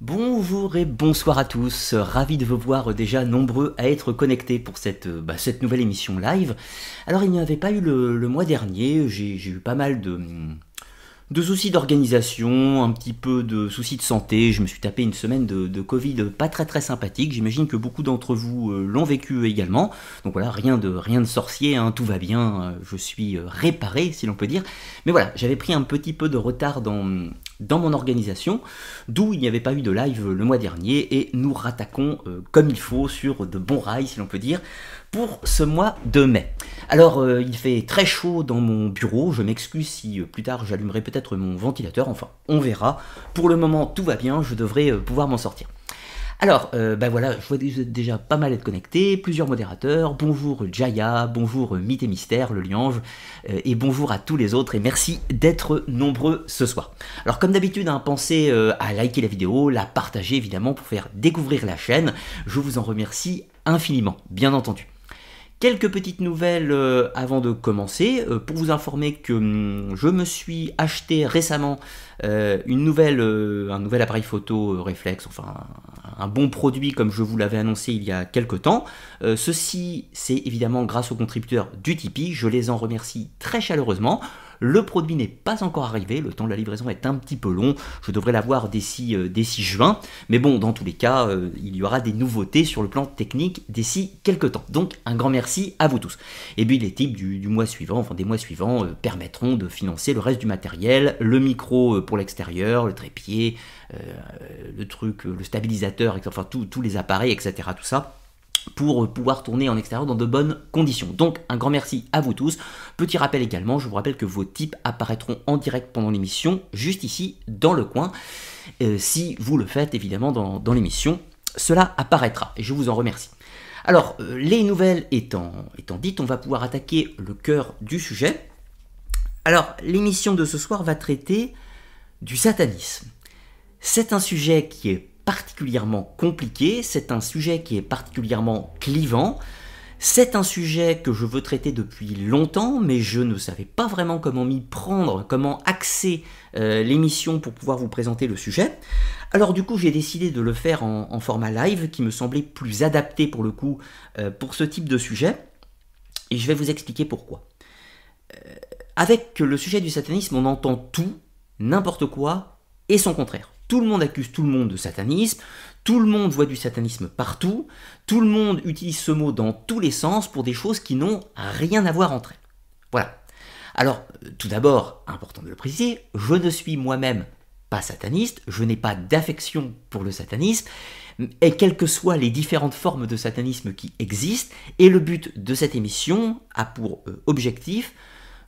Bonjour et bonsoir à tous, ravi de vous voir déjà nombreux à être connectés pour cette, euh, bah, cette nouvelle émission live. Alors il n'y avait pas eu le, le mois dernier, j'ai j'ai eu pas mal de, de soucis d'organisation, un petit peu de soucis de santé. Je me suis tapé une semaine de, Covid pas très très sympathique. J'imagine que beaucoup d'entre vous euh, l'ont vécu également. Donc voilà, rien de, rien de sorcier, hein, tout va bien. euh, Je suis euh, réparé, si l'on peut dire. Mais voilà, j'avais pris un petit peu de retard dans, dans mon organisation, d'où il n'y avait pas eu de live le mois dernier. Et nous rattaquons comme il faut sur de bons rails, si l'on peut dire, pour ce mois de mai. Alors, euh, il fait très chaud dans mon bureau. Je m'excuse si euh, plus tard j'allumerai peut-être mon ventilateur. Enfin, on verra. Pour le moment, tout va bien. Je devrais euh, pouvoir m'en sortir. Alors, ben voilà, je vois déjà pas mal être connectés, plusieurs modérateurs. Bonjour Jaya, bonjour Mythe et Mystère, le liange, et bonjour à tous les autres, et merci d'être nombreux ce soir. Alors, comme d'habitude, hein, pensez à liker la vidéo, la partager évidemment pour faire découvrir la chaîne. Je vous en remercie infiniment, bien entendu. Quelques petites nouvelles euh, avant de commencer, euh, pour vous informer que hum, je me suis acheté récemment euh, une nouvelle, un nouvel appareil photo réflexe, enfin un, bon produit comme je vous l'avais annoncé il y a quelques temps. Ceci, c'est évidemment grâce aux contributeurs du Tipeee, je les en remercie très chaleureusement. Le produit n'est pas encore arrivé, le temps de la livraison est un petit peu long, je devrais l'avoir d'ici euh, juin, mais bon, dans tous les cas, euh, il y aura des nouveautés sur le plan technique d'ici quelques temps. Donc un grand merci à vous tous. Et puis les types du, mois suivant, enfin des mois suivants, euh, permettront de financer le reste du matériel, le micro pour l'extérieur, le trépied, le truc, le stabilisateur, enfin tous les appareils, etc. Tout ça pour pouvoir tourner en extérieur dans de bonnes conditions. Donc un grand merci à vous tous. Petit rappel également, je vous rappelle que vos types apparaîtront en direct pendant l'émission, juste ici dans le coin. Euh, si vous le faites évidemment dans, l'émission, cela apparaîtra et je vous en remercie. Alors, euh, les nouvelles étant dites, on va pouvoir attaquer le cœur du sujet. Alors, l'émission de ce soir va traiter du satanisme. C'est un sujet qui est particulièrement compliqué, c'est un sujet qui est particulièrement clivant, c'est un sujet que je veux traiter depuis longtemps, mais je ne savais pas vraiment comment m'y prendre, comment axer euh, l'émission pour pouvoir vous présenter le sujet. Alors du coup, j'ai décidé de le faire en, format live, qui me semblait plus adapté pour le coup euh, pour ce type de sujet, et je vais vous expliquer pourquoi. Euh, avec le sujet du satanisme, on entend tout, n'importe quoi, et son contraire. Tout le monde accuse tout le monde de satanisme, tout le monde voit du satanisme partout, tout le monde utilise ce mot dans tous les sens pour des choses qui n'ont rien à voir entre elles. Voilà. Alors, euh, tout d'abord, important de le préciser, je ne suis moi-même pas sataniste, je n'ai pas d'affection pour le satanisme, et quelles que soient les différentes formes de satanisme qui existent, et le but de cette émission a pour euh, objectif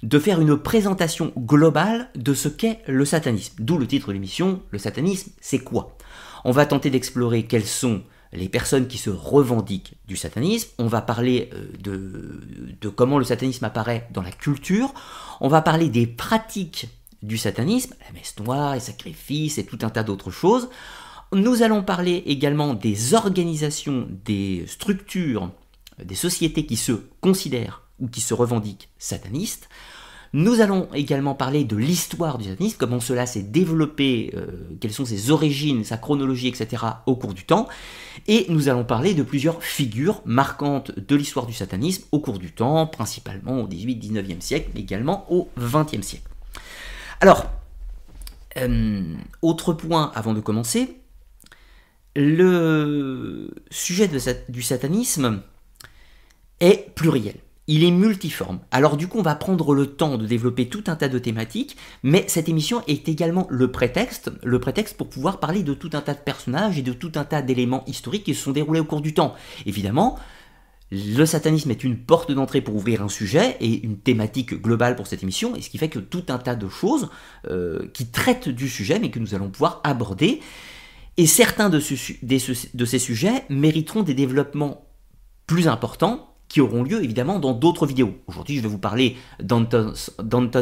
de faire une présentation globale de ce qu'est le satanisme. D'où le titre de l'émission, le satanisme, c'est quoi? On va tenter d'explorer quelles sont les personnes qui se revendiquent du satanisme, on va parler euh, de, de comment le satanisme apparaît dans la culture, on va parler des pratiques du satanisme, la messe noire, les sacrifices et tout un tas d'autres choses. Nous allons parler également des organisations, des structures, des sociétés qui se considèrent ou qui se revendiquent satanistes. Nous allons également parler de l'histoire du satanisme, comment cela s'est développé, euh, quelles sont ses origines, sa chronologie, etc. au cours du temps. Et nous allons parler de plusieurs figures marquantes de l'histoire du satanisme au cours du temps, principalement au 18-19e siècle, mais également au 20e siècle. Alors, euh, autre point avant de commencer, le sujet du satanisme est pluriel. Il est multiforme. Alors du coup, on va prendre le temps de développer tout un tas de thématiques, mais cette émission est également le prétexte, pour pouvoir parler de tout un tas de personnages et de tout un tas d'éléments historiques qui se sont déroulés au cours du temps. Évidemment, le satanisme est une porte d'entrée pour ouvrir un sujet et une thématique globale pour cette émission, et ce qui fait que tout un tas de choses euh, qui traitent du sujet, mais que nous allons pouvoir aborder, et certains de ces sujets mériteront des développements plus importants qui auront lieu évidemment dans d'autres vidéos. Aujourd'hui, je vais vous parler d'Anton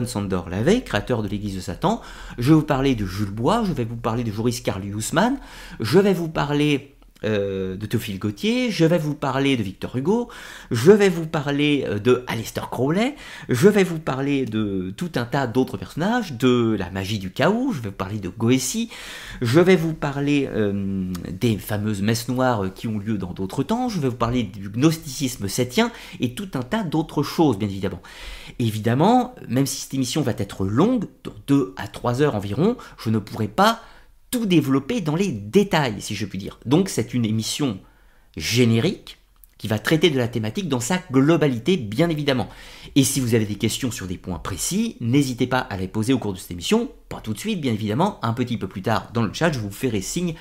Sander Lavey, créateur de l'Église de Satan. Je vais vous parler de Jules Bois, je vais vous parler de Joris Karl Hussmann, je vais vous parler euh, de Théophile Gautier, je vais vous parler de Victor Hugo, je vais vous parler euh, de Aleister Crowley, je vais vous parler de tout un tas d'autres personnages, de la magie du chaos, je vais vous parler de Goétie, je vais vous parler euh, des fameuses messes noires qui ont lieu dans d'autres temps, je vais vous parler du gnosticisme septien et tout un tas d'autres choses, bien évidemment. Évidemment, même si cette émission va être longue, de 2 à 3 heures environ, je ne pourrai pas tout développer dans les détails, si je puis dire. Donc c'est une émission générique qui va traiter de la thématique dans sa globalité, bien évidemment. Et si vous avez des questions sur des points précis, n'hésitez pas à les poser au cours de cette émission, pas tout de suite, bien évidemment, un petit peu plus tard dans le chat, je vous ferai signe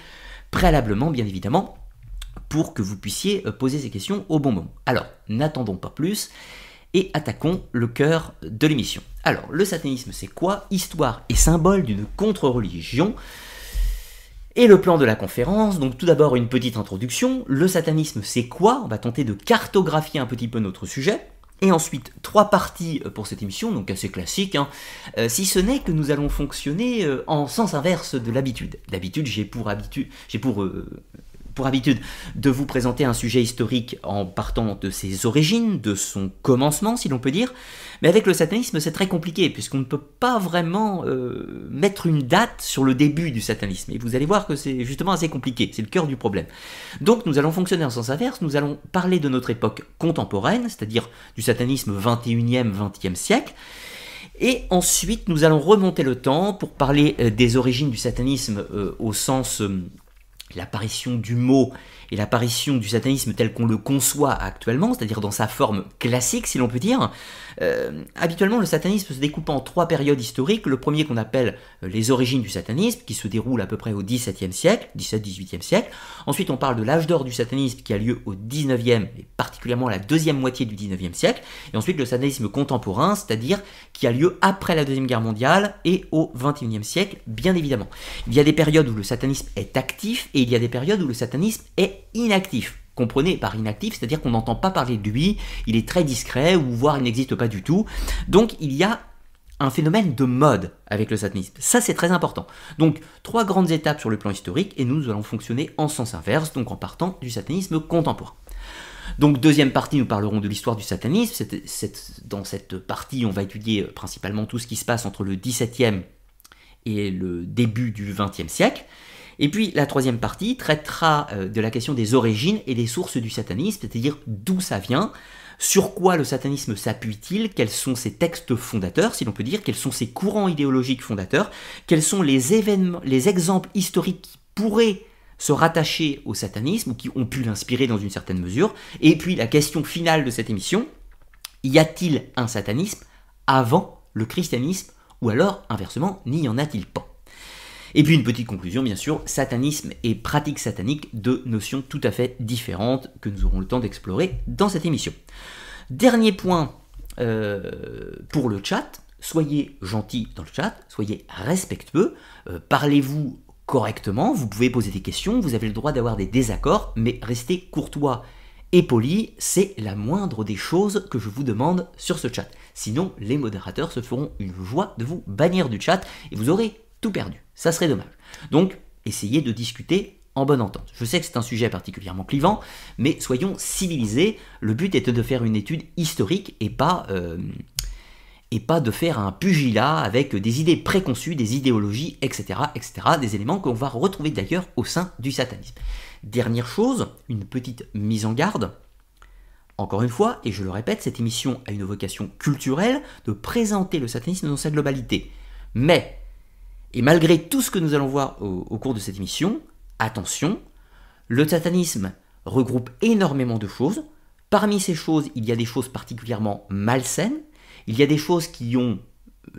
préalablement, bien évidemment, pour que vous puissiez euh, poser ces questions au bon moment. Alors, n'attendons pas plus et attaquons le cœur de l'émission. Alors, le satanisme, c'est quoi? Histoire et symbole d'une contre-religion et le plan de la conférence, donc tout d'abord une petite introduction. Le satanisme, c'est quoi? On va tenter de cartographier un petit peu notre sujet. Et ensuite, trois parties euh, pour cette émission, donc assez classique, hein. euh, si ce n'est que nous allons fonctionner euh, en sens inverse de l'habitude. D'habitude, j'ai pour habitude, j'ai pour pour habitude de vous présenter un sujet historique en partant de ses origines, de son commencement, si l'on peut dire. Mais avec le satanisme, c'est très compliqué, puisqu'on ne peut pas vraiment euh, mettre une date sur le début du satanisme. Et vous allez voir que c'est justement assez compliqué, c'est le cœur du problème. Donc nous allons fonctionner en sens inverse, nous allons parler de notre époque contemporaine, c'est-à-dire du satanisme 21e, 20e siècle. Et ensuite, nous allons remonter le temps pour parler euh, des origines du satanisme euh, au sens l'apparition du mot et l'apparition du satanisme tel qu'on le conçoit actuellement, c'est-à-dire dans sa forme classique si l'on peut dire, euh, habituellement le satanisme se découpe en trois périodes historiques. Le premier qu'on appelle euh, les origines du satanisme, qui se déroule à peu près au XVIIe siècle, 17-18e siècle. Ensuite on parle de l'âge d'or du satanisme qui a lieu au XIXe et particulièrement la deuxième moitié du XIXe siècle. Et ensuite le satanisme contemporain, c'est-à-dire qui a lieu après la Deuxième Guerre mondiale et au XXIe siècle, bien évidemment. Il y a des périodes où le satanisme est actif et il y a des périodes où le satanisme est inactif. Comprenez par inactif, c'est-à-dire qu'on n'entend pas parler de lui, il est très discret ou voire il n'existe pas du tout. Donc il y a un phénomène de mode avec le satanisme. Ça, c'est très important. Donc, trois grandes étapes sur le plan historique, et nous allons fonctionner en sens inverse, donc en partant du satanisme contemporain. Donc, deuxième partie, nous parlerons de l'histoire du satanisme. dans cette partie, on va étudier principalement tout ce qui se passe entre le XVIIe et le début du XXe siècle. Et puis la troisième partie traitera euh, de la question des origines et des sources du satanisme, c'est-à-dire d'où ça vient, sur quoi le satanisme s'appuie-t-il, quels sont ses textes fondateurs, si l'on peut dire, quels sont ses courants idéologiques fondateurs, quels sont les événements, les exemples historiques qui pourraient se rattacher au satanisme ou qui ont pu l'inspirer dans une certaine mesure. Et puis la question finale de cette émission, y a-t-il un satanisme avant le christianisme ou alors inversement, n'y en a-t-il pas? Et puis une petite conclusion, bien sûr, satanisme et pratique satanique, deux notions tout à fait différentes que nous aurons le temps d'explorer dans cette émission. Dernier point euh, pour le chat, soyez gentils dans le chat, soyez respectueux, euh, parlez-vous correctement, vous pouvez poser des questions, vous avez le droit d'avoir des désaccords, mais restez courtois et poli, c'est la moindre des choses que je vous demande sur ce chat. Sinon, les modérateurs se feront une joie de vous bannir du chat et vous aurez tout perdu. Ça serait dommage. Donc, essayez de discuter en bonne entente. Je sais que c'est un sujet particulièrement clivant, mais soyons civilisés. Le but était de faire une étude historique et pas, euh, et pas de faire un pugilat avec des idées préconçues, des idéologies, etc., etc., des éléments qu'on va retrouver d'ailleurs au sein du satanisme. Dernière chose, une petite mise en garde. Encore une fois, et je le répète, cette émission a une vocation culturelle de présenter le satanisme dans sa globalité. Mais et malgré tout ce que nous allons voir au, cours de cette émission, attention, le satanisme regroupe énormément de choses. Parmi ces choses, il y a des choses particulièrement malsaines, il y a des choses qui ont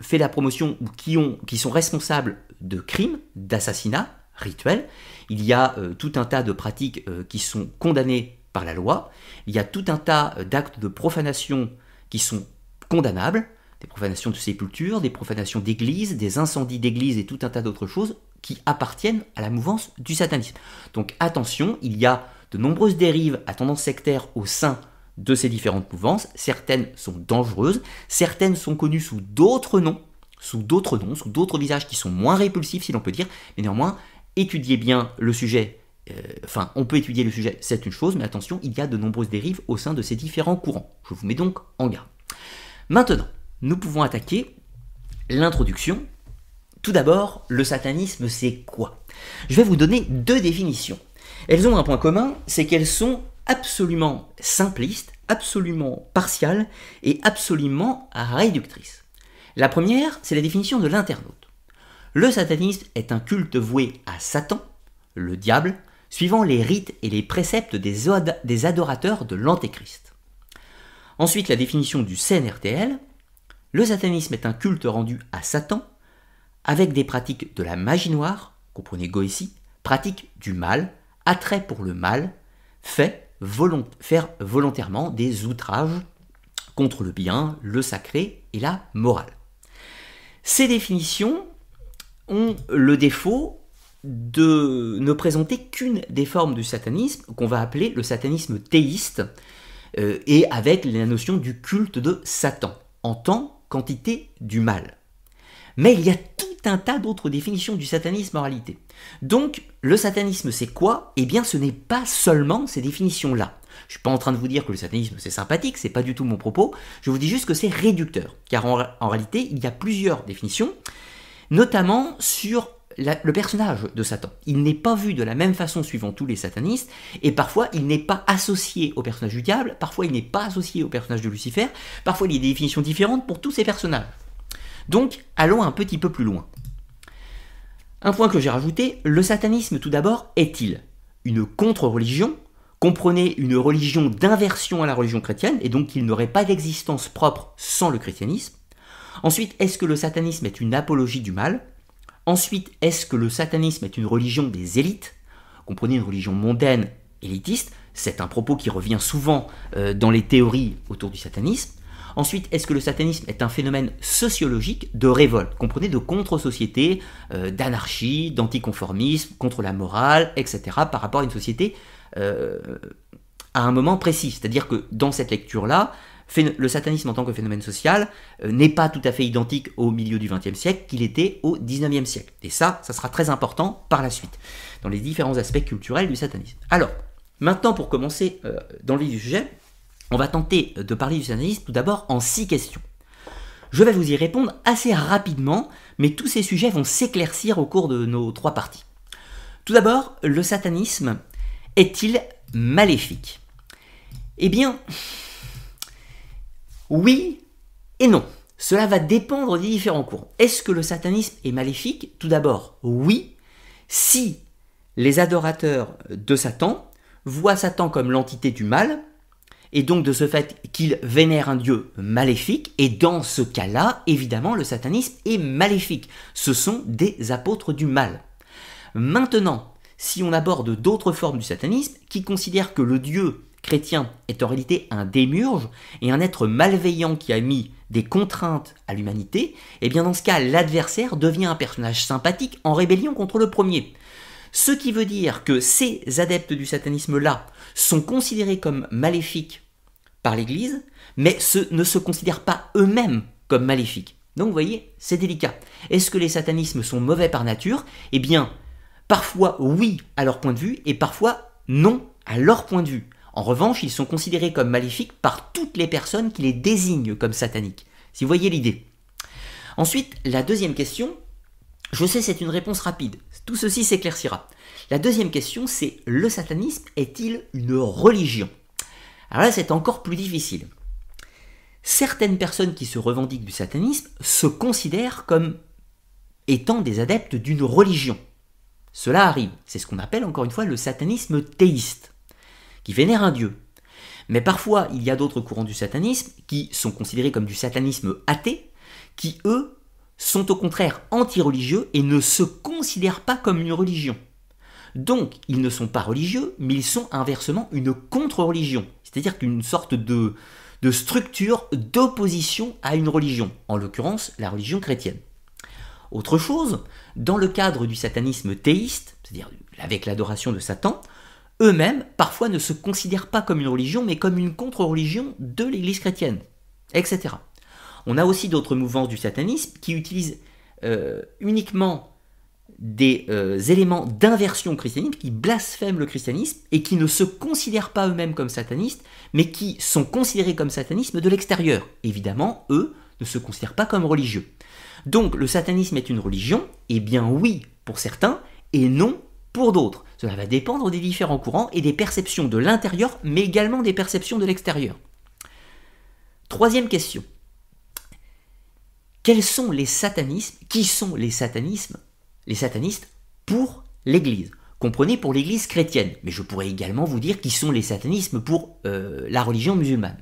fait la promotion ou qui, ont, qui sont responsables de crimes, d'assassinats rituels. Il y a euh, tout un tas de pratiques euh, qui sont condamnées par la loi. Il y a tout un tas euh, d'actes de profanation qui sont condamnables des profanations de sépultures, des profanations d'églises, des incendies d'églises et tout un tas d'autres choses qui appartiennent à la mouvance du satanisme. Donc attention, il y a de nombreuses dérives à tendance sectaire au sein de ces différentes mouvances. Certaines sont dangereuses, certaines sont connues sous d'autres noms, sous d'autres noms, sous d'autres visages qui sont moins répulsifs si l'on peut dire, mais néanmoins, étudiez bien le sujet enfin, on peut étudier le sujet, c'est une chose, mais attention, il y a de nombreuses dérives au sein de ces différents courants. Je vous mets donc en garde. Maintenant, nous pouvons attaquer l'introduction. Tout d'abord, le satanisme, c'est quoi? Je vais vous donner deux définitions. Elles ont un point commun, c'est qu'elles sont absolument simplistes, absolument partiales et absolument réductrices. La première, c'est la définition de l'internaute. Le satanisme est un culte voué à Satan, le diable, suivant les rites et les préceptes des, adorateurs de l'Antéchrist. Ensuite, la définition du CNRTL. Le satanisme est un culte rendu à Satan, avec des pratiques de la magie noire, comprenez Goétie, pratiques du mal, attrait pour le mal, fait faire volontairement des outrages contre le bien, le sacré et la morale. Ces définitions ont le défaut de ne présenter qu'une des formes du satanisme qu'on va appeler le satanisme théiste, euh, et avec la notion du culte de Satan, en tant qu'entité du mal. Mais il y a tout un tas d'autres définitions du satanisme en réalité. Donc, le satanisme, c'est quoi? Eh bien, ce n'est pas seulement ces définitions-là. Je suis pas en train de vous dire que le satanisme c'est sympathique, c'est pas du tout mon propos. Je vous dis juste que c'est réducteur, car en, réalité, il y a plusieurs définitions, notamment sur le personnage de Satan. Il n'est pas vu de la même façon suivant tous les satanistes, et parfois il n'est pas associé au personnage du diable, parfois il n'est pas associé au personnage de Lucifer, parfois il y a des définitions différentes pour tous ces personnages. Donc, allons un petit peu plus loin. Un point que j'ai rajouté, le satanisme tout d'abord est-il une contre-religion Comprenez une religion d'inversion à la religion chrétienne, et donc qu'il n'aurait pas d'existence propre sans le christianisme? Ensuite, est-ce que le satanisme est une apologie du mal? Ensuite, est-ce que le satanisme est une religion des élites? Comprenez une religion mondaine, élitiste, c'est un propos qui revient souvent euh, dans les théories autour du satanisme. Ensuite, est-ce que le satanisme est un phénomène sociologique de révolte? Comprenez de contre-société, euh, d'anarchie, d'anticonformisme, contre la morale, etc. par rapport à une société euh, à un moment précis. C'est-à-dire que dans cette lecture-là, le satanisme en tant que phénomène social euh, n'est pas tout à fait identique au milieu du XXe siècle qu'il était au XIXe siècle. Et ça, ça sera très important par la suite, dans les différents aspects culturels du satanisme. Alors, maintenant pour commencer dans le vif du sujet, on va tenter de parler du satanisme tout d'abord en six questions. Je vais vous y répondre assez rapidement, mais tous ces sujets vont s'éclaircir au cours de nos trois parties. Tout d'abord, le satanisme est-il maléfique? Eh bien, oui et non. Cela va dépendre des différents courants. Est-ce que le satanisme est maléfique? Tout d'abord, oui, si les adorateurs de Satan voient Satan comme l'entité du mal, et donc de ce fait qu'il vénère un dieu maléfique, et dans ce cas-là, évidemment, le satanisme est maléfique. Ce sont des apôtres du mal. Maintenant, si on aborde d'autres formes du satanisme, qui considèrent que le dieu chrétien est en réalité un démurge et un être malveillant qui a mis des contraintes à l'humanité, et eh bien dans ce cas, l'adversaire devient un personnage sympathique en rébellion contre le premier. Ce qui veut dire que ces adeptes du satanisme-là sont considérés comme maléfiques par l'Église, mais ne se considèrent pas eux-mêmes comme maléfiques. Donc vous voyez, c'est délicat. Est-ce que les satanismes sont mauvais par nature? Eh bien, parfois oui à leur point de vue, et parfois non à leur point de vue. En revanche, ils sont considérés comme maléfiques par toutes les personnes qui les désignent comme sataniques. Si vous voyez l'idée. Ensuite, la deuxième question, je sais c'est une réponse rapide, tout ceci s'éclaircira. La deuxième question, c'est le satanisme est-il une religion? Alors là, c'est encore plus difficile. Certaines personnes qui se revendiquent du satanisme se considèrent comme étant des adeptes d'une religion. Cela arrive, c'est ce qu'on appelle encore une fois le satanisme théiste, qui vénère un dieu. Mais parfois, il y a d'autres courants du satanisme qui sont considérés comme du satanisme athée, qui eux sont au contraire anti-religieux et ne se considèrent pas comme une religion. Donc, ils ne sont pas religieux, mais ils sont inversement une contre-religion, c'est-à-dire qu'une sorte de structure d'opposition à une religion, en l'occurrence la religion chrétienne. Autre chose, dans le cadre du satanisme théiste, c'est-à-dire avec l'adoration de Satan, eux-mêmes parfois ne se considèrent pas comme une religion, mais comme une contre-religion de l'Église chrétienne, etc. On a aussi d'autres mouvances du satanisme qui utilisent euh, uniquement des euh, éléments d'inversion christianisme, qui blasphèment le christianisme et qui ne se considèrent pas eux-mêmes comme satanistes, mais qui sont considérés comme satanisme de l'extérieur. Évidemment, eux ne se considèrent pas comme religieux. Donc le satanisme est une religion Eh bien oui pour certains et non pour d'autres. Cela va dépendre des différents courants et des perceptions de l'intérieur, mais également des perceptions de l'extérieur. Troisième question. Quels sont les satanismes Qui sont les satanismes Les satanistes pour l'Église? Comprenez pour l'Église chrétienne, mais je pourrais également vous dire qui sont les satanismes pour euh, la religion musulmane.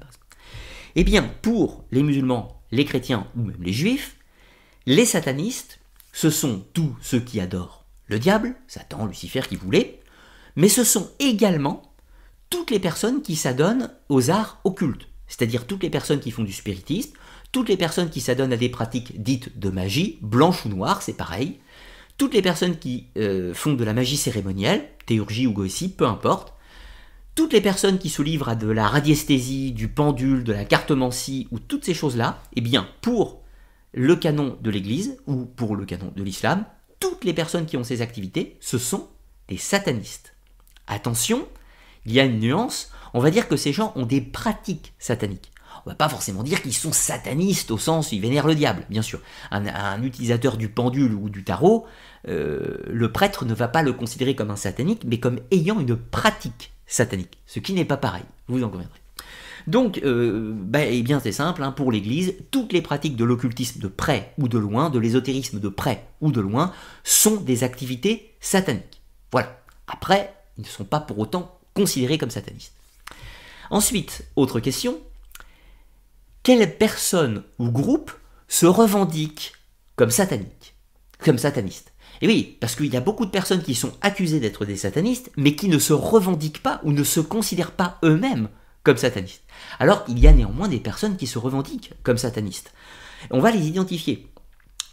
Eh bien, pour les musulmans, les chrétiens ou même les juifs, les satanistes, ce sont tous ceux qui adorent le diable, Satan, Lucifer qui voulait, mais ce sont également toutes les personnes qui s'adonnent aux arts occultes, c'est-à-dire toutes les personnes qui font du spiritisme, toutes les personnes qui s'adonnent à des pratiques dites de magie, blanche ou noire, c'est pareil, toutes les personnes qui euh, font de la magie cérémonielle, théurgie ou goétie, peu importe, toutes les personnes qui se livrent à de la radiesthésie, du pendule, de la cartomancie ou toutes ces choses-là, eh bien, pour le canon de l'Église ou pour le canon de l'islam, toutes les personnes qui ont ces activités, ce sont des satanistes. Attention, il y a une nuance, on va dire que ces gens ont des pratiques sataniques. On va pas forcément dire qu'ils sont satanistes au sens où ils vénèrent le diable, bien sûr. Un, utilisateur du pendule ou du tarot, euh, le prêtre ne va pas le considérer comme un satanique, mais comme ayant une pratique satanique, ce qui n'est pas pareil, vous en conviendrez. Donc, euh, bah, eh bien c'est simple, hein, pour l'Église, toutes les pratiques de l'occultisme de près ou de loin, de l'ésotérisme de près ou de loin, sont des activités sataniques. Voilà. Après, ils ne sont pas pour autant considérés comme satanistes. Ensuite, autre question, quelle personne ou groupe se revendique comme satanique, comme sataniste? Et oui, parce qu'il y a beaucoup de personnes qui sont accusées d'être des satanistes, mais qui ne se revendiquent pas ou ne se considèrent pas eux-mêmes comme satanistes. Alors il y a néanmoins des personnes qui se revendiquent comme satanistes. On va les identifier.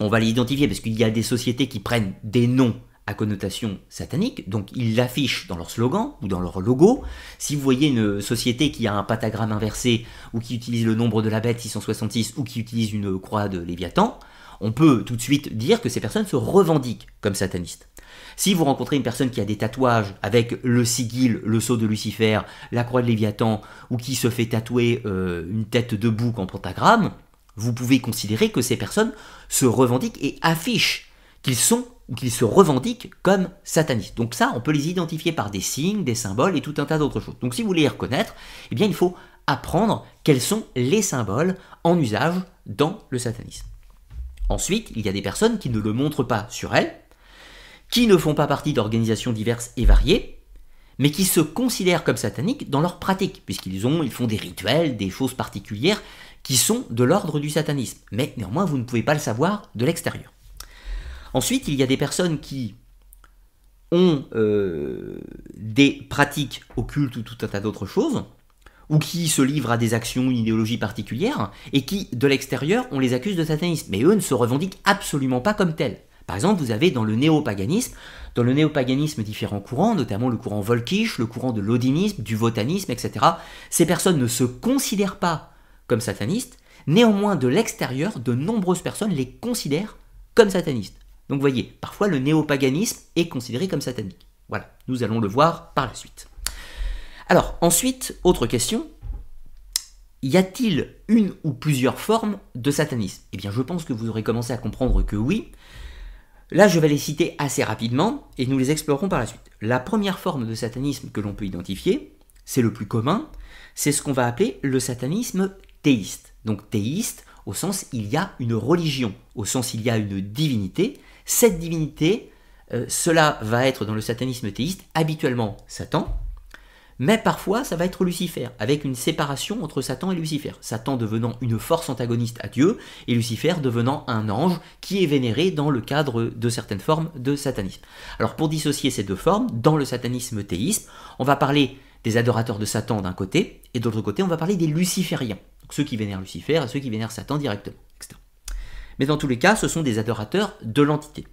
On va les identifier parce qu'il y a des sociétés qui prennent des noms à connotation satanique, donc ils l'affichent dans leur slogan ou dans leur logo. Si vous voyez une société qui a un pentagramme inversé ou qui utilise le nombre de la bête 666 ou qui utilise une croix de Léviathan, on peut tout de suite dire que ces personnes se revendiquent comme satanistes. Si vous rencontrez une personne qui a des tatouages avec le sigil, le sceau de Lucifer, la croix de Léviathan, ou qui se fait tatouer euh, une tête de bouc en pentagramme, vous pouvez considérer que ces personnes se revendiquent et affichent qu'ils sont ou qu'ils se revendiquent comme satanistes. Donc ça, on peut les identifier par des signes, des symboles et tout un tas d'autres choses. Donc si vous voulez les reconnaître, eh bien il faut apprendre quels sont les symboles en usage dans le satanisme. Ensuite, il y a des personnes qui ne le montrent pas sur elles, qui ne font pas partie d'organisations diverses et variées, mais qui se considèrent comme sataniques dans leur pratique, puisqu'ils ils font des rituels, des choses particulières qui sont de l'ordre du satanisme. Mais néanmoins, vous ne pouvez pas le savoir de l'extérieur. Ensuite, il y a des personnes qui ont euh, des pratiques occultes ou tout un tas d'autres choses, ou qui se livrent à des actions, une idéologie particulière, et qui, de l'extérieur, on les accuse de satanisme. Mais eux ne se revendiquent absolument pas comme tels. Par exemple, vous avez dans le néopaganisme, dans le néopaganisme différents courants, notamment le courant volkisch, le courant de l'odinisme, du votanisme, etc. Ces personnes ne se considèrent pas comme satanistes, néanmoins de l'extérieur, de nombreuses personnes les considèrent comme satanistes. Donc vous voyez, parfois le néopaganisme est considéré comme satanique. Voilà, nous allons le voir par la suite. Alors, ensuite, autre question, y a-t-il une ou plusieurs formes de satanisme? Eh bien, je pense que vous aurez commencé à comprendre que oui, Là, je vais les citer assez rapidement et nous les explorerons par la suite. La première forme de satanisme que l'on peut identifier, c'est le plus commun, c'est ce qu'on va appeler le satanisme théiste. Donc théiste au sens il y a une religion, au sens il y a une divinité. Cette divinité, euh, cela va être dans le satanisme théiste habituellement Satan, mais parfois, ça va être Lucifer, avec une séparation entre Satan et Lucifer. Satan devenant une force antagoniste à Dieu, et Lucifer devenant un ange qui est vénéré dans le cadre de certaines formes de satanisme. Alors pour dissocier ces deux formes, dans le satanisme théiste, on va parler des adorateurs de Satan d'un côté, et de l'autre côté, on va parler des lucifériens, ceux qui vénèrent Lucifer et ceux qui vénèrent Satan directement. Etc. Mais dans tous les cas, ce sont des adorateurs de l'entité.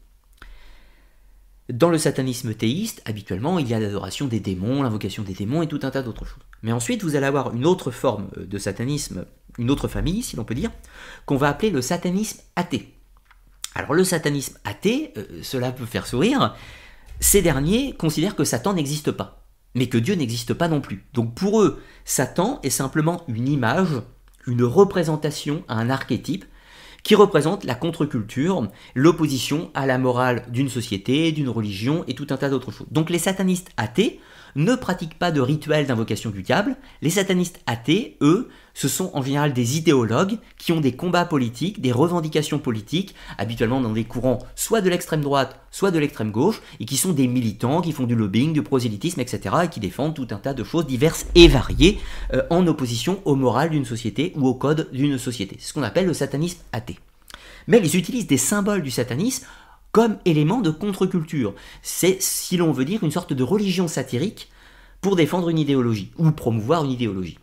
Dans le satanisme théiste, habituellement, il y a l'adoration des démons, l'invocation des démons et tout un tas d'autres choses. Mais ensuite, vous allez avoir une autre forme euh, de satanisme, une autre famille, si l'on peut dire, qu'on va appeler le satanisme athée. Alors le satanisme athée, euh, cela peut faire sourire, ces derniers considèrent que Satan n'existe pas, mais que Dieu n'existe pas non plus. Donc pour eux, Satan est simplement une image, une représentation, un archétype qui représente la contre-culture, l'opposition à la morale d'une société, d'une religion et tout un tas d'autres choses. Donc les satanistes athées ne pratiquent pas de rituel d'invocation du diable. Les satanistes athées, eux, ce sont en général des idéologues qui ont des combats politiques, des revendications politiques, habituellement dans des courants soit de l'extrême droite, soit de l'extrême gauche, et qui sont des militants, qui font du lobbying, du prosélytisme, etc., et qui défendent tout un tas de choses diverses et variées euh, en opposition au moral d'une société ou au code d'une société. C'est ce qu'on appelle le satanisme athée. Mais ils utilisent des symboles du satanisme comme élément de contre-culture. C'est, si l'on veut dire, une sorte de religion satirique pour défendre une idéologie ou promouvoir une idéologie.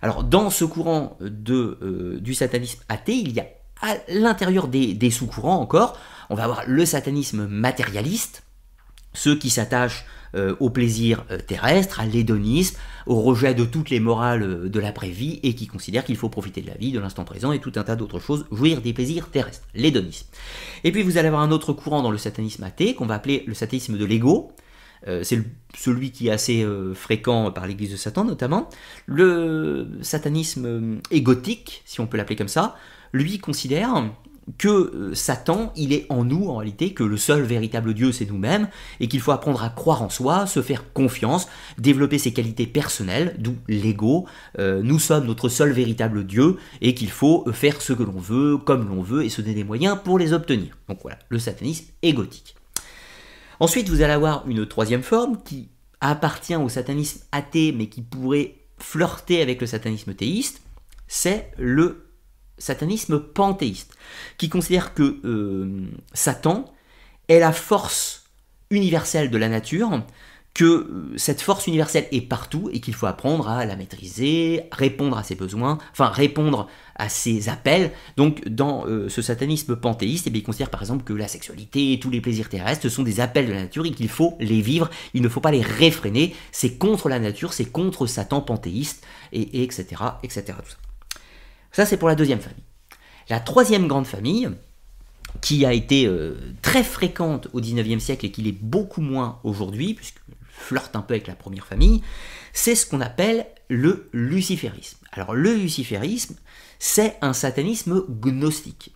Alors, dans ce courant euh, du satanisme athée, il y a à l'intérieur des sous-courants encore, on va avoir le satanisme matérialiste, ceux qui s'attachent euh, au plaisir euh, terrestre, à l'hédonisme, au rejet de toutes les morales euh, de l'après-vie et qui considèrent qu'il faut profiter de la vie, de l'instant présent et tout un tas d'autres choses, jouir des plaisirs terrestres, l'hédonisme. Et puis vous allez avoir un autre courant dans le satanisme athée qu'on va appeler le satanisme de l'ego. c'est celui qui est assez fréquent par l'église de Satan notamment. Le satanisme égotique, si on peut l'appeler comme ça, lui considère que euh, Satan, il est en nous en réalité, que le seul véritable Dieu c'est nous-mêmes, et qu'il faut apprendre à croire en soi, se faire confiance, développer ses qualités personnelles, d'où l'ego. Euh, nous sommes notre seul véritable Dieu, et qu'il faut faire ce que l'on veut, comme l'on veut, et se donner des moyens pour les obtenir. Donc voilà, le satanisme égotique. Ensuite, vous allez avoir une troisième forme qui appartient au satanisme athée, mais qui pourrait flirter avec le satanisme théiste, c'est le satanisme panthéiste, qui considère que euh, Satan est la force universelle de la nature, que euh, cette force universelle est partout et qu'il faut apprendre à la maîtriser, répondre à ses besoins, enfin répondre à ses appels. Donc dans euh, ce satanisme panthéiste, eh il considère par exemple que la sexualité et tous les plaisirs terrestres sont des appels de la nature et qu'il faut les vivre, il ne faut pas les réfréner, c'est contre la nature, c'est contre Satan panthéiste, et, etc., etc. Tout ça. Ça, c'est pour la deuxième famille. La troisième grande famille, qui a été euh, très fréquente au XIXe siècle et qui l'est beaucoup moins aujourd'hui, puisque flirte un peu avec la première famille, c'est ce qu'on appelle le luciférisme. Alors le luciférisme, c'est un satanisme gnostique.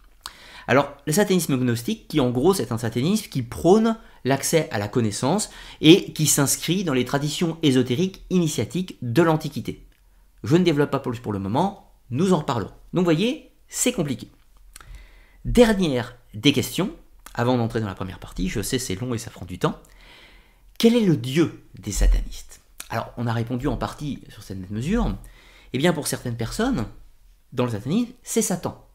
Alors le satanisme gnostique, qui en gros c'est un satanisme qui prône l'accès à la connaissance et qui s'inscrit dans les traditions ésotériques initiatiques de l'Antiquité. Je ne développe pas plus pour le moment, nous en reparlerons. Donc vous voyez, c'est compliqué. Dernière des questions, avant d'entrer dans la première partie, je sais c'est long et ça prend du temps. Quel est le dieu des satanistes? Alors, on a répondu en partie sur cette mesure. Eh bien, pour certaines personnes, dans le satanisme, c'est Satan.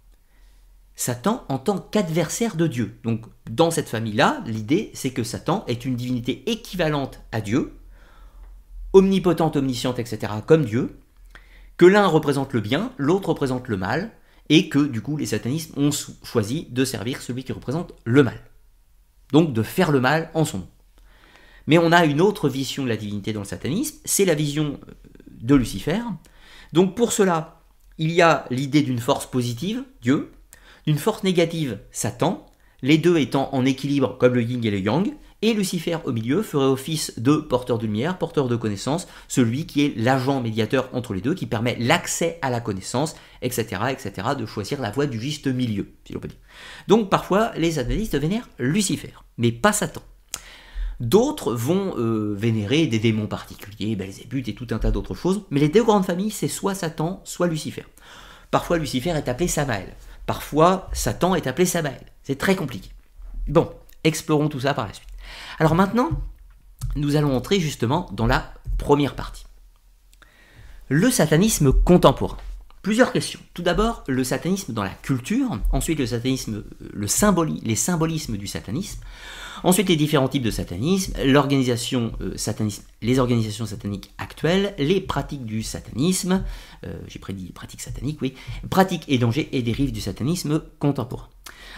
Satan en tant qu'adversaire de Dieu. Donc, dans cette famille-là, l'idée, c'est que Satan est une divinité équivalente à Dieu, omnipotente, omnisciente, etc., comme Dieu, que l'un représente le bien, l'autre représente le mal, et que du coup les satanistes ont choisi de servir celui qui représente le mal. Donc de faire le mal en son nom. Mais on a une autre vision de la divinité dans le satanisme, c'est la vision euh, de Lucifer. Donc pour cela, il y a l'idée d'une force positive, Dieu, d'une force négative, Satan, les deux étant en équilibre comme le yin et le yang, et Lucifer au milieu ferait office de porteur de lumière, porteur de connaissance, celui qui est l'agent médiateur entre les deux, qui permet l'accès à la connaissance, etc., etc., de choisir la voie du juste milieu, si l'on peut dire. Donc parfois, les analystes vénèrent Lucifer, mais pas Satan. D'autres vont euh, vénérer des démons particuliers, Belzébuth et tout un tas d'autres choses, mais les deux grandes familles, c'est soit Satan, soit Lucifer. Parfois, Lucifer est appelé Samaël. Parfois, Satan est appelé Samaël. C'est très compliqué. Bon, explorons tout ça par la suite. Alors maintenant, nous allons entrer justement dans la première partie. Le satanisme contemporain. Plusieurs questions. Tout d'abord, le satanisme dans la culture, ensuite le satanisme, le les symbolismes du satanisme, ensuite les différents types de satanisme, euh, les organisations sataniques actuelles, les pratiques du satanisme, euh, j'ai prédit pratiques sataniques, oui, pratiques et dangers et dérives du satanisme contemporain.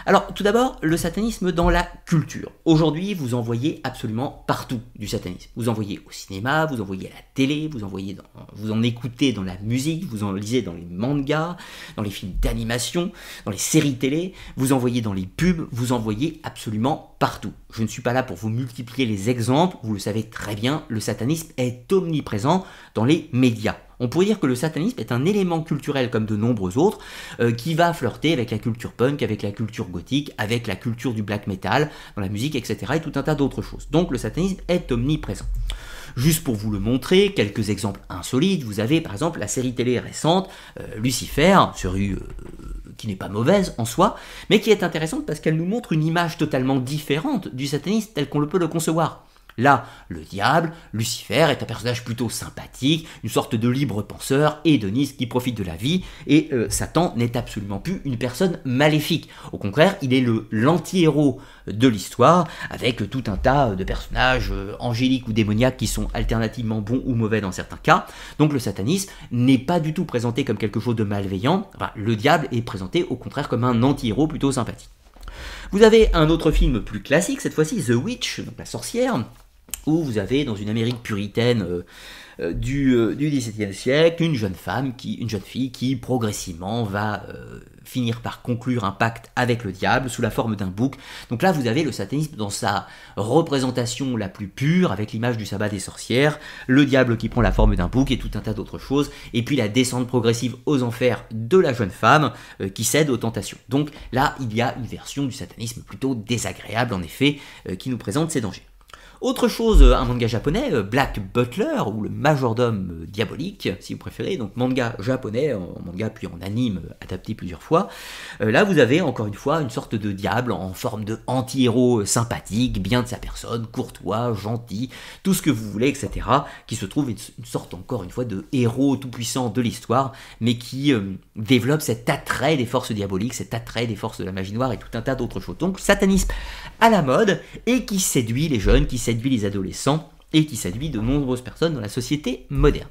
Alors, tout d'abord, le satanisme dans la culture. Aujourd'hui, vous en voyez absolument partout du satanisme. Vous en voyez au cinéma, vous en voyez à la télé, vous en écoutez dans la musique, vous en lisez dans les mangas, dans les films d'animation, dans les séries télé, vous en voyez dans les pubs, vous en voyez absolument partout. Je ne suis pas là pour vous multiplier les exemples, vous le savez très bien, le satanisme est omniprésent dans les médias. On pourrait dire que le satanisme est un élément culturel comme de nombreux autres euh, qui va flirter avec la culture punk, avec la culture gothique, avec la culture du black metal, dans la musique, etc. et tout un tas d'autres choses. Donc le satanisme est omniprésent. Juste pour vous le montrer, quelques exemples insolites, vous avez par exemple la série télé récente, euh, Lucifer, série euh, qui n'est pas mauvaise en soi, mais qui est intéressante parce qu'elle nous montre une image totalement différente du satanisme tel qu'on le peut le concevoir. Là, le diable, Lucifer, est un personnage plutôt sympathique, une sorte de libre penseur, hédoniste qui profite de la vie, et euh, Satan n'est absolument plus une personne maléfique. Au contraire, il est le l'anti-héros de l'histoire, avec tout un tas de personnages euh, angéliques ou démoniaques qui sont alternativement bons ou mauvais dans certains cas. Donc le satanisme n'est pas du tout présenté comme quelque chose de malveillant, le diable est présenté au contraire comme un anti-héros plutôt sympathique. Vous avez un autre film plus classique, cette fois-ci The Witch, donc la sorcière, où vous avez dans une Amérique puritaine euh, euh, du, euh, siècle une jeune femme, une jeune fille qui progressivement va finir par conclure un pacte avec le diable sous la forme d'un bouc. Donc là vous avez le satanisme dans sa représentation la plus pure, avec l'image du sabbat des sorcières, le diable qui prend la forme d'un bouc et tout un tas d'autres choses, et puis la descente progressive aux enfers de la jeune femme qui cède aux tentations. Donc là il y a une version du satanisme plutôt désagréable en effet, qui nous présente ces dangers. Autre chose, un manga japonais, euh, Black Butler, ou le majordome diabolique, si vous préférez, donc manga japonais, en manga puis en anime adapté plusieurs fois. Euh, là, vous avez encore une fois une sorte de diable en forme de anti-héros sympathique, bien de sa personne, courtois, gentil, tout ce que vous voulez, etc., qui se trouve une, sorte encore une fois de héros tout-puissant de l'histoire, mais qui euh, développe cet attrait des forces diaboliques, cet attrait des forces de la magie noire et tout un tas d'autres choses. Donc, satanisme à la mode et qui séduit les jeunes, qui séduit les adolescents et qui séduit de nombreuses personnes dans la société moderne.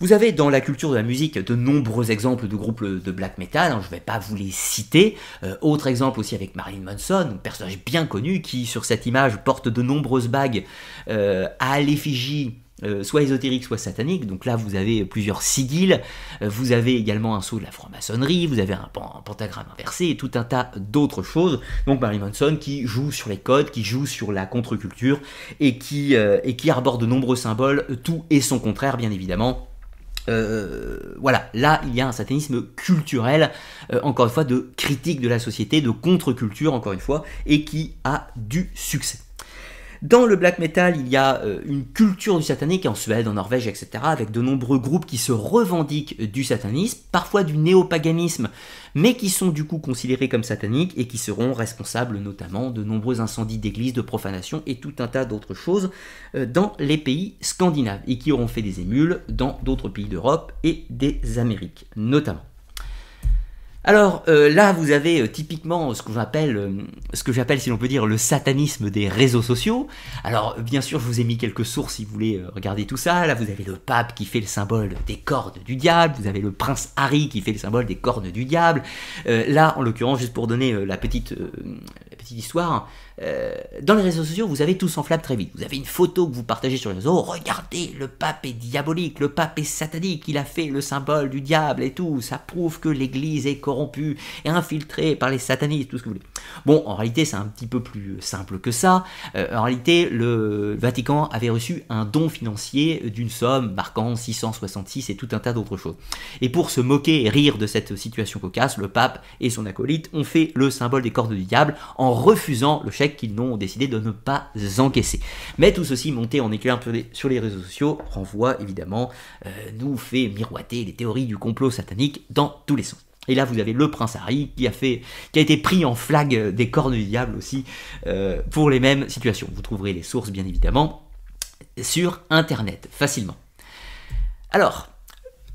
Vous avez dans la culture de la musique de nombreux exemples de groupes de black metal, hein, je ne vais pas vous les citer. Euh, autre exemple aussi avec Marilyn Manson, un personnage bien connu qui sur cette image porte de nombreuses bagues euh, à l'effigie soit ésotérique, soit satanique. Donc là, vous avez plusieurs sigils, euh, vous avez également un sceau de la franc-maçonnerie, vous avez un, pentagramme inversé et tout un tas d'autres choses. Donc Marilyn Manson qui joue sur les codes, qui joue sur la contre-culture et qui, euh, et qui arbore de nombreux symboles, tout et son contraire, bien évidemment. voilà, là il y a un satanisme culturel, encore une fois, de critique de la société, de contre-culture, encore une fois, et qui a du succès. Dans le black metal, il y a euh, une culture du satanique en Suède, en Norvège, etc., avec de nombreux groupes qui se revendiquent du satanisme, parfois du néopaganisme, mais qui sont du coup considérés comme sataniques et qui seront responsables notamment de nombreux incendies d'églises, de profanation et tout un tas d'autres choses euh, dans les pays scandinaves et qui auront fait des émules dans d'autres pays d'Europe et des Amériques notamment. Alors euh, là, vous avez euh, typiquement ce que j'appelle, euh, ce que j'appelle, si l'on peut dire, le satanisme des réseaux sociaux. Alors bien sûr, je vous ai mis quelques sources si vous voulez regarder tout ça. Là, vous avez le pape qui fait le symbole des cornes du diable. Vous avez le prince Harry qui fait le symbole des cornes du diable. là, en l'occurrence, juste pour donner la petite, la petite histoire, euh, dans les réseaux sociaux, vous avez tout s'enflamme très vite. Vous avez une photo que vous partagez sur les réseaux. Regardez, le pape est diabolique, le pape est satanique, il a fait le symbole du diable et tout. Ça prouve que l'Église est corrompue et infiltrée par les satanistes, tout ce que vous voulez. Bon, en réalité, c'est un petit peu plus simple que ça. Euh, en réalité, le Vatican avait reçu un don financier d'une somme marquant 666 et tout un tas d'autres choses. Et pour se moquer et rire de cette situation cocasse, le pape et son acolyte ont fait le symbole des cordes du diable en refusant le qu'ils n'ont décidé de ne pas encaisser. Mais tout ceci monté en éclair sur les réseaux sociaux renvoie évidemment, euh, nous fait miroiter les théories du complot satanique dans tous les sens. Et là, vous avez le prince Harry qui a, fait, qui a été pris en flag des cornes du diable aussi euh, pour les mêmes situations. Vous trouverez les sources, bien évidemment, sur Internet, facilement. Alors,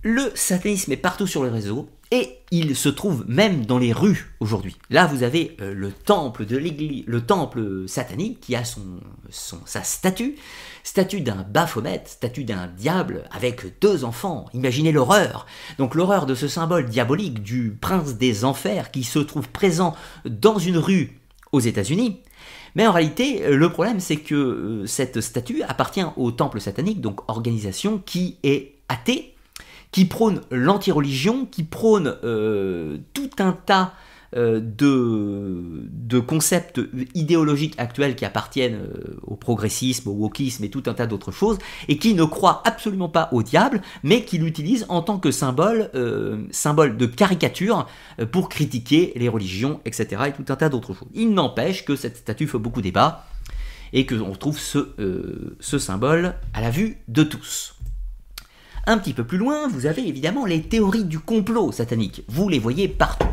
le satanisme est partout sur les réseaux et il se trouve même dans les rues aujourd'hui. Là, vous avez euh, le temple de l'église, le temple satanique qui a sa statue, statue d'un Baphomet, statue d'un diable avec deux enfants. Imaginez l'horreur. Donc l'horreur de ce symbole diabolique du prince des enfers qui se trouve présent dans une rue aux États-Unis. Mais en réalité, le problème, c'est que euh, cette statue appartient au temple satanique, donc organisation qui est athée, qui prône l'anti-religion, qui prône euh, tout un tas euh, de, concepts idéologiques actuels qui appartiennent euh, au progressisme, au wokisme et tout un tas d'autres choses, et qui ne croit absolument pas au diable, mais qui l'utilise en tant que symbole, symbole de caricature pour critiquer les religions, etc. et tout un tas d'autres choses. Il n'empêche que cette statue fait beaucoup débat et que on trouve ce, ce symbole à la vue de tous. Un petit peu plus loin, vous avez évidemment les théories du complot satanique. Vous les voyez partout.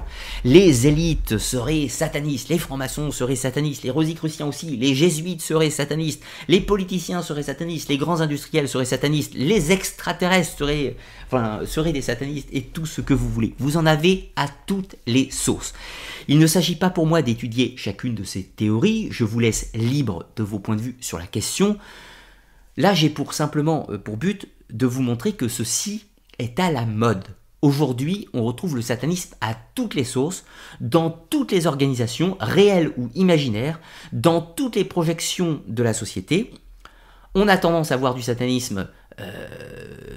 Les élites seraient satanistes, les francs-maçons seraient satanistes, les rosicruciens aussi, les jésuites seraient satanistes, les politiciens seraient satanistes, les grands industriels seraient satanistes, les extraterrestres seraient, enfin, des satanistes et tout ce que vous voulez. Vous en avez à toutes les sauces. Il ne s'agit pas pour moi d'étudier chacune de ces théories, je vous laisse libre de vos points de vue sur la question. Là, j'ai pour simplement euh, pour but de vous montrer que ceci est à la mode. Aujourd'hui, on retrouve le satanisme à toutes les sauces, dans toutes les organisations, réelles ou imaginaires, dans toutes les projections de la société. On a tendance à voir du satanisme euh,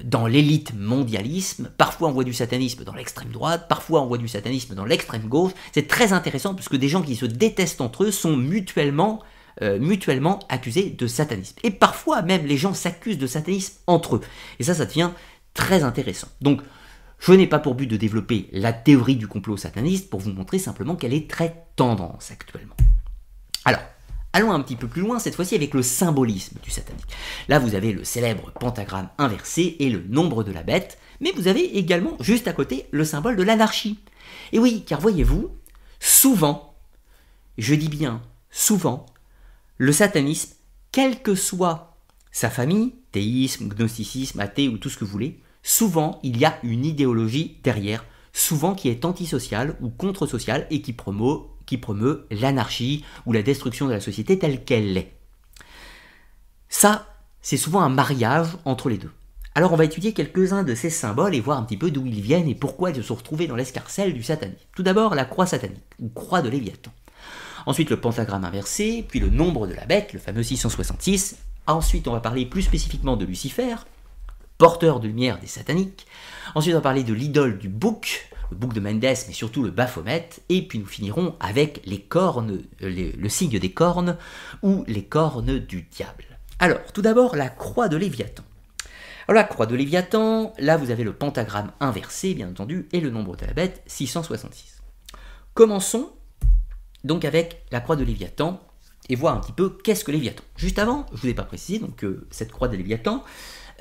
dans l'élite mondialisme, parfois on voit du satanisme dans l'extrême droite, parfois on voit du satanisme dans l'extrême gauche. C'est très intéressant puisque des gens qui se détestent entre eux sont mutuellement euh, mutuellement accusés de satanisme. Et parfois même les gens s'accusent de satanisme entre eux. Et ça, ça devient très intéressant. Donc, je n'ai pas pour but de développer la théorie du complot sataniste pour vous montrer simplement qu'elle est très tendance actuellement. Alors, allons un petit peu plus loin, cette fois-ci avec le symbolisme du satanique. Là, vous avez le célèbre pentagramme inversé et le nombre de la bête, mais vous avez également juste à côté le symbole de l'anarchie. Et oui, car voyez-vous, souvent, je dis bien souvent, le satanisme, quelle que soit sa famille, théisme, gnosticisme, athée ou tout ce que vous voulez, souvent il y a une idéologie derrière, souvent qui est antisociale ou contre-sociale et qui promeut, l'anarchie ou la destruction de la société telle qu'elle l'est. Ça, c'est souvent un mariage entre les deux. Alors on va étudier quelques-uns de ces symboles et voir un petit peu d'où ils viennent et pourquoi ils se sont retrouvés dans l'escarcelle du satanisme. Tout d'abord la croix satanique, ou croix de Léviathan. Ensuite, le pentagramme inversé, puis le nombre de la bête, le fameux 666. Ensuite, on va parler plus spécifiquement de Lucifer, porteur de lumière des sataniques. Ensuite, on va parler de l'idole du bouc, le bouc de Mendes, mais surtout le Baphomet. Et puis nous finirons avec les cornes, euh, le signe des cornes ou les cornes du diable. Alors, tout d'abord, la croix de Léviathan. Alors, la croix de Léviathan, là vous avez le pentagramme inversé, bien entendu, et le nombre de la bête, 666. Commençons donc avec la croix de Léviathan, et voir un petit peu qu'est-ce que Léviathan. Juste avant, je ne vous ai pas précisé, donc euh, cette croix de Léviathan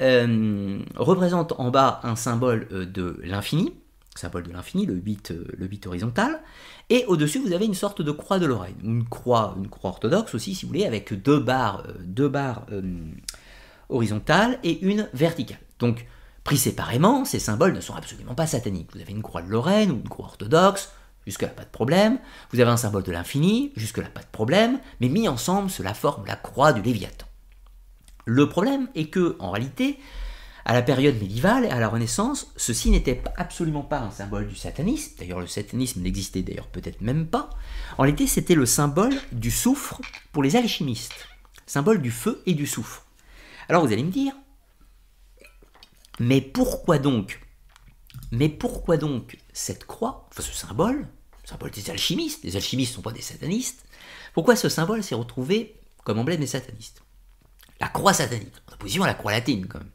euh, représente en bas un symbole euh, de l'infini, symbole de l'infini, le 8, le 8 horizontal, et au-dessus vous avez une sorte de croix de Lorraine, une croix, une croix orthodoxe aussi si vous voulez, avec deux barres, deux barres horizontales et une verticale. Donc pris séparément, ces symboles ne sont absolument pas sataniques. Vous avez une croix de Lorraine ou une croix orthodoxe, Jusque-là, pas de problème. Vous avez un symbole de l'infini, jusque-là, pas de problème. Mais mis ensemble, cela forme la croix du Léviathan. Le problème est que, en réalité, à la période médiévale et à la Renaissance, ceci n'était absolument pas un symbole du satanisme. D'ailleurs, le satanisme n'existait d'ailleurs peut-être même pas. En réalité, c'était le symbole du soufre pour les alchimistes. Symbole du feu et du soufre. Alors vous allez me dire, mais pourquoi donc Mais pourquoi donc cette croix, enfin ce symbole, symbole des alchimistes. Les alchimistes ne sont pas des satanistes. Pourquoi ce symbole s'est retrouvé comme emblème des satanistes? La croix satanique, en opposition à la croix latine quand même.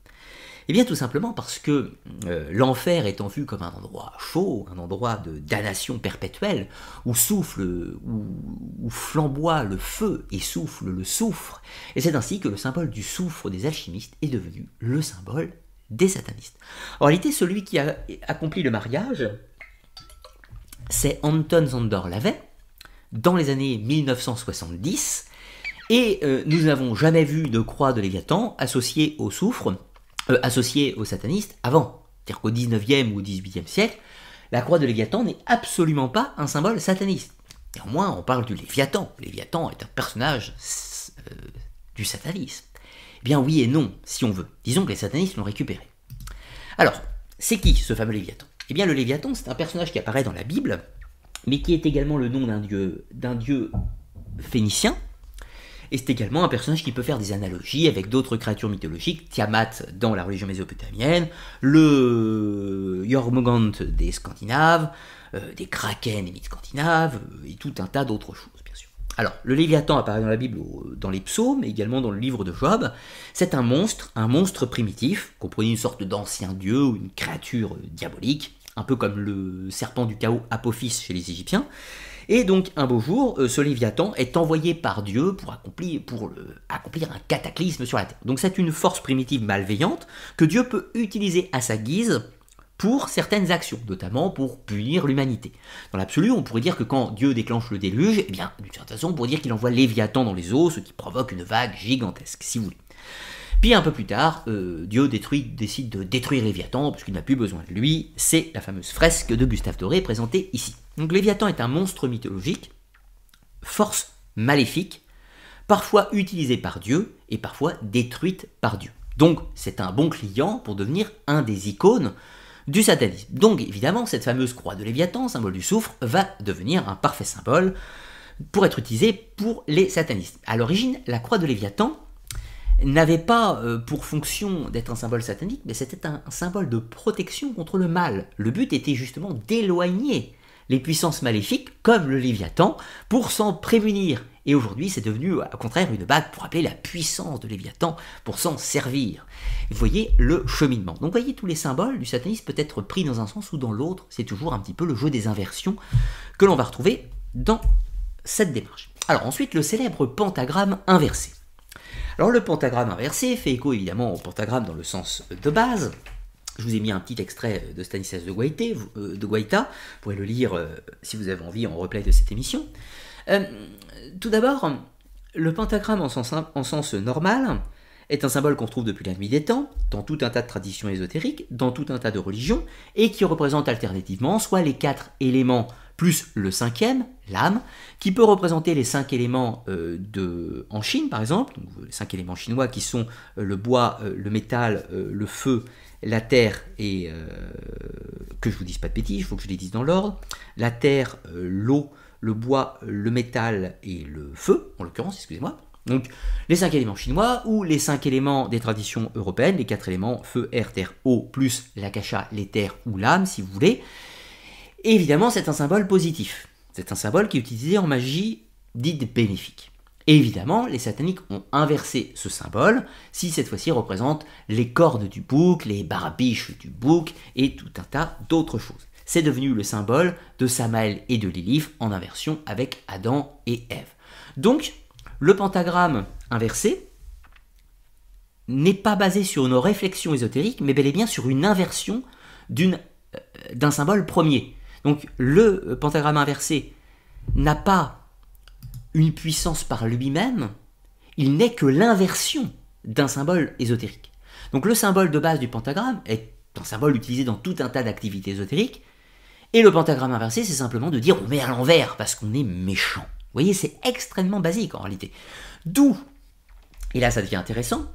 Eh bien tout simplement parce que euh, l'enfer étant vu comme un endroit chaud, un endroit de damnation perpétuelle, où souffle, où, flamboie le feu et souffle le soufre, et c'est ainsi que le symbole du soufre des alchimistes est devenu le symbole des satanistes. En réalité, celui qui a accompli le mariage, c'est Anton Zandor Lavey, dans les années 1970, et euh, nous n'avons jamais vu de croix de Léviathan associée au soufre, euh, associée aux satanistes avant. C'est-à-dire qu'au 19e ou au 18e siècle, la croix de Léviathan n'est absolument pas un symbole sataniste. Néanmoins, on parle du Léviathan. Léviathan est un personnage euh, du satanisme. Eh bien oui et non, si on veut. Disons que les satanistes l'ont récupéré. Alors, c'est qui ce fameux Léviathan? Eh bien le Léviathan, c'est un personnage qui apparaît dans la Bible, mais qui est également le nom d'un dieu, phénicien, et c'est également un personnage qui peut faire des analogies avec d'autres créatures mythologiques, Tiamat dans la religion mésopotamienne, le Jormungand des Scandinaves, euh, des Kraken des mythes scandinaves, euh, et tout un tas d'autres choses. Alors, le Léviathan apparaît dans la Bible, dans les psaumes, mais également dans le livre de Job. C'est un monstre, un monstre primitif, comprenez une sorte d'ancien dieu ou une créature diabolique, un peu comme le serpent du chaos Apophis chez les Égyptiens, et donc un beau jour, euh, ce Léviathan est envoyé par Dieu pour accomplir, pour accomplir un cataclysme sur la Terre. Donc c'est une force primitive malveillante que Dieu peut utiliser à sa guise pour certaines actions, notamment pour punir l'humanité. Dans l'absolu, on pourrait dire que quand Dieu déclenche le déluge, eh bien, d'une certaine façon, on pourrait dire qu'il envoie Léviathan dans les eaux, ce qui provoque une vague gigantesque, si vous voulez. Puis un peu plus tard, euh, Dieu décide de détruire Léviathan, parce qu'il n'a plus besoin de lui. C'est la fameuse fresque de Gustave Doré présentée ici. Donc Léviathan est un monstre mythologique, force maléfique, parfois utilisée par Dieu et parfois détruite par Dieu. Donc c'est un bon client pour devenir un des icônes du satanisme. Donc évidemment, cette fameuse croix de Léviathan, symbole du soufre, va devenir un parfait symbole pour être utilisé pour les satanistes. À l'origine, la croix de Léviathan n'avait pas euh, pour fonction d'être un symbole satanique, mais c'était un, symbole de protection contre le mal. Le but était justement d'éloigner les puissances maléfiques, comme le Léviathan, pour s'en prémunir. Et aujourd'hui, c'est devenu, au contraire, une bague pour rappeler la puissance de Léviathan, pour s'en servir. vous voyez le cheminement. Donc, vous voyez, tous les symboles du satanisme peuvent être pris dans un sens ou dans l'autre. C'est toujours un petit peu le jeu des inversions que l'on va retrouver dans cette démarche. Alors, ensuite, le célèbre pentagramme inversé. Alors le pentagramme inversé fait écho évidemment au pentagramme dans le sens de base. Je vous ai mis un petit extrait de Stanislas de Guaita, euh, de Guaita. vous pourrez le lire euh, si vous avez envie en replay de cette émission. Euh, tout d'abord, le pentagramme en sens, en sens normal est un symbole qu'on trouve depuis la nuit des temps, dans tout un tas de traditions ésotériques, dans tout un tas de religions, et qui représente alternativement soit les quatre éléments plus le cinquième, l'âme, qui peut représenter les cinq éléments euh, en Chine par exemple, les cinq éléments chinois qui sont euh, le bois, euh, le métal, le feu, la terre et que je vous dise pas de bêtises, il faut que je les dise dans l'ordre, la terre, l'eau, le bois, le métal et le feu, en l'occurrence, excusez-moi. Donc les cinq éléments chinois ou les cinq éléments des traditions européennes, les quatre éléments feu, air, terre, eau, plus l'akasha, l'éther ou l'âme si vous voulez. Évidemment, c'est un symbole positif. C'est un symbole qui est utilisé en magie dite bénéfique. Évidemment, les sataniques ont inversé ce symbole, si cette fois-ci représente les cordes du bouc, les barbiches du bouc et tout un tas d'autres choses. C'est devenu le symbole de Samaël et de Lilith en inversion avec Adam et Ève. Donc, le pentagramme inversé n'est pas basé sur une réflexion ésotérique, mais bel et bien sur une inversion euh, d'un symbole premier. Donc le pentagramme inversé n'a pas une puissance par lui-même, il n'est que l'inversion d'un symbole ésotérique. Donc le symbole de base du pentagramme est un symbole utilisé dans tout un tas d'activités ésotériques, et le pentagramme inversé, c'est simplement de dire on met à l'envers parce qu'on est méchant. Vous voyez, c'est extrêmement basique en réalité. D'où, et là ça devient intéressant,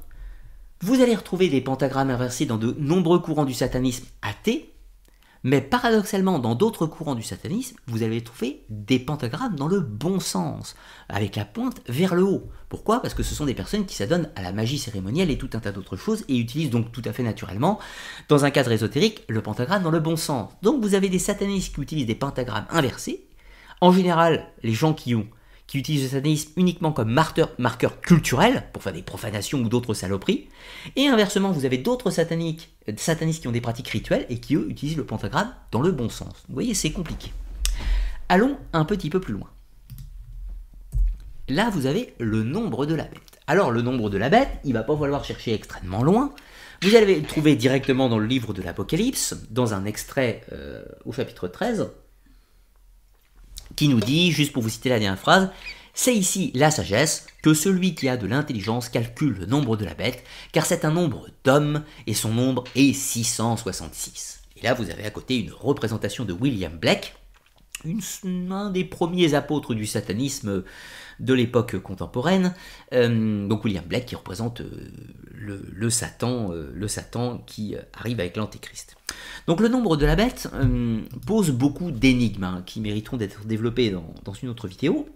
vous allez retrouver des pentagrammes inversés dans de nombreux courants du satanisme athée, mais paradoxalement, dans d'autres courants du satanisme, vous allez trouver des pentagrammes dans le bon sens, avec la pointe vers le haut. Pourquoi? Parce que ce sont des personnes qui s'adonnent à la magie cérémonielle et tout un tas d'autres choses, et utilisent donc tout à fait naturellement, dans un cadre ésotérique, le pentagramme dans le bon sens. Donc vous avez des satanistes qui utilisent des pentagrammes inversés. En général, les gens qui ont qui utilisent le satanisme uniquement comme marqueur, culturel, pour faire des profanations ou d'autres saloperies. Et inversement, vous avez d'autres sataniques, satanistes qui ont des pratiques rituelles et qui, eux, utilisent le pentagramme dans le bon sens. Vous voyez, c'est compliqué. Allons un petit peu plus loin. Là, vous avez le nombre de la bête. Alors, le nombre de la bête, il va pas falloir chercher extrêmement loin. Vous allez le trouver directement dans le livre de l'Apocalypse, dans un extrait euh, au chapitre 13 qui nous dit, juste pour vous citer la dernière phrase, C'est ici la sagesse que celui qui a de l'intelligence calcule le nombre de la bête, car c'est un nombre d'hommes et son nombre est 666. Et là, vous avez à côté une représentation de William Blake, un des premiers apôtres du satanisme de l'époque contemporaine, euh, donc William Blake qui représente euh, le, Satan, euh, le Satan qui arrive avec l'Antéchrist. Donc le nombre de la bête pose beaucoup d'énigmes hein, qui mériteront d'être développées dans, une autre vidéo.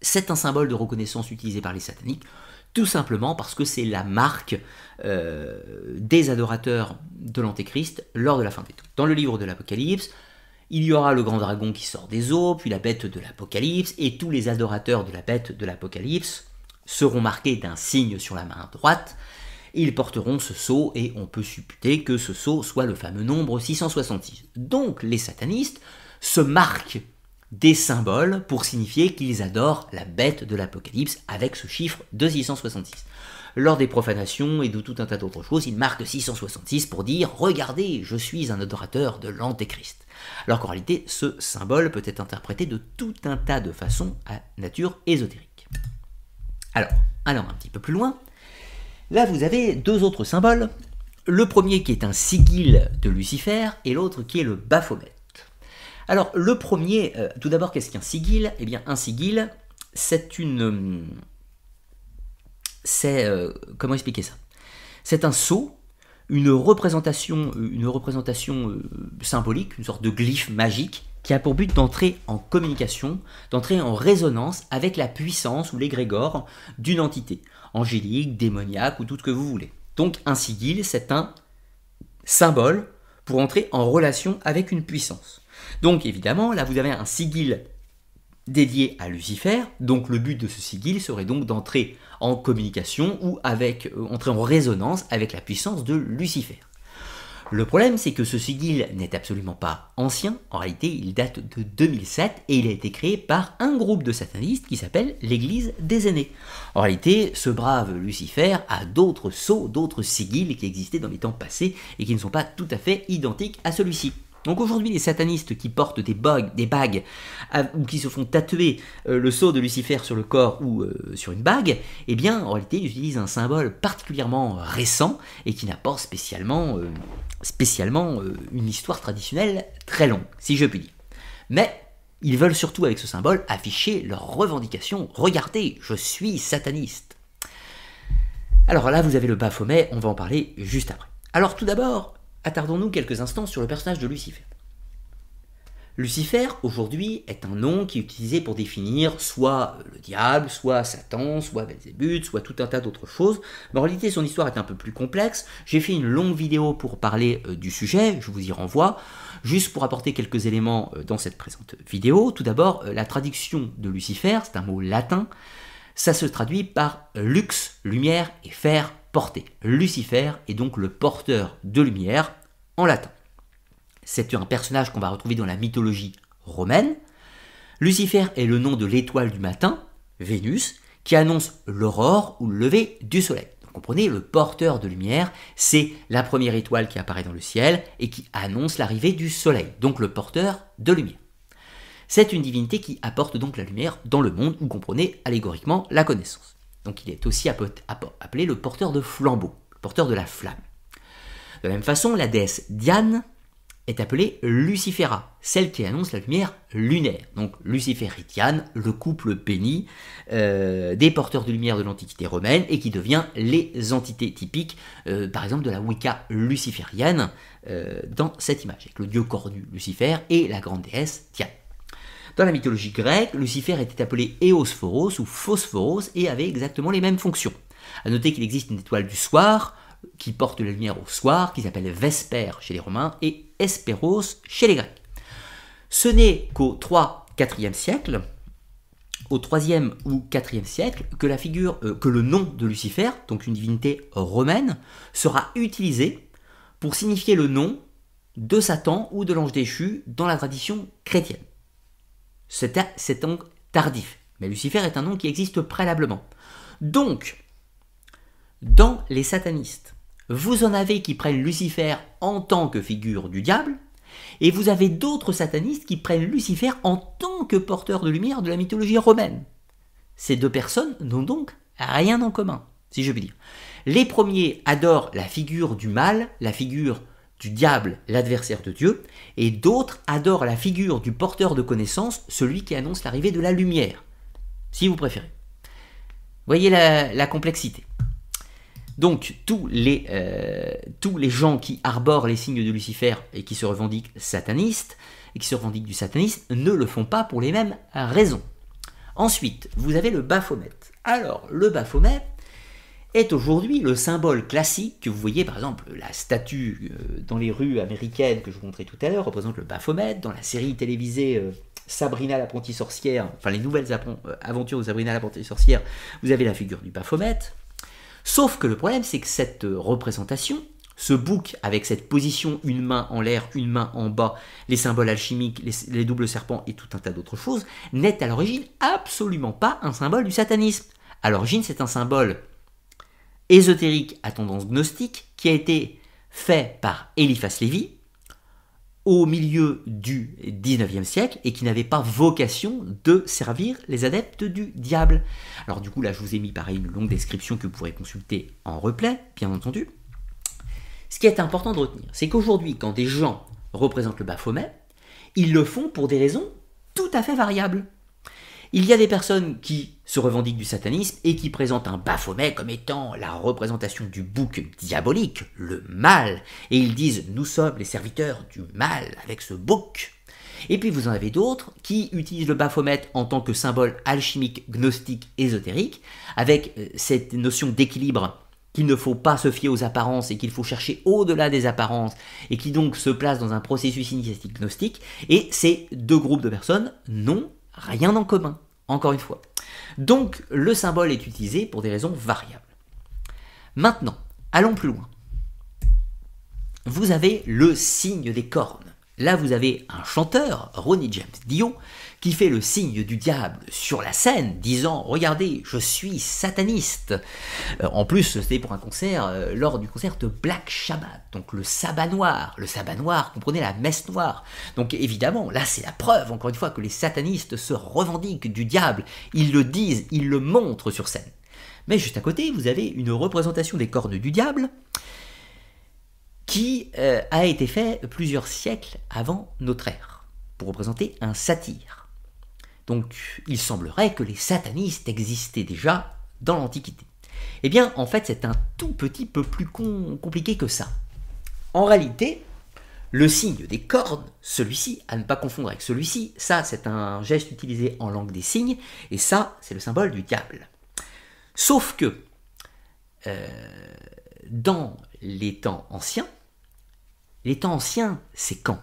C'est un symbole de reconnaissance utilisé par les sataniques, tout simplement parce que c'est la marque des adorateurs de l'Antéchrist lors de la fin des temps. Dans le livre de l'Apocalypse, il y aura le grand dragon qui sort des eaux, puis la bête de l'Apocalypse, et tous les adorateurs de la bête de l'Apocalypse seront marqués d'un signe sur la main droite. Ils porteront ce sceau et on peut supputer que ce sceau soit le fameux nombre 666. Donc les satanistes se marquent des symboles pour signifier qu'ils adorent la bête de l'Apocalypse avec ce chiffre de 666 lors des profanations et de tout un tas d'autres choses, il marque 666 pour dire Regardez, je suis un adorateur de l'Antéchrist. Alors qu'en réalité, ce symbole peut être interprété de tout un tas de façons à nature ésotérique. Alors, allons un petit peu plus loin. Là, vous avez deux autres symboles. Le premier qui est un sigil de Lucifer et l'autre qui est le Baphomet. Alors, le premier, euh, tout d'abord, qu'est-ce qu'un sigil? Eh bien, un sigil, c'est une, c'est euh, comment expliquer ça? C'est un sceau, une représentation, une représentation euh, symbolique, une sorte de glyphe magique qui a pour but d'entrer en communication, d'entrer en résonance avec la puissance ou l'égrégore d'une entité, angélique, démoniaque ou tout ce que vous voulez. Donc un sigil, c'est un symbole pour entrer en relation avec une puissance. Donc évidemment, là vous avez un sigil dédié à Lucifer, donc le but de ce sigil serait donc d'entrer en communication ou avec, euh, entrer en résonance avec la puissance de Lucifer. Le problème, c'est que ce sigil n'est absolument pas ancien. En réalité, il date de 2007 et il a été créé par un groupe de satanistes qui s'appelle l'Église des aînés. En réalité, ce brave Lucifer a d'autres sceaux, d'autres sigils qui existaient dans les temps passés et qui ne sont pas tout à fait identiques à celui-ci. Donc aujourd'hui, les satanistes qui portent des, des bagues ou qui se font tatouer euh, le sceau de Lucifer sur le corps ou euh, sur une bague, eh bien, en réalité, ils utilisent un symbole particulièrement récent et qui n'apporte spécialement, euh, spécialement une histoire traditionnelle très longue, si je puis dire. Mais ils veulent surtout, avec ce symbole, afficher leur revendication. Regardez, je suis sataniste. Alors là, vous avez le Baphomet, on va en parler juste après. Alors tout d'abord, attardons-nous quelques instants sur le personnage de Lucifer. Lucifer, aujourd'hui, est un nom qui est utilisé pour définir soit le diable, soit Satan, soit Belzébuth, soit tout un tas d'autres choses. Mais en réalité, son histoire est un peu plus complexe. J'ai fait une longue vidéo pour parler euh, du sujet, je vous y renvoie. Juste pour apporter quelques éléments euh, dans cette présente vidéo. Tout d'abord, euh, la traduction de Lucifer, c'est un mot latin. Ça se traduit par lux, lumière, et fer, porter. Lucifer est donc le porteur de lumière en latin. C'est un personnage qu'on va retrouver dans la mythologie romaine. Lucifer est le nom de l'étoile du matin, Vénus, qui annonce l'aurore ou le lever du soleil. Donc comprenez, le porteur de lumière, c'est la première étoile qui apparaît dans le ciel et qui annonce l'arrivée du soleil, donc le porteur de lumière. C'est une divinité qui apporte donc la lumière dans le monde, vous comprenez allégoriquement la connaissance. Donc il est aussi appelé le porteur de flambeau, le porteur de la flamme. De la même façon, la déesse Diane est appelée Lucifera, celle qui annonce la lumière lunaire. Donc Lucifer et Diane, le couple béni euh, des porteurs de lumière de l'Antiquité romaine et qui devient les entités typiques, euh, par exemple, de la Wicca luciférienne euh, dans cette image, avec le dieu cornu Lucifer et la grande déesse Diane. Dans la mythologie grecque, Lucifer était appelé Eosphoros ou Phosphoros et avait exactement les mêmes fonctions. A noter qu'il existe une étoile du soir qui porte la lumière au soir, qui s'appelle Vesper chez les Romains et Hesperos chez les Grecs. Ce n'est qu'au 3-4e siècle, au 3e ou 4e siècle, que la figure, euh, que le nom de Lucifer, donc une divinité romaine, sera utilisé pour signifier le nom de Satan ou de l'ange déchu dans la tradition chrétienne. C'est donc tardif. Mais Lucifer est un nom qui existe préalablement. Donc, dans les satanistes, vous en avez qui prennent Lucifer en tant que figure du diable, et vous avez d'autres satanistes qui prennent Lucifer en tant que porteur de lumière de la mythologie romaine. ces deux personnes n'ont donc rien en commun, si je puis dire. Les premiers adorent la figure du mal, la figure du diable, l'adversaire de Dieu, et d'autres adorent la figure du porteur de connaissances, celui qui annonce l'arrivée de la lumière, si vous préférez. Voyez la, complexité. Donc tous les, euh, tous les gens qui arborent les signes de Lucifer et qui se revendiquent satanistes, et qui se revendiquent du satanisme, ne le font pas pour les mêmes raisons. Ensuite, vous avez le Baphomet. Alors, le Baphomet, est aujourd'hui le symbole classique que vous voyez par exemple la statue euh, dans les rues américaines que je vous montrais tout à l'heure représente le Baphomet dans la série télévisée euh, Sabrina l'apprentie sorcière enfin les nouvelles euh, aventures de Sabrina l'apprentie sorcière vous avez la figure du Baphomet sauf que le problème c'est que cette représentation ce bouc avec cette position une main en l'air, une main en bas, les symboles alchimiques, les, les doubles serpents et tout un tas d'autres choses, n'est à l'origine absolument pas un symbole du satanisme. À l'origine, c'est un symbole ésotérique à tendance gnostique qui a été fait par Eliphas Lévy au milieu du 19e siècle et qui n'avait pas vocation de servir les adeptes du diable. Alors du coup là je vous ai mis pareil une longue description que vous pourrez consulter en replay, bien entendu. Ce qui est important de retenir, c'est qu'aujourd'hui quand des gens représentent le Baphomet, ils le font pour des raisons tout à fait variables. Il y a des personnes qui se revendiquent du satanisme et qui présentent un Baphomet comme étant la représentation du bouc diabolique, le mal, et ils disent nous sommes les serviteurs du mal avec ce bouc. Et puis vous en avez d'autres qui utilisent le Baphomet en tant que symbole alchimique, gnostique, ésotérique, avec euh, cette notion d'équilibre qu'il ne faut pas se fier aux apparences et qu'il faut chercher au-delà des apparences, et qui donc se place dans un processus initiatique gnostique, et ces deux groupes de personnes n'ont rien en commun, encore une fois. Donc le symbole est utilisé pour des raisons variables. Maintenant, allons plus loin. Vous avez le signe des cornes. Là, vous avez un chanteur, Ronnie James Dio, qui fait le signe du diable sur la scène, disant Regardez, je suis sataniste. Euh, en plus, c'était pour un concert, euh, lors du concert de Black Shabbat, donc le sabbat noir. Le sabbat noir, comprenez la messe noire. Donc évidemment, là, c'est la preuve, encore une fois, que les satanistes se revendiquent du diable. Ils le disent, ils le montrent sur scène. Mais juste à côté, vous avez une représentation des cornes du diable qui euh, a été fait plusieurs siècles avant notre ère, pour représenter un satyre. Donc il semblerait que les satanistes existaient déjà dans l'Antiquité. Eh bien, en fait, c'est un tout petit peu plus compliqué que ça. En réalité, le signe des cornes, celui-ci, à ne pas confondre avec celui-ci, ça c'est un geste utilisé en langue des signes, et ça c'est le symbole du diable. Sauf que, euh, dans les temps anciens, les temps anciens, c'est quand?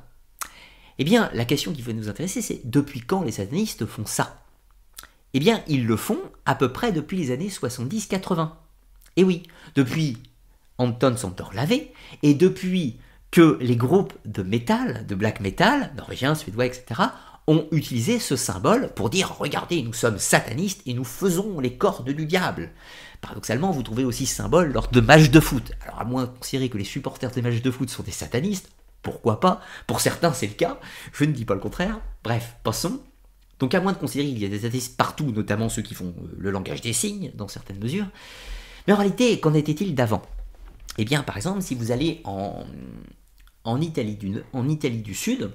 Eh bien, la question qui va nous intéresser, c'est depuis quand les satanistes font ça? Eh bien, ils le font à peu près depuis les années 70-80. Et oui, depuis Anton Santor Lavé, et depuis que les groupes de métal, de black metal, norvégiens, suédois, etc., ont utilisé ce symbole pour dire regardez, nous sommes satanistes et nous faisons les cordes du diable. Paradoxalement, vous trouvez aussi ce symbole lors de matchs de foot. Alors, à moins de considérer que les supporters des matchs de foot sont des satanistes, pourquoi pas Pour certains, c'est le cas. Je ne dis pas le contraire. Bref, passons. Donc, à moins de considérer qu'il y a des satanistes partout, notamment ceux qui font euh, le langage des signes, dans certaines mesures. Mais en réalité, qu'en était-il d'avant? Eh bien, par exemple, si vous allez en, en, Italie du, en Italie du Sud,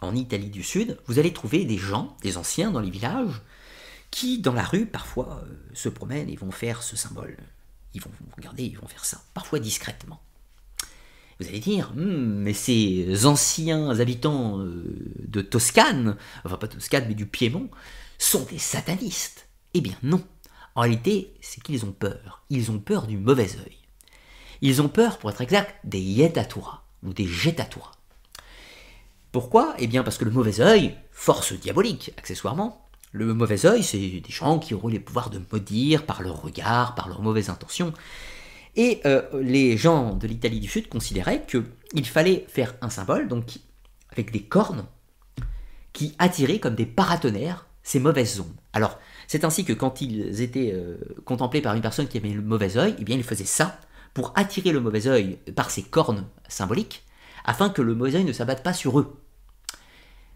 en Italie du Sud, vous allez trouver des gens, des anciens dans les villages, qui dans la rue parfois euh, se promènent et vont faire ce symbole. Ils vont regarder, ils vont faire ça, parfois discrètement. Vous allez dire, hmm, mais ces anciens habitants euh, de Toscane, enfin pas Toscane mais du Piémont, sont des satanistes. Eh bien non. En réalité, c'est qu'ils ont peur. Ils ont peur du mauvais œil. Ils ont peur, pour être exact, des yetatura ou des jetatura. Pourquoi? Eh bien parce que le mauvais œil, force diabolique accessoirement, le mauvais œil, c'est des gens qui auront les pouvoirs de maudire par leur regard, par leurs mauvaises intentions. Et euh, les gens de l'Italie du Sud considéraient qu'il fallait faire un symbole, donc avec des cornes, qui attiraient comme des paratonnerres ces mauvaises ondes. Alors, c'est ainsi que quand ils étaient euh, contemplés par une personne qui avait le mauvais œil, eh bien, ils faisaient ça pour attirer le mauvais œil par ces cornes symboliques, afin que le mauvais œil ne s'abatte pas sur eux.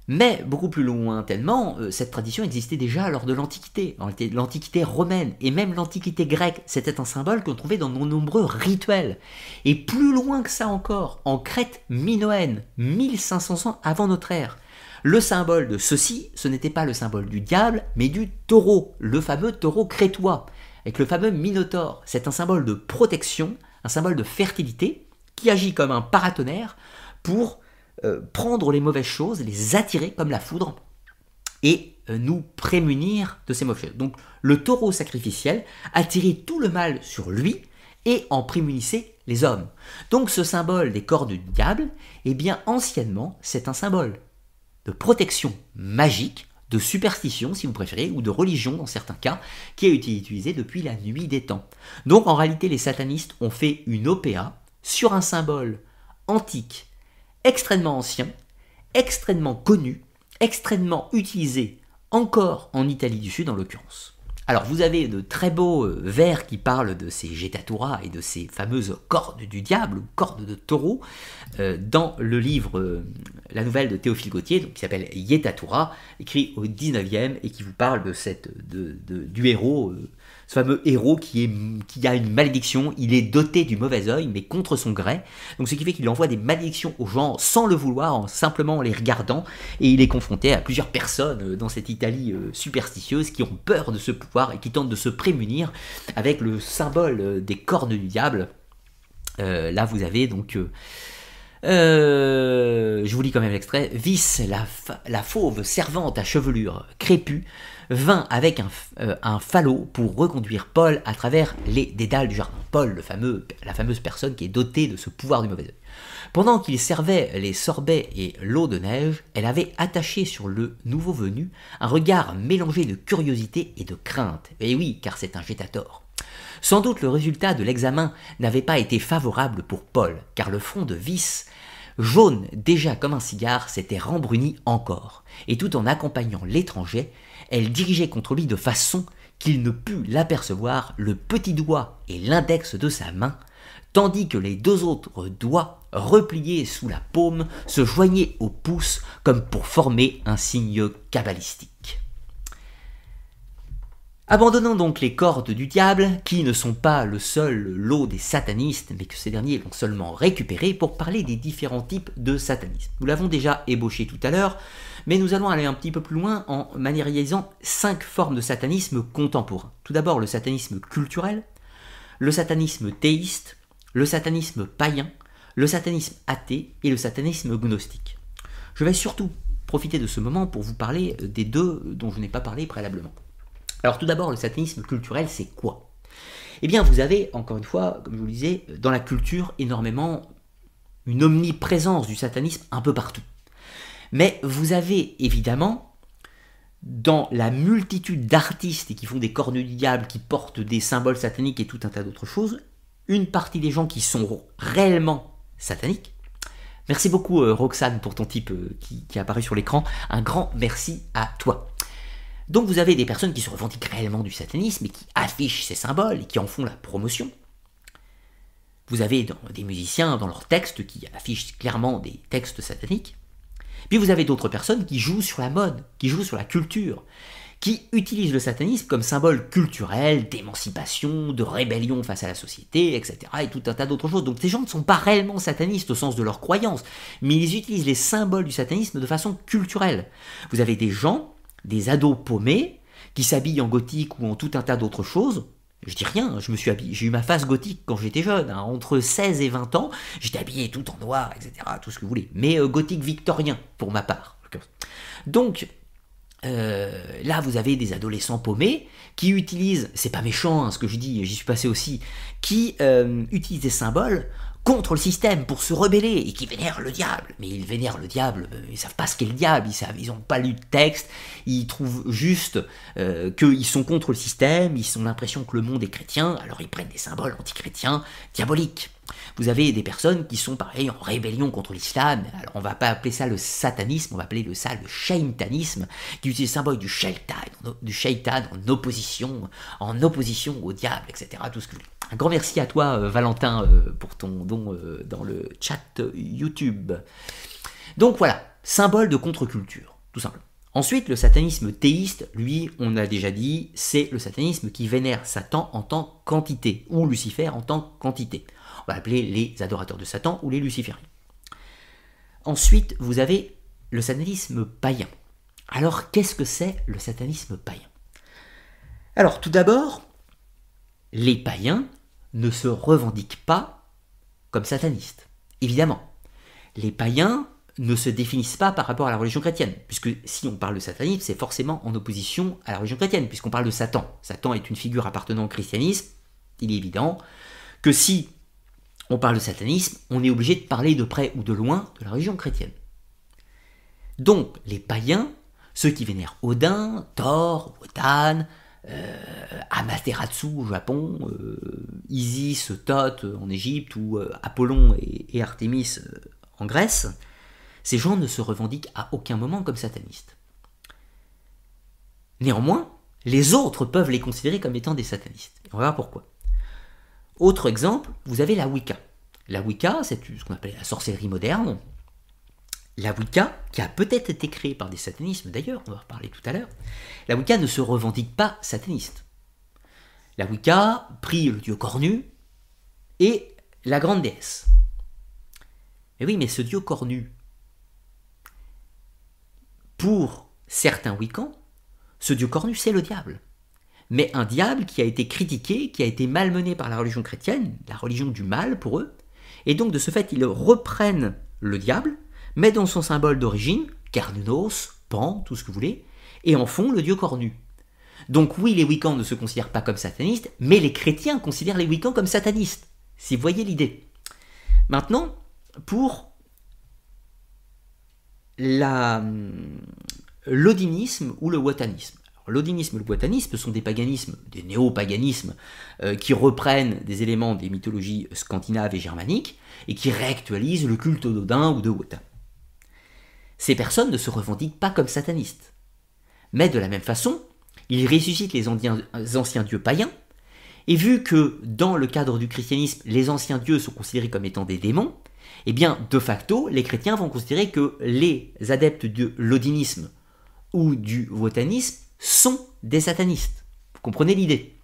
Mais beaucoup plus lointainement, euh, cette tradition existait déjà lors de l'Antiquité, l'Antiquité romaine et même l'Antiquité grecque. C'était un symbole qu'on trouvait dans de nombreux rituels. Et plus loin que ça encore, en Crète minoenne, 1500 ans avant notre ère, le symbole de ceci, ce n'était pas le symbole du diable, mais du taureau, le fameux taureau crétois, avec le fameux minotaure. C'est un symbole de protection, un symbole de fertilité, qui agit comme un paratonnerre pour euh, prendre les mauvaises choses, les attirer comme la foudre, et euh, nous prémunir de ces mauvaises choses. Donc le taureau sacrificiel attirait tout le mal sur lui et en prémunissait les hommes. Donc ce symbole des corps du diable, eh bien anciennement, c'est un symbole de protection magique, de superstition si vous préférez, ou de religion dans certains cas, qui a été utilisé depuis la nuit des temps. Donc en réalité, les satanistes ont fait une OPA sur un symbole antique extrêmement ancien, extrêmement connu, extrêmement utilisé encore en Italie du Sud en l'occurrence. Alors vous avez de très beaux euh, vers qui parlent de ces Getatura et de ces fameuses cordes du diable ou cordes de taureau euh, dans le livre, euh, la nouvelle de Théophile Gautier, qui s'appelle Yetatura, écrit au 19e et qui vous parle de cette, de, du héros fameux héros qui a une malédiction, il est doté du mauvais œil, mais contre son gré. Donc ce qui fait qu'il envoie des malédictions aux gens sans le vouloir, en simplement les regardant, et il est confronté à plusieurs personnes euh, dans cette Italie euh, superstitieuse qui ont peur de ce pouvoir et qui tentent de se prémunir avec le symbole euh, des cornes du diable. là vous avez donc... je vous lis quand même l'extrait. Vis, la, la fauve servante à chevelure crépue, vint avec un, euh, un, falot pour reconduire Paul à travers les dédales du jardin. Paul, la fameuse personne qui est dotée de ce pouvoir du mauvais œil. Pendant qu'il servait les sorbets et l'eau de neige, elle avait attaché sur le nouveau venu un regard mélangé de curiosité et de crainte. Et oui, car c'est un gétator. Sans doute le résultat de l'examen n'avait pas été favorable pour Paul, car le front de vis, jaune déjà comme un cigare, s'était rembruni encore, et tout en accompagnant l'étranger, elle dirigeait contre lui de façon qu'il ne put l'apercevoir le petit doigt et l'index de sa main, tandis que les deux autres doigts, repliés sous la paume, se joignaient au pouce comme pour former un signe cabalistique. Abandonnons donc les cordes du diable, qui ne sont pas le seul lot des satanistes, mais que ces derniers l'ont seulement récupéré pour parler des différents types de satanisme. Nous l'avons déjà ébauché tout à l'heure, mais nous allons aller un petit peu plus loin en maniérisant cinq formes de satanisme contemporain. Tout d'abord le satanisme culturel, le satanisme théiste, le satanisme païen, le satanisme athée et le satanisme gnostique. Je vais surtout profiter de ce moment pour vous parler des deux dont je n'ai pas parlé préalablement. Alors tout d'abord, le satanisme culturel, c'est quoi? Eh bien, vous avez, encore une fois, comme je vous le disais, dans la culture énormément une omniprésence du satanisme un peu partout. Mais vous avez évidemment, dans la multitude d'artistes qui font des cornes du diable, qui portent des symboles sataniques et tout un tas d'autres choses, une partie des gens qui sont réellement sataniques. Merci beaucoup euh, Roxane pour ton type euh, qui, qui est apparu sur l'écran. Un grand merci à toi. Donc vous avez des personnes qui se revendiquent réellement du satanisme et qui affichent ces symboles et qui en font la promotion. Vous avez des musiciens dans leurs textes qui affichent clairement des textes sataniques. Puis vous avez d'autres personnes qui jouent sur la mode, qui jouent sur la culture, qui utilisent le satanisme comme symbole culturel d'émancipation, de rébellion face à la société, etc. et tout un tas d'autres choses. Donc ces gens ne sont pas réellement satanistes au sens de leur croyance, mais ils utilisent les symboles du satanisme de façon culturelle. Vous avez des gens, des ados paumés, qui s'habillent en gothique ou en tout un tas d'autres choses, je dis rien, je me suis habillé, j'ai eu ma face gothique quand j'étais jeune, hein. entre 16 et 20 ans, j'étais habillé tout en noir, etc., tout ce que vous voulez, mais euh, gothique victorien pour ma part. Donc, euh, là, vous avez des adolescents paumés qui utilisent, c'est pas méchant hein, ce que je dis, j'y suis passé aussi, qui euh, utilisent des symboles contre le système pour se rebeller et qui vénèrent le diable. Mais ils vénèrent le diable, euh, ils savent pas ce qu'est le diable, ils savent, ils ont pas lu de texte, ils trouvent juste euh, qu'ils sont contre le système, ils ont l'impression que le monde est chrétien, alors ils prennent des symboles antichrétiens diaboliques. Vous avez des personnes qui sont pareil en rébellion contre l'islam, alors on va pas appeler ça le satanisme, on va appeler le ça le shaitanisme, qui utilise le symbole du shaitan, du shaitan en opposition, en opposition au diable, etc. Tout ce que un grand merci à toi, euh, Valentin, euh, pour ton don euh, dans le chat YouTube. Donc voilà, symbole de contre-culture. tout simple. Ensuite, le satanisme théiste, lui, on a déjà dit, c'est le satanisme qui vénère Satan en tant qu'entité, ou Lucifer en tant qu'entité. On va appeler les adorateurs de Satan ou les lucifériens. Ensuite, vous avez le satanisme païen. Alors, qu'est-ce que c'est le satanisme païen? Alors, tout d'abord, les païens ne se revendiquent pas comme satanistes. Évidemment, les païens ne se définissent pas par rapport à la religion chrétienne, puisque si on parle de satanisme, c'est forcément en opposition à la religion chrétienne, puisqu'on parle de Satan. Satan est une figure appartenant au christianisme, il est évident que si on parle de satanisme, on est obligé de parler de près ou de loin de la religion chrétienne. Donc, les païens, ceux qui vénèrent Odin, Thor, Wotan, Amaterasu au Japon, euh, Isis, Thoth en Égypte, ou euh, Apollon et, et Artémis en Grèce, ces gens ne se revendiquent à aucun moment comme satanistes. Néanmoins, les autres peuvent les considérer comme étant des satanistes. On va voir pourquoi. Autre exemple, vous avez la Wicca. La Wicca, c'est ce qu'on appelle la sorcellerie moderne. La Wicca, qui a peut-être été créée par des satanismes d'ailleurs, on va en reparler tout à l'heure, la Wicca ne se revendique pas sataniste. La Wicca prie le dieu cornu et la grande déesse. Mais oui, mais ce dieu cornu, pour certains Wiccans, ce dieu cornu, c'est le diable. Mais un diable qui a été critiqué, qui a été malmené par la religion chrétienne, la religion du mal pour eux, et donc de ce fait, ils reprennent le diable, mais dans son symbole d'origine, Carnunos, Pan, tout ce que vous voulez, et en font le dieu cornu. Donc oui, les Wiccans ne se considèrent pas comme satanistes, mais les chrétiens considèrent les Wiccans comme satanistes. Si vous voyez l'idée. Maintenant, pour l'odinisme ou le watanisme. L'odinisme et le watanisme sont des paganismes, des néo-paganismes, euh, qui reprennent des éléments des mythologies scandinaves et germaniques et qui réactualisent le culte d'Odin ou de Wotan. Ces personnes ne se revendiquent pas comme satanistes. Mais de la même façon, ils ressuscitent les anciens dieux païens, et vu que dans le cadre du christianisme, les anciens dieux sont considérés comme étant des démons, eh bien, de facto, les chrétiens vont considérer que les adeptes de l'odinisme ou du wotanisme sont des satanistes. Vous comprenez l'idée?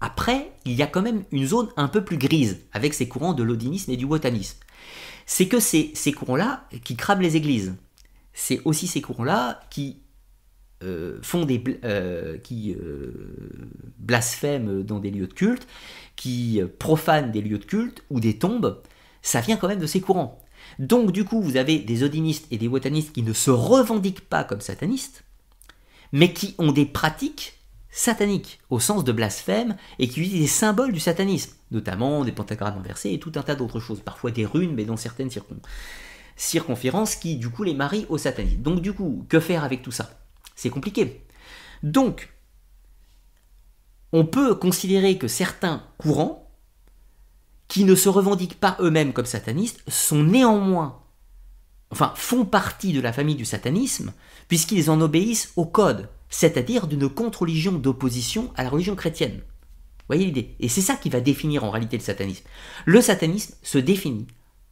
Après, il y a quand même une zone un peu plus grise avec ces courants de l'odinisme et du wotanisme. C'est que c'est ces courants-là qui crament les églises. C'est aussi ces courants-là qui euh, font des euh, qui euh, blasphèment dans des lieux de culte, qui profanent des lieux de culte ou des tombes ça vient quand même de ces courants. Donc du coup, vous avez des odinistes et des wotanistes qui ne se revendiquent pas comme satanistes, mais qui ont des pratiques sataniques, au sens de blasphème, et qui utilisent des symboles du satanisme, notamment des pentagrammes inversés et tout un tas d'autres choses, parfois des runes, mais dans certaines circonférences qui du coup les marient au satanisme. Donc du coup, que faire avec tout ça? C'est compliqué. Donc, on peut considérer que certains courants qui ne se revendiquent pas eux-mêmes comme satanistes, sont néanmoins, enfin, font partie de la famille du satanisme, puisqu'ils en obéissent au code, c'est-à-dire d'une contre-religion d'opposition à la religion chrétienne. Vous voyez l'idée? Et c'est ça qui va définir en réalité le satanisme. Le satanisme se définit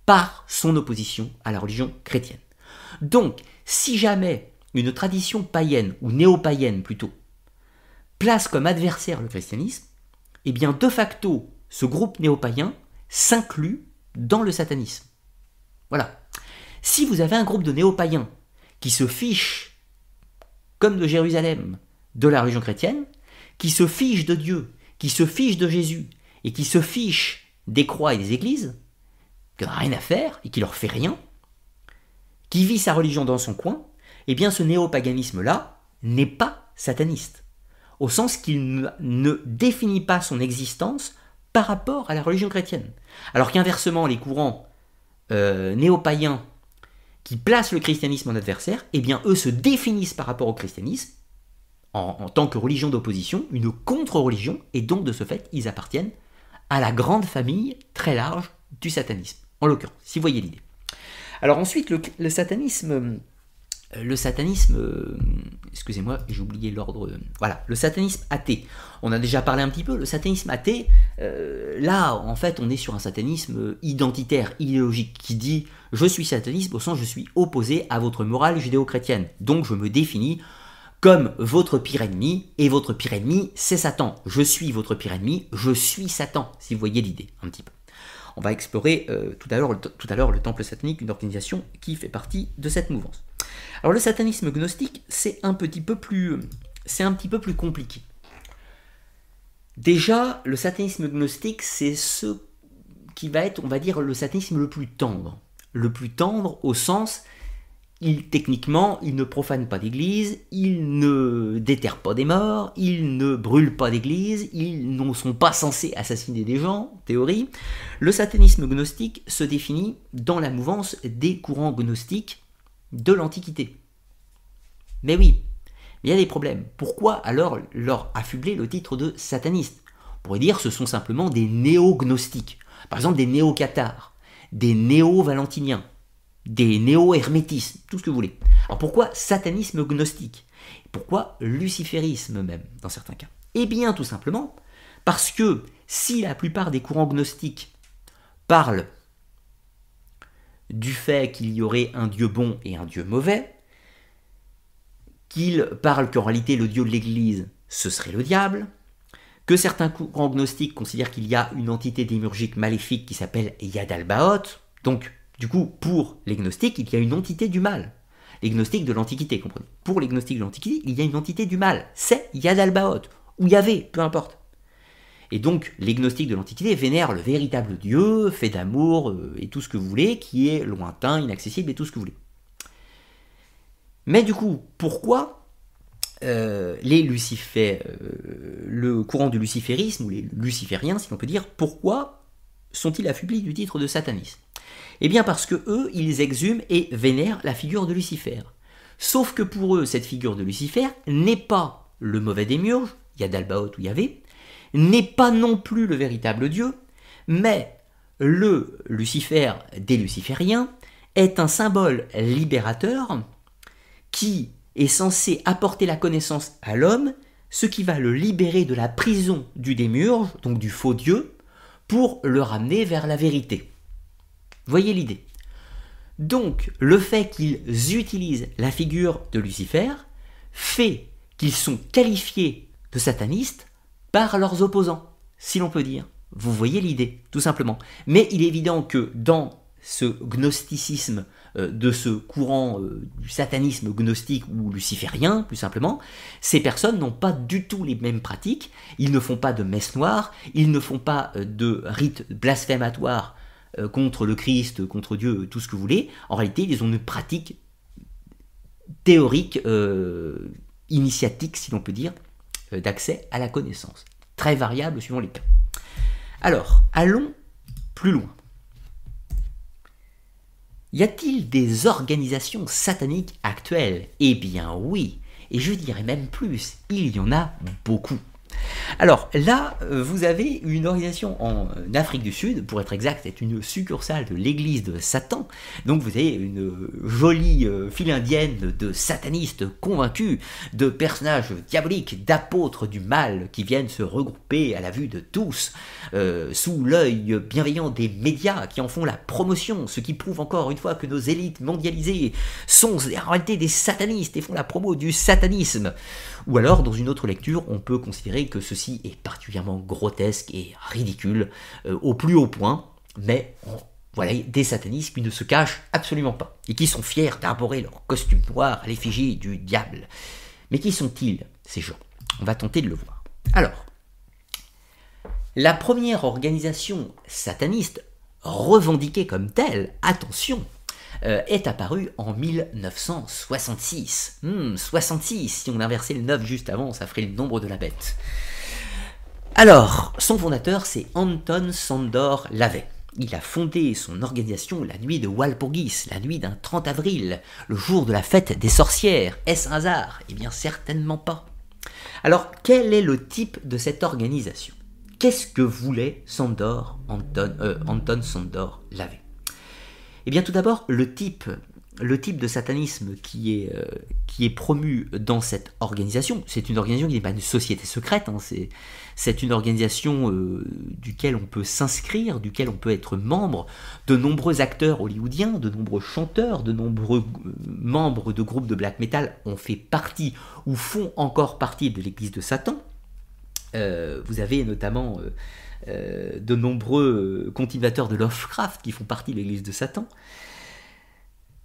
par son opposition à la religion chrétienne. Donc, si jamais une tradition païenne, ou néo-païenne plutôt, place comme adversaire le christianisme, eh bien de facto, ce groupe néo-païen s'inclut dans le satanisme. Voilà. Si vous avez un groupe de néo-païens qui se fiche, de Jérusalem, de la religion chrétienne, qui se fiche de Dieu, qui se fiche de Jésus, et qui se fiche des croix et des églises, qui n'a rien à faire et qui leur fait rien, qui vit sa religion dans son coin, eh bien ce néo-paganisme-là n'est pas sataniste, au sens qu'il ne définit pas son existence par rapport à la religion chrétienne. Alors qu'inversement, les courants euh, néo-païens qui placent le christianisme en adversaire, eh bien eux se définissent par rapport au christianisme en, tant que religion d'opposition, une contre-religion, et donc de ce fait, ils appartiennent à la grande famille très large du satanisme, en l'occurrence, si vous voyez l'idée. Alors ensuite, le, satanisme le satanisme, euh, excusez-moi, j'ai oublié l'ordre. Voilà, le satanisme athée. On a déjà parlé un petit peu. Le satanisme athée, euh, là, en fait, on est sur un satanisme identitaire, idéologique, qui dit je suis sataniste au sens je suis opposé à votre morale judéo-chrétienne. Donc je me définis comme votre pire ennemi, et votre pire ennemi, c'est Satan. Je suis votre pire ennemi, je suis Satan, si vous voyez l'idée, un petit peu. On va explorer euh, tout à l'heure le temple satanique, une organisation qui fait partie de cette mouvance. Alors le satanisme gnostique, c'est un c'est un petit peu plus compliqué. Déjà, le satanisme gnostique, c'est ce qui va être, on va dire, le satanisme le plus tendre. Le plus tendre au sens, techniquement, il ne profane pas d'église, il ne déterre pas des morts, il ne brûle pas d'église, ils ne sont pas censés assassiner des gens, théorie. Le satanisme gnostique se définit dans la mouvance des courants gnostiques de l'Antiquité. Mais oui, il y a des problèmes. Pourquoi alors leur affubler le titre de sataniste? On pourrait dire ce sont simplement des néo-gnostiques. Par exemple des néo-cathares, des néo-valentiniens, des néo-hermétismes, tout ce que vous voulez. Alors pourquoi satanisme gnostique? Pourquoi luciférisme même, dans certains cas? Eh bien tout simplement parce que si la plupart des courants gnostiques parlent du fait qu'il y aurait un Dieu bon et un Dieu mauvais, qu'il parle qu'en réalité le Dieu de l'Église, ce serait le diable, que certains courants gnostiques considèrent qu'il y a une entité démurgique maléfique qui s'appelle Yadalbaoth, donc du coup pour les gnostiques il y a une entité du mal. Les gnostiques de l'Antiquité, comprenez. Pour les gnostiques de l'Antiquité, il y a une entité du mal, c'est Yadalbaoth, ou Yahvé, peu importe. Et donc, les gnostiques de l'Antiquité vénèrent le véritable Dieu, fait d'amour euh, et tout ce que vous voulez, qui est lointain, inaccessible et tout ce que vous voulez. Mais du coup, pourquoi euh, les Lucifères, euh, le courant du luciférisme, ou les lucifériens, si l'on peut dire, pourquoi sont-ils affublés du titre de satanisme? Eh bien parce que eux, ils exhument et vénèrent la figure de Lucifer. Sauf que pour eux, cette figure de Lucifer n'est pas le mauvais démiurge, Yadalbaoth ou Yahvé, n'est pas non plus le véritable Dieu, mais le Lucifer des Lucifériens est un symbole libérateur qui est censé apporter la connaissance à l'homme, ce qui va le libérer de la prison du démurge, donc du faux Dieu, pour le ramener vers la vérité. Voyez l'idée. Donc le fait qu'ils utilisent la figure de Lucifer fait qu'ils sont qualifiés de satanistes par leurs opposants, si l'on peut dire. Vous voyez l'idée, tout simplement. Mais il est évident que dans ce gnosticisme euh, de ce courant euh, du satanisme gnostique ou luciférien, plus simplement, ces personnes n'ont pas du tout les mêmes pratiques, ils ne font pas de messe noire, ils ne font pas euh, de rites blasphématoires contre le Christ, contre Dieu, tout ce que vous voulez. En réalité, ils ont une pratique théorique, initiatique, si l'on peut dire, euh, d'accès à la connaissance. Très variable suivant les cas. Alors, allons plus loin. Y a-t-il des organisations sataniques actuelles? Eh bien oui, et je dirais même plus, il y en a beaucoup. Alors là, euh, vous avez une organisation en Afrique du Sud, pour être exact, c'est une succursale de l'église de Satan. Donc vous avez une jolie euh, file indienne de satanistes convaincus, de personnages diaboliques, d'apôtres du mal qui viennent se regrouper à la vue de tous, euh, sous l'œil bienveillant des médias qui en font la promotion, ce qui prouve encore une fois que nos élites mondialisées sont en réalité des satanistes et font la promo du satanisme. Ou alors, dans une autre lecture, on peut considérer que ceci est particulièrement grotesque et ridicule euh, au plus haut point, mais voilà, des satanistes qui ne se cachent absolument pas, et qui sont fiers d'arborer leur costume noir à l'effigie du diable. Mais qui sont-ils, ces gens? On va tenter de le voir. Alors, la première organisation sataniste revendiquée comme telle, attention, euh, est apparu en 1966. 66, hmm, si on inversait le 9 juste avant, ça ferait le nombre de la bête. Alors, son fondateur, c'est Anton Sandor Lavey. Il a fondé son organisation la nuit de Walpurgis, la nuit d'un 30 avril, le jour de la fête des sorcières. Est-ce un hasard? Eh bien, certainement pas. Alors, quel est le type de cette organisation? Qu'est-ce que voulait Sandor, Anton, euh, Anton Sandor Lavey eh bien tout d'abord, le type le type de satanisme qui est, euh, qui est promu dans cette organisation, c'est une organisation qui n'est pas une société secrète, hein, c'est une organisation euh, duquel on peut s'inscrire, duquel on peut être membre. De nombreux acteurs hollywoodiens, de nombreux chanteurs, de nombreux euh, membres de groupes de black metal ont fait partie ou font encore partie de l'église de Satan. vous avez notamment de nombreux continuateurs de Lovecraft qui font partie de l'église de Satan.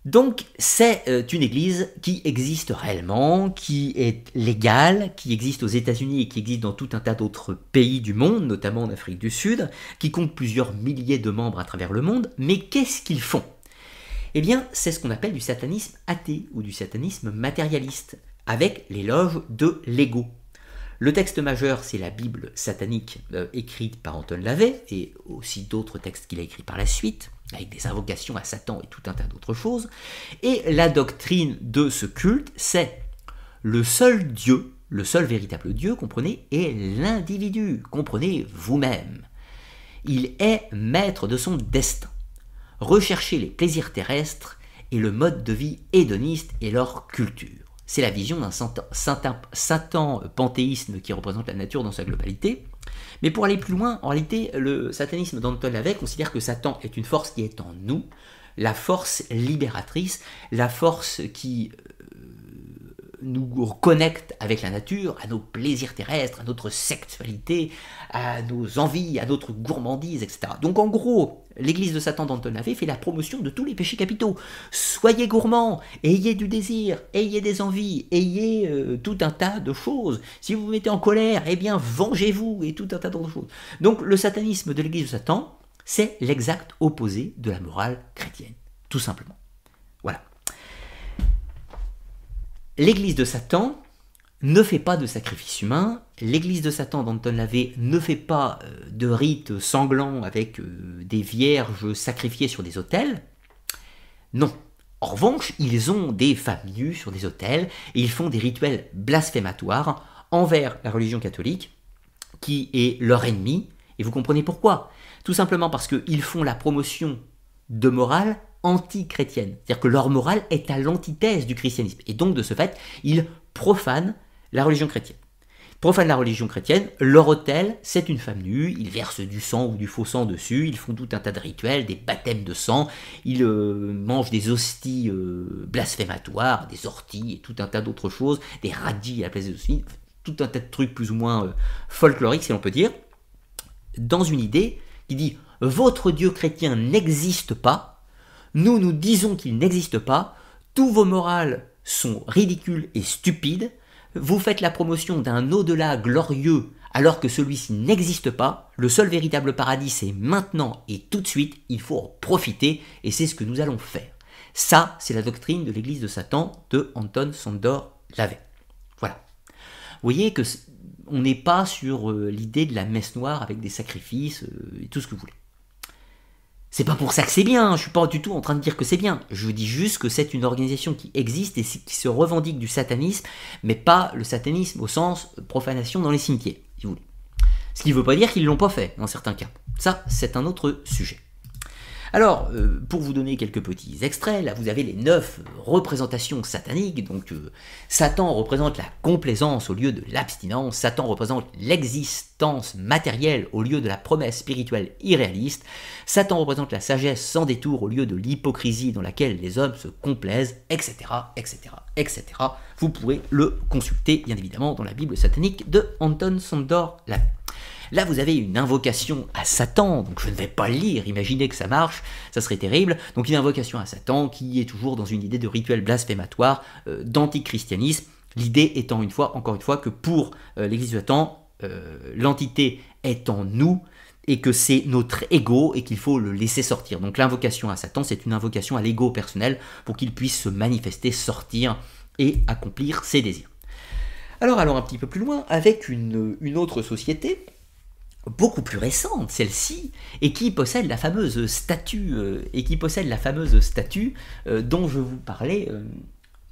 Donc c'est euh, une église qui existe réellement, qui est légale, qui existe aux États-Unis et qui existe dans tout un tas d'autres pays du monde, notamment en Afrique du Sud, qui compte plusieurs milliers de membres à travers le monde. Mais qu'est-ce qu'ils font? Eh bien, c'est ce qu'on appelle du satanisme athée ou du satanisme matérialiste, avec l'éloge de l'ego. Le texte majeur, c'est la Bible satanique euh, écrite par Anton Lavey et aussi d'autres textes qu'il a écrits par la suite avec des invocations à Satan et tout un tas d'autres choses. Et la doctrine de ce culte, c'est le seul Dieu, le seul véritable Dieu, comprenez, est l'individu, comprenez vous-même. Il est maître de son destin. Recherchez les plaisirs terrestres et le mode de vie hédoniste et leur culture. C'est la vision d'un Satan panthéisme qui représente la nature dans sa globalité, mais pour aller plus loin, en réalité, le satanisme d'Anton Lavey considère que Satan est une force qui est en nous, la force libératrice, la force qui nous connecte avec la nature, à nos plaisirs terrestres, à notre sexualité, à nos envies, à notre gourmandise, etc. Donc en gros, l'église de Satan d'Anton Lavey fait la promotion de tous les péchés capitaux. Soyez gourmands, ayez du désir, ayez des envies, ayez euh, tout un tas de choses. Si vous vous mettez en colère, eh bien vengez-vous et tout un tas d'autres choses. Donc le satanisme de l'église de Satan, c'est l'exact opposé de la morale chrétienne, tout simplement. L'église de Satan ne fait pas de sacrifice humain, l'église de Satan d'Anton Lavey ne fait pas euh, de rites sanglants avec euh, des vierges sacrifiées sur des autels. Non. En revanche, ils ont des femmes nues sur des autels et ils font des rituels blasphématoires envers la religion catholique, qui est leur ennemi. Et vous comprenez pourquoi? Tout simplement parce qu'ils font la promotion de morale anti-chrétienne. C'est-à-dire que leur morale est à l'antithèse du christianisme. Et donc, de ce fait, ils profanent la religion chrétienne. Profanent la religion chrétienne, leur autel, c'est une femme nue, ils versent du sang ou du faux sang dessus, ils font tout un tas de rituels, des baptêmes de sang, ils euh, mangent des hosties euh, blasphématoires, des orties et tout un tas d'autres choses, des radis à la place des hosties, tout un tas de trucs plus ou moins euh, folkloriques, si l'on peut dire, dans une idée qui dit votre Dieu chrétien n'existe pas, nous nous disons qu'il n'existe pas, tous vos morales sont ridicules et stupides, vous faites la promotion d'un au-delà glorieux alors que celui-ci n'existe pas, le seul véritable paradis c'est maintenant et tout de suite, il faut en profiter et c'est ce que nous allons faire. Ça, c'est la doctrine de l'église de Satan de Anton Sandor Lavey. Voilà. Vous voyez que on n'est pas sur euh, l'idée de la messe noire avec des sacrifices euh, et tout ce que vous voulez. C'est pas pour ça que c'est bien, je suis pas du tout en train de dire que c'est bien. Je dis juste que c'est une organisation qui existe et qui se revendique du satanisme, mais pas le satanisme au sens profanation dans les cimetières, si vous voulez. Ce qui ne veut pas dire qu'ils l'ont pas fait, dans certains cas. Ça, c'est un autre sujet. Alors, euh, pour vous donner quelques petits extraits, là vous avez les neuf représentations sataniques. Donc, euh, Satan représente la complaisance au lieu de l'abstinence, Satan représente l'existence matérielle au lieu de la promesse spirituelle irréaliste, Satan représente la sagesse sans détour au lieu de l'hypocrisie dans laquelle les hommes se complaisent, etc., etc., etc. Vous pourrez le consulter, bien évidemment, dans la Bible satanique de Anton Sandor. Là, vous avez une invocation à Satan, donc je ne vais pas le lire, imaginez que ça marche, ça serait terrible. Donc une invocation à Satan qui est toujours dans une idée de rituel blasphématoire, euh, d'antichristianisme. L'idée étant une fois, encore une fois, que pour euh, l'Église de Satan, euh, l'entité est en nous et que c'est notre ego et qu'il faut le laisser sortir. Donc l'invocation à Satan, c'est une invocation à l'ego personnel pour qu'il puisse se manifester, sortir et accomplir ses désirs. Alors allons un petit peu plus loin avec une, une autre société beaucoup plus récente, celle-ci, et qui possède la fameuse statue, euh, et qui possède la fameuse statue euh, dont je vous parlais, euh,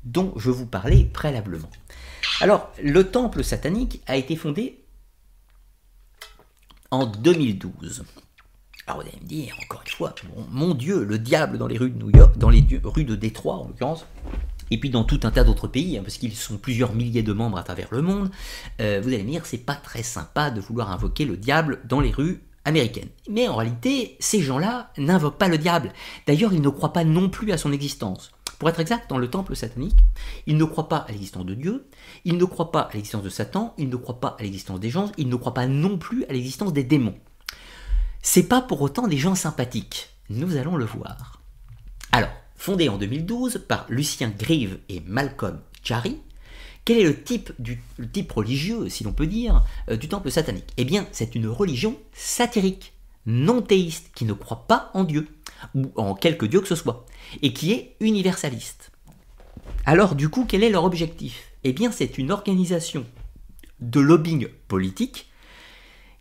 dont je vous parlais préalablement. Alors, le temple satanique a été fondé en 2012. Alors vous allez me dire, encore une fois, mon, Dieu, le diable dans les rues de New York, dans les rues de Détroit en l'occurrence, et puis dans tout un tas d'autres pays, hein, parce qu'ils sont plusieurs milliers de membres à travers le monde, euh, vous allez me dire, c'est pas très sympa de vouloir invoquer le diable dans les rues américaines. Mais en réalité, ces gens-là n'invoquent pas le diable. D'ailleurs, ils ne croient pas non plus à son existence. Pour être exact, dans le temple satanique, ils ne croient pas à l'existence de Dieu, ils ne croient pas à l'existence de Satan, ils ne croient pas à l'existence des gens, ils ne croient pas non plus à l'existence des démons. C'est pas pour autant des gens sympathiques. Nous allons le voir. Alors, fondé en 2012 par Lucien Grieve et Malcolm Chari, quel est le type, du, type religieux, si l'on peut dire, euh, du temple satanique? Eh bien, c'est une religion satirique, non théiste, qui ne croit pas en Dieu, ou en quelque Dieu que ce soit, et qui est universaliste. Alors, du coup, quel est leur objectif? Eh bien, c'est une organisation de lobbying politique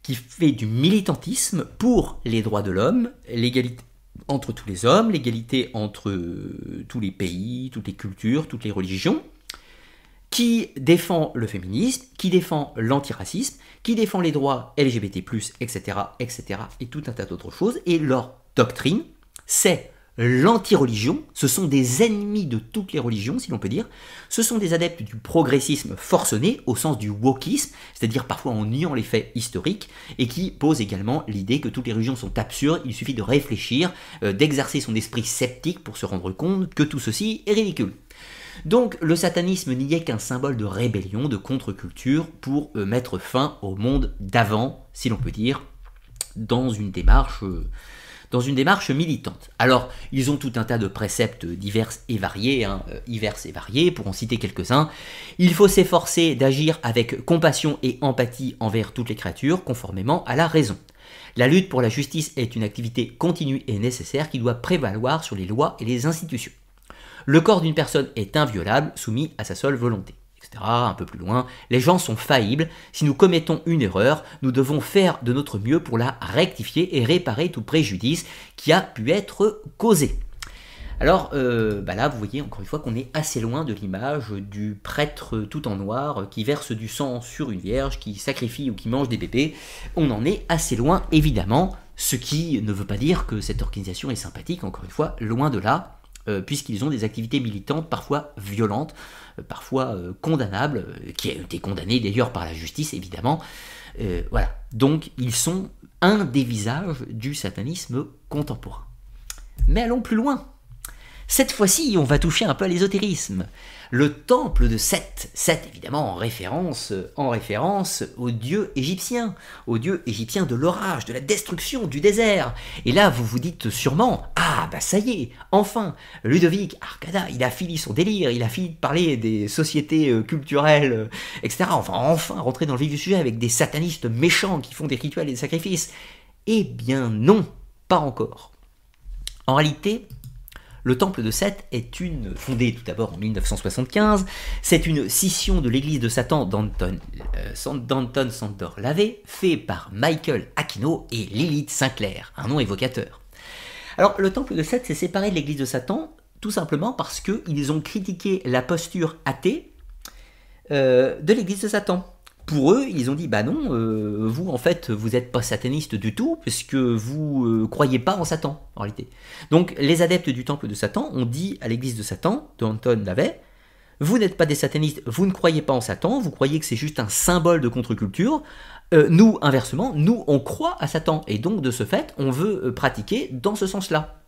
qui fait du militantisme pour les droits de l'homme, l'égalité entre tous les hommes, l'égalité entre euh, tous les pays, toutes les cultures, toutes les religions, qui défend le féminisme, qui défend l'antiracisme, qui défend les droits LGBT+, etc., etc., et tout un tas d'autres choses. Et leur doctrine, c'est l'anti-religion, ce sont des ennemis de toutes les religions, si l'on peut dire. Ce sont des adeptes du progressisme forcené, au sens du wokisme, c'est-à-dire parfois en niant les faits historiques, et qui posent également l'idée que toutes les religions sont absurdes, il suffit de réfléchir, euh, d'exercer son esprit sceptique pour se rendre compte que tout ceci est ridicule. Donc le satanisme n'y est qu'un symbole de rébellion, de contre-culture, pour euh, mettre fin au monde d'avant, si l'on peut dire, dans une démarche... Euh, dans une démarche militante. Alors, ils ont tout un tas de préceptes divers et variés, hein, euh, divers et variés, pour en citer quelques-uns. Il faut s'efforcer d'agir avec compassion et empathie envers toutes les créatures, conformément à la raison. La lutte pour la justice est une activité continue et nécessaire qui doit prévaloir sur les lois et les institutions. Le corps d'une personne est inviolable, soumis à sa seule volonté un peu plus loin, les gens sont faillibles. Si nous commettons une erreur, nous devons faire de notre mieux pour la rectifier et réparer tout préjudice qui a pu être causé. Alors euh, bah là, vous voyez encore une fois qu'on est assez loin de l'image du prêtre tout en noir qui verse du sang sur une vierge, qui sacrifie ou qui mange des bébés. On en est assez loin, évidemment, ce qui ne veut pas dire que cette organisation est sympathique, encore une fois, loin de là, euh, puisqu'ils ont des activités militantes parfois violentes parfois euh, condamnable, euh, qui a été condamné d'ailleurs par la justice évidemment. Voilà. Donc ils sont un des visages du satanisme contemporain. Mais allons plus loin. Cette fois-ci, on va toucher un peu à l'ésotérisme. Le temple de Seth, Seth évidemment en référence, en référence au dieu égyptien, au dieu égyptien de l'orage, de la destruction, du désert. Et là, vous vous dites sûrement, ah bah ça y est, enfin, Ludovic Arcada, il a fini son délire, il a fini de parler des sociétés euh, culturelles, euh, etc. Enfin, enfin, rentrer dans le vif du sujet avec des satanistes méchants qui font des rituels et des sacrifices. Eh bien non, pas encore. En réalité, le temple de Seth est une, fondé tout d'abord en 1975, c'est une scission de l'église de Satan d'Anton euh, Sandor Lavey, fait par Michael Aquino et Lilith Sinclair, un nom évocateur. Alors le temple de Seth s'est séparé de l'église de Satan tout simplement parce qu'ils ont critiqué la posture athée euh, de l'église de Satan pour eux, ils ont dit bah non, euh, vous en fait, vous n'êtes pas sataniste du tout, puisque vous euh, croyez pas en Satan, en réalité. Donc les adeptes du temple de Satan ont dit à l'église de Satan, de Anton Lavey, vous n'êtes pas des satanistes, vous ne croyez pas en Satan, vous croyez que c'est juste un symbole de contre-culture. Euh, nous, inversement, nous, on croit à Satan, et donc de ce fait, on veut pratiquer dans ce sens-là.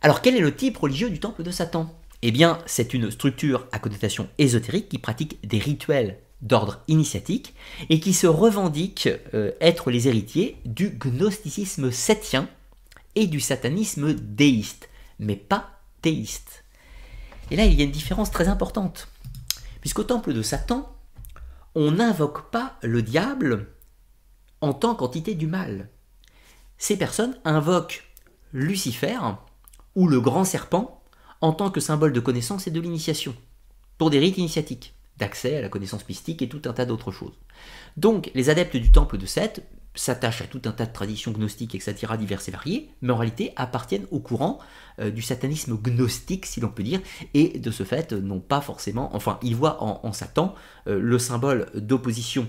Alors quel est le type religieux du temple de Satan? Eh bien, c'est une structure à connotation ésotérique qui pratique des rituels d'ordre initiatique et qui se revendiquent euh, être les héritiers du gnosticisme septien et du satanisme déiste, mais pas théiste. Et là, il y a une différence très importante, puisqu'au temple de Satan, on n'invoque pas le diable en tant qu'entité du mal. Ces personnes invoquent Lucifer ou le grand serpent en tant que symbole de connaissance et de l'initiation, pour des rites initiatiques d'accès à la connaissance mystique et tout un tas d'autres choses. Donc les adeptes du temple de Seth s'attachent à tout un tas de traditions gnostiques, etc., diverses et variées, mais en réalité appartiennent au courant euh, du satanisme gnostique, si l'on peut dire, et de ce fait n'ont pas forcément, enfin, ils voient en, Satan euh, le symbole d'opposition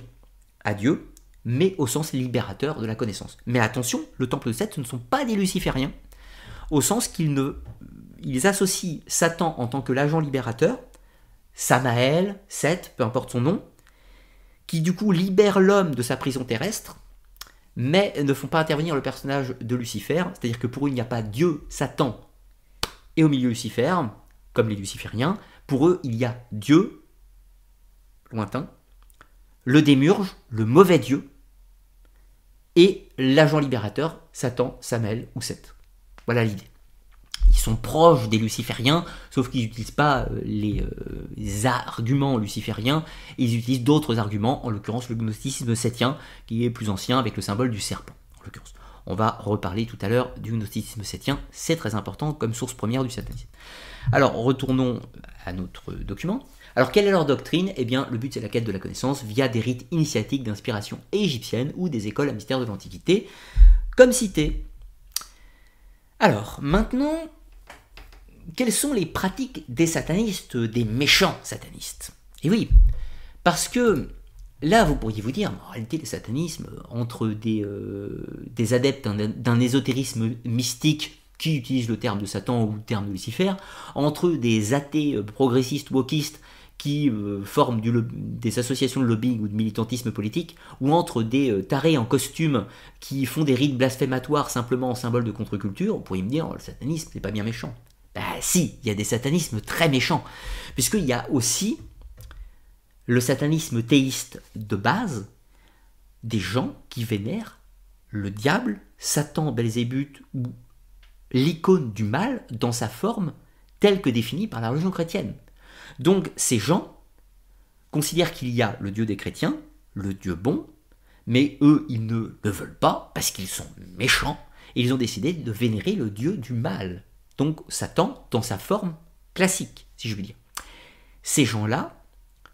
à Dieu, mais au sens libérateur de la connaissance. Mais attention, le temple de Seth, ne sont pas des lucifériens, au sens qu'ils ne, ils associent Satan en tant que l'agent libérateur, Samaël, Seth, peu importe son nom, qui du coup libère l'homme de sa prison terrestre, mais ne font pas intervenir le personnage de Lucifer, c'est-à-dire que pour eux il n'y a pas Dieu, Satan, et au milieu Lucifer, comme les lucifériens, pour eux il y a Dieu, lointain, le démurge, le mauvais Dieu, et l'agent libérateur, Satan, Samael ou Seth. Voilà l'idée. Sont proches des lucifériens, sauf qu'ils n'utilisent pas euh, les, euh, arguments lucifériens, ils utilisent d'autres arguments, en l'occurrence le gnosticisme septien, qui est plus ancien avec le symbole du serpent, en l'occurrence. On va reparler tout à l'heure du gnosticisme septien, c'est très important comme source première du satanisme. Alors, retournons à notre document. Alors, quelle est leur doctrine? Eh bien, le but c'est la quête de la connaissance via des rites initiatiques d'inspiration égyptienne ou des écoles à mystère de l'Antiquité, comme cité. Alors, maintenant, quelles sont les pratiques des satanistes, des méchants satanistes? Et oui, parce que là, vous pourriez vous dire, en réalité, le satanisme, entre des, euh, adeptes d'un ésotérisme mystique qui utilisent le terme de Satan ou le terme de Lucifer, entre des athées progressistes, wokistes, qui euh, forment des associations de lobbying ou de militantisme politique, ou entre des euh, tarés en costume qui font des rites blasphématoires simplement en symbole de contre-culture, vous pourriez me dire, oh, le satanisme, c'est pas bien méchant. Ben si, il y a des satanismes très méchants, puisqu'il y a aussi le satanisme théiste de base, des gens qui vénèrent le diable, Satan, Belzébuth ou l'icône du mal dans sa forme telle que définie par la religion chrétienne. Donc ces gens considèrent qu'il y a le Dieu des chrétiens, le Dieu bon, mais eux, ils ne le veulent pas parce qu'ils sont méchants, et ils ont décidé de vénérer le Dieu du mal. Donc Satan dans sa forme classique, si je veux dire. Ces gens-là,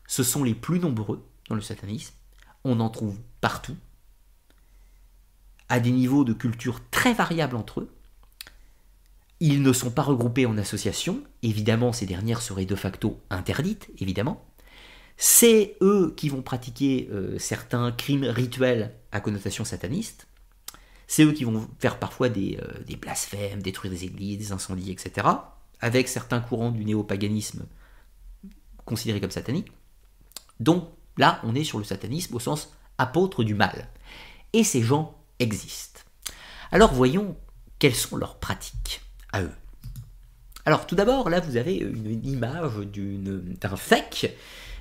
ce sont les plus nombreux dans le satanisme, on en trouve partout, à des niveaux de culture très variables entre eux, ils ne sont pas regroupés en associations, évidemment ces dernières seraient de facto interdites, évidemment. C'est eux qui vont pratiquer euh, certains crimes rituels à connotation sataniste. C'est eux qui vont faire parfois des, euh, blasphèmes, détruire des églises, des incendies, etc. Avec certains courants du néopaganisme considérés comme sataniques. Donc là, on est sur le satanisme au sens apôtre du mal. Et ces gens existent. Alors voyons quelles sont leurs pratiques à eux. Alors tout d'abord, là vous avez une image d'un fake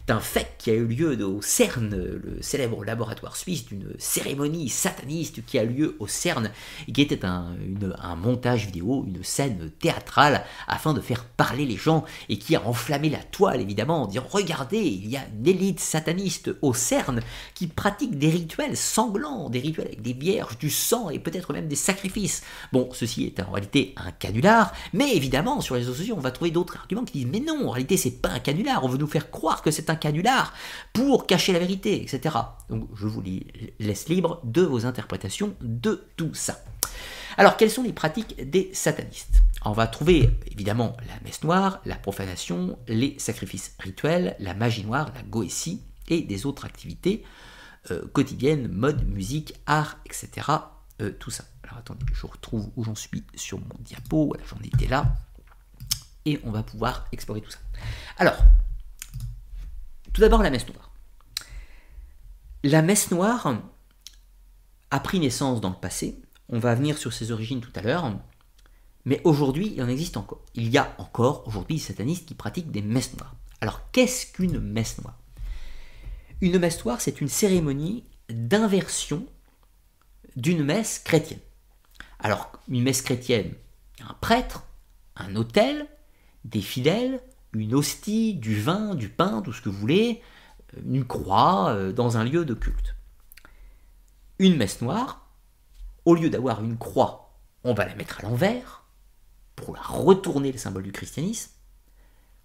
d'un fait qui a eu lieu au CERN, le célèbre laboratoire suisse, d'une cérémonie sataniste qui a lieu au CERN, qui était un, un, montage vidéo, une scène théâtrale, afin de faire parler les gens, et qui a enflammé la toile, évidemment, en disant « Regardez, il y a une élite sataniste au CERN qui pratique des rituels sanglants, des rituels avec des vierges, du sang, et peut-être même des sacrifices. » Bon, ceci est en réalité un canular, mais évidemment, sur les réseaux sociaux, on va trouver d'autres arguments qui disent « Mais non, en réalité, c'est pas un canular, on veut nous faire croire que c'est un canular pour cacher la vérité, etc. Donc je vous laisse libre de vos interprétations de tout ça. Alors, quelles sont les pratiques des satanistes? On va trouver évidemment la messe noire, la profanation, les sacrifices rituels, la magie noire, la goétie et des autres activités euh, quotidiennes, mode, musique, art, etc. Euh, tout ça. Alors attendez, je retrouve où j'en suis sur mon diapo. Voilà, j'en étais là. Et on va pouvoir explorer tout ça. Alors, tout d'abord, la messe noire. La messe noire a pris naissance dans le passé. On va venir sur ses origines tout à l'heure. Mais aujourd'hui, il en existe encore. Il y a encore aujourd'hui des satanistes qui pratiquent des messes noires. Alors, qu'est-ce qu'une messe noire? Une messe noire, c'est une cérémonie d'inversion d'une messe chrétienne. Alors, une messe chrétienne, un prêtre, un autel, des fidèles, une hostie, du vin, du pain, tout ce que vous voulez, euh, une croix euh, dans un lieu de culte. Une messe noire, au lieu d'avoir une croix, on va la mettre à l'envers pour la retourner le symbole du christianisme.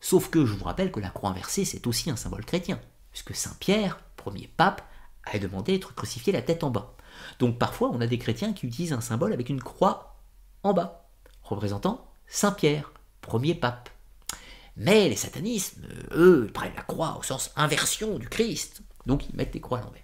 Sauf que je vous rappelle que la croix inversée, c'est aussi un symbole chrétien, puisque Saint Pierre, premier pape, a demandé d'être crucifié la tête en bas. Donc parfois, on a des chrétiens qui utilisent un symbole avec une croix en bas, représentant Saint Pierre, premier pape. Mais les satanismes, eux, prennent la croix au sens inversion du Christ. Donc ils mettent les croix à l'envers.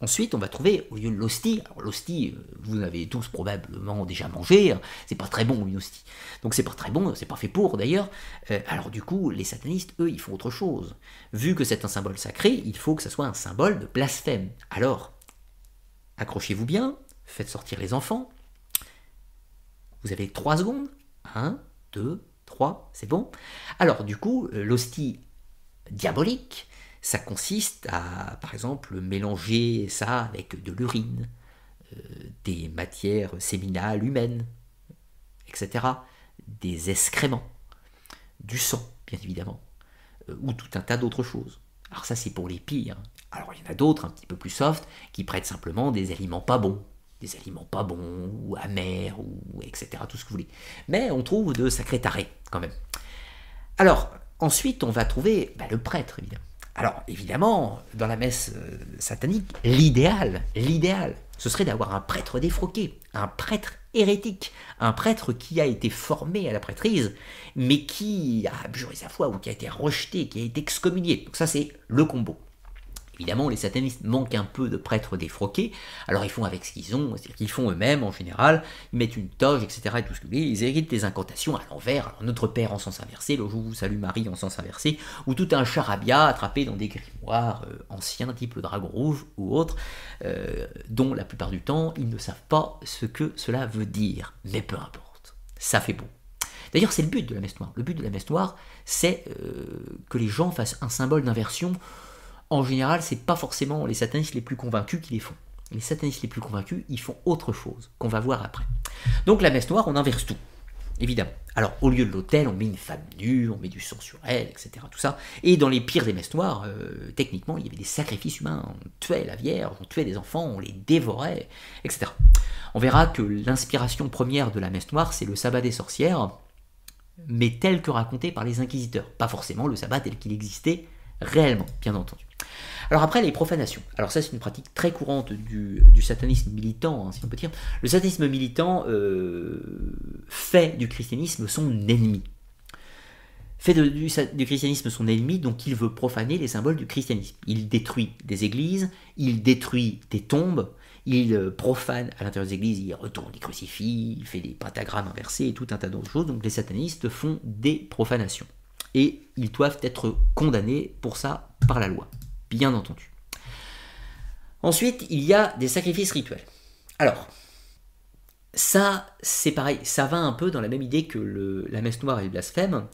Ensuite, on va trouver au lieu de l'hostie, alors l'hostie, euh, vous avez tous probablement déjà mangé, hein, c'est pas très bon une hostie. Donc c'est pas très bon, c'est pas fait pour d'ailleurs. Euh, alors du coup, les satanistes, eux, ils font autre chose. Vu que c'est un symbole sacré, il faut que ça soit un symbole de blasphème. Alors, accrochez-vous bien, faites sortir les enfants. Vous avez trois secondes. Un, deux, trois, c'est bon. Alors du coup, euh, l'hostie diabolique, ça consiste à, par exemple, mélanger ça avec de l'urine, euh, des matières séminales humaines, etc., des excréments, du sang, bien évidemment, euh, ou tout un tas d'autres choses. Alors ça, c'est pour les pires. Alors il y en a d'autres, un petit peu plus soft, qui prêtent simplement des aliments pas bons, des aliments pas bons, ou amers, ou etc., tout ce que vous voulez. Mais on trouve de sacrés tarés, quand même. Alors, ensuite, on va trouver bah, le prêtre, évidemment. Alors, évidemment, dans la messe euh, satanique, l'idéal, l'idéal, ce serait d'avoir un prêtre défroqué, un prêtre hérétique, un prêtre qui a été formé à la prêtrise, mais qui a abjuré sa foi ou qui a été rejeté, qui a été excommunié. Donc ça, c'est le combo. Évidemment, les satanistes manquent un peu de prêtres défroqués, alors ils font avec ce qu'ils ont, c'est-à-dire qu'ils font eux-mêmes en général, ils mettent une toge, etc. et tout ce que ils héritent des incantations à l'envers, notre Père en sens inversé, le jour où vous salue Marie en sens inversé, ou tout un charabia attrapé dans des grimoires euh, anciens, type le dragon rouge ou autre, euh, dont la plupart du temps ils ne savent pas ce que cela veut dire, mais peu importe, ça fait beau. D'ailleurs, c'est le but de la messe noire. Le but de la messe noire, c'est euh, que les gens fassent un symbole d'inversion en général, c'est pas forcément les satanistes les plus convaincus qui les font. Les satanistes les plus convaincus, ils font autre chose, qu'on va voir après. Donc la messe noire, on inverse tout, évidemment. Alors au lieu de l'autel, on met une femme nue, on met du sang sur elle, etc. Tout ça. Et dans les pires des messes noires, euh, techniquement, il y avait des sacrifices humains. On tuait la Vierge, on tuait des enfants, on les dévorait, etc. On verra que l'inspiration première de la messe noire, c'est le sabbat des sorcières, mais tel que raconté par les inquisiteurs. Pas forcément le sabbat tel qu'il existait réellement, bien entendu. Alors après, les profanations. Alors ça, c'est une pratique très courante du, satanisme militant, hein, si on peut dire. Le satanisme militant euh, fait du christianisme son ennemi. Fait du, christianisme son ennemi, donc il veut profaner les symboles du christianisme. Il détruit des églises, il détruit des tombes, il euh, profane à l'intérieur des églises, il retourne les crucifix, il fait des pentagrammes inversés et tout un tas d'autres choses. Donc les satanistes font des profanations. Et ils doivent être condamnés pour ça par la loi bien entendu. Ensuite, il y a des sacrifices rituels. Alors, ça, c'est pareil, ça va un peu dans la même idée que la messe noire et le blasphème.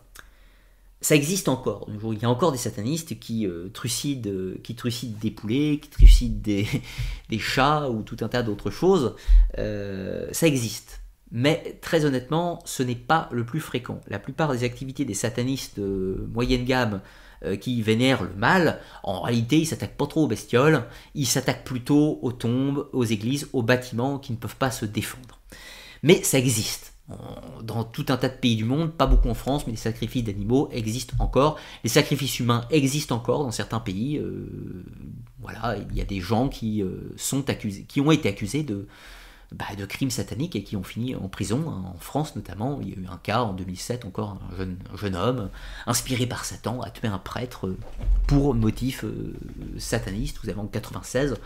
Ça existe encore. Il y a encore des satanistes qui, euh, trucident, qui trucident des poulets, qui trucident des, chats ou tout un tas d'autres choses. Euh, ça existe. Mais très honnêtement, ce n'est pas le plus fréquent. La plupart des activités des satanistes euh, moyenne gamme euh, qui vénèrent le mal, en réalité, ils s'attaquent pas trop aux bestioles, ils s'attaquent plutôt aux tombes, aux églises, aux bâtiments qui ne peuvent pas se défendre. Mais ça existe. Dans tout un tas de pays du monde, pas beaucoup en France, mais les sacrifices d'animaux existent encore. Les sacrifices humains existent encore dans certains pays. Euh, voilà, il y a des gens qui euh, sont accusés, qui ont été accusés de, bah, de crimes sataniques et qui ont fini en prison, hein, en France notamment. Il y a eu un cas en 2007, encore un jeune, jeune homme, inspiré par Satan, a tué un prêtre pour motif euh, sataniste. Vous avez en 96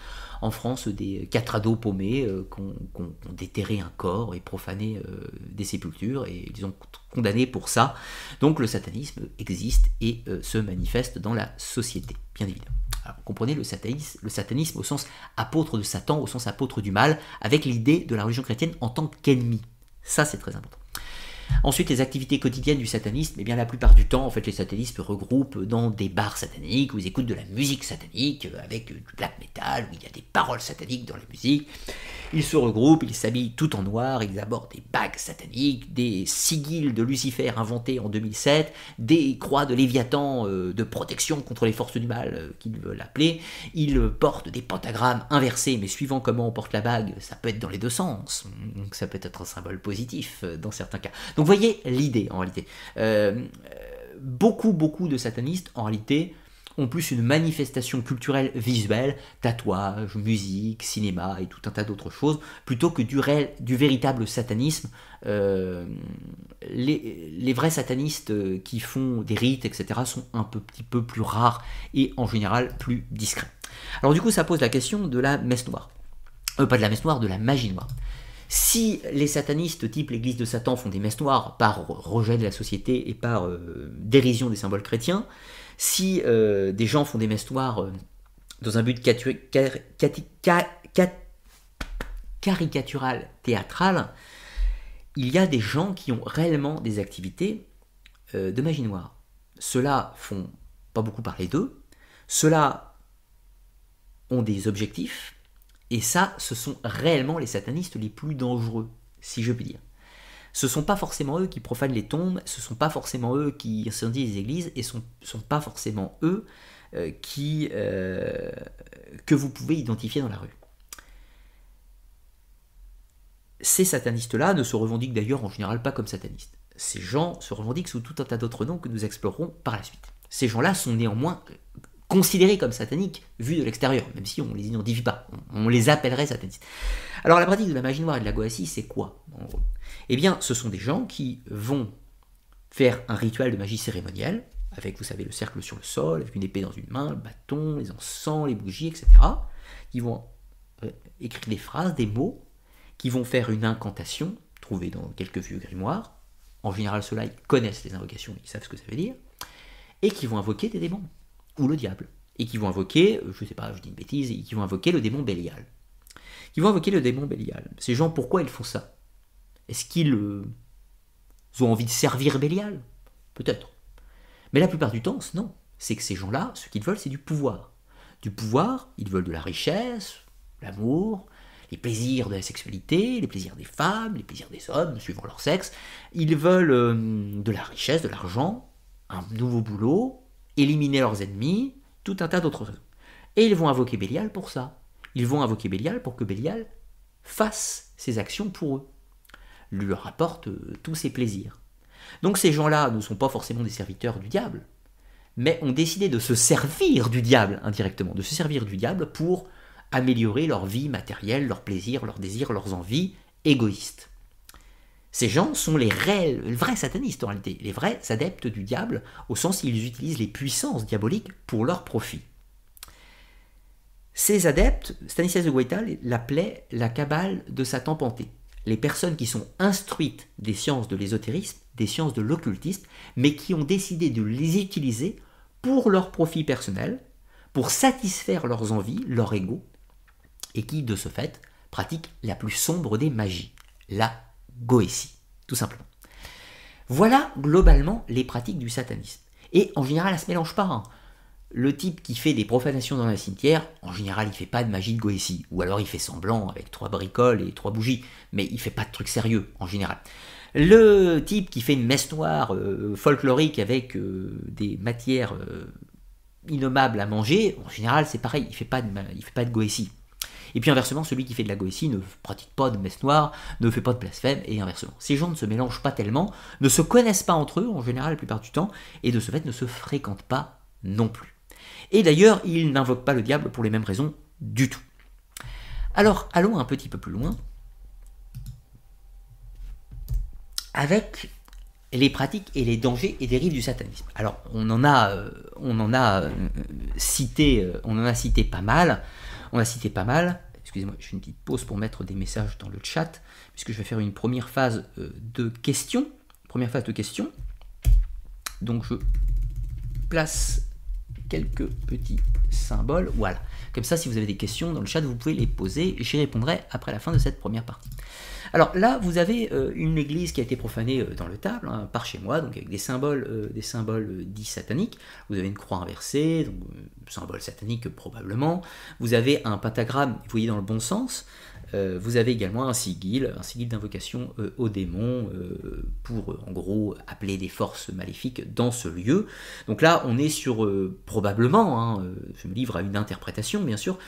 en France des quatre ados paumés euh, qui ont, déterré un corps et profané euh, des sépultures et ils ont condamné pour ça. Donc le satanisme existe et se manifeste dans la société, bien évidemment comprenez le satanisme, le satanisme au sens apôtre de Satan, au sens apôtre du mal, avec l'idée de la religion chrétienne en tant qu'ennemi. Ça, c'est très important. Ensuite, les activités quotidiennes du satanisme, eh bien la plupart du temps, en fait, les satanistes regroupent dans des bars sataniques où ils écoutent de la musique satanique euh, avec du black metal, où il y a des paroles sataniques dans la musique. Ils se regroupent, ils s'habillent tout en noir, ils abordent des bagues sataniques, des sigils de Lucifer inventés en 2007, des croix de Léviathan euh, de protection contre les forces du mal euh, qu'ils veulent appeler. Ils portent des pentagrammes inversés, mais suivant comment on porte la bague, ça peut être dans les deux sens. Donc ça peut être un symbole positif dans certains cas. Donc voyez l'idée en réalité. Euh, beaucoup, beaucoup de satanistes en réalité ont plus une manifestation culturelle visuelle, tatouage, musique, cinéma et tout un tas d'autres choses, plutôt que du, réel, du véritable satanisme. Euh, les, vrais satanistes euh, qui font des rites, etc., sont un peu, petit peu plus rares et en général plus discrets. Alors du coup, ça pose la question de la messe noire. Pas de la messe noire, de la magie noire. Si les satanistes type l'église de Satan font des messes noires par rejet de la société et par euh, dérision des symboles chrétiens, si euh, des gens font des messes noires dans un but caricatural, théâtral, il y a des gens qui ont réellement des activités de magie noire. Ceux-là font pas beaucoup parler d'eux, ceux-là ont des objectifs, et ça, ce sont réellement les satanistes les plus dangereux, si je puis dire. Ce ne sont pas forcément eux qui profanent les tombes, ce ne sont pas forcément eux qui incendient les églises, et ce ne sont, pas forcément eux euh, qui, euh, que vous pouvez identifier dans la rue. Ces satanistes-là ne se revendiquent d'ailleurs en général pas comme satanistes. Ces gens se revendiquent sous tout un tas d'autres noms que nous explorerons par la suite. Ces gens-là sont néanmoins considérés comme sataniques vus de l'extérieur, même si on les identifie pas. On les appellerait satanistes. Alors la pratique de la magie noire et de la goassie, c'est quoi Eh bien, ce sont des gens qui vont faire un rituel de magie cérémonielle, avec, vous savez, le cercle sur le sol, avec une épée dans une main, le bâton, les encens, les bougies, etc. Qui vont euh, écrire des phrases, des mots, qui vont faire une incantation, trouvée dans quelques vieux grimoires. En général, ceux-là, ils connaissent les invocations, ils savent ce que ça veut dire, et qui vont invoquer des démons ou le diable, et qui vont invoquer, euh, je sais pas, je dis une bêtise, et qui vont invoquer le démon Bélial. Qui vont invoquer le démon Bélial. Ces gens, pourquoi ils font ça? Est-ce qu'ils euh, ont envie de servir Bélial? Peut-être. Mais la plupart du temps, non. C'est que ces gens-là, ce qu'ils veulent, c'est du pouvoir. Du pouvoir, ils veulent de la richesse, l'amour, les plaisirs de la sexualité, les plaisirs des femmes, les plaisirs des hommes, suivant leur sexe. Ils veulent euh, de la richesse, de l'argent, un nouveau boulot, éliminer leurs ennemis, tout un tas d'autres choses. Et ils vont invoquer Bélial pour ça. Ils vont invoquer Bélial pour que Bélial fasse ses actions pour eux, lui rapporte euh, tous ses plaisirs. Donc ces gens-là ne sont pas forcément des serviteurs du diable, mais ont décidé de se servir du diable indirectement, de se servir du diable pour améliorer leur vie matérielle, leurs plaisirs, leurs désirs, leurs envies égoïstes. Ces gens sont les, vrais satanistes en réalité, les vrais adeptes du diable, au sens où ils utilisent les puissances diaboliques pour leur profit. Ces adeptes, Stanislas de Guaita l'appelait la cabale de Satan panté. Les personnes qui sont instruites des sciences de l'ésotérisme, des sciences de l'occultisme, mais qui ont décidé de les utiliser pour leur profit personnel, pour satisfaire leurs envies, leur ego, et qui, de ce fait, pratiquent la plus sombre des magies, la Goétie, tout simplement. Voilà globalement les pratiques du satanisme. Et en général, elles ne se mélangent pas. Hein. Le type qui fait des profanations dans un cimetière, en général, il fait pas de magie de Goétie. Ou alors il fait semblant avec trois bricoles et trois bougies. Mais il fait pas de trucs sérieux, en général. Le type qui fait une messe noire euh, folklorique avec euh, des matières euh, innommables à manger, en général, c'est pareil, il fait pas fait pas de Goétie. Et puis inversement, celui qui fait de la goétie ne pratique pas de messe noire, ne fait pas de blasphème, et inversement. Ces gens ne se mélangent pas tellement, ne se connaissent pas entre eux en général la plupart du temps, et de ce fait ne se fréquentent pas non plus. Et d'ailleurs, ils n'invoquent pas le diable pour les mêmes raisons du tout. Alors, allons un petit peu plus loin avec les pratiques et les dangers et dérives du satanisme. Alors, on en a, euh, on en a euh, cité, euh, on en a cité pas mal. On a cité pas mal. Excusez-moi, je fais une petite pause pour mettre des messages dans le chat, puisque je vais faire une première phase euh, de questions. Première phase de questions. Donc je place quelques petits symboles. Voilà. Comme ça, si vous avez des questions dans le chat, vous pouvez les poser. J'y répondrai après la fin de cette première partie. Alors là, vous avez euh, une église qui a été profanée euh, dans le table, hein, par chez moi, donc avec des symboles, euh, des symboles dits sataniques. Vous avez une croix inversée, donc symbole satanique probablement. Vous avez un pentagramme, vous voyez dans le bon sens. Euh, vous avez également un sigil, un sigil d'invocation euh, au démon euh, pour en gros appeler des forces maléfiques dans ce lieu. Donc là, on est sur probablement, hein, je me livre à une interprétation bien sûr,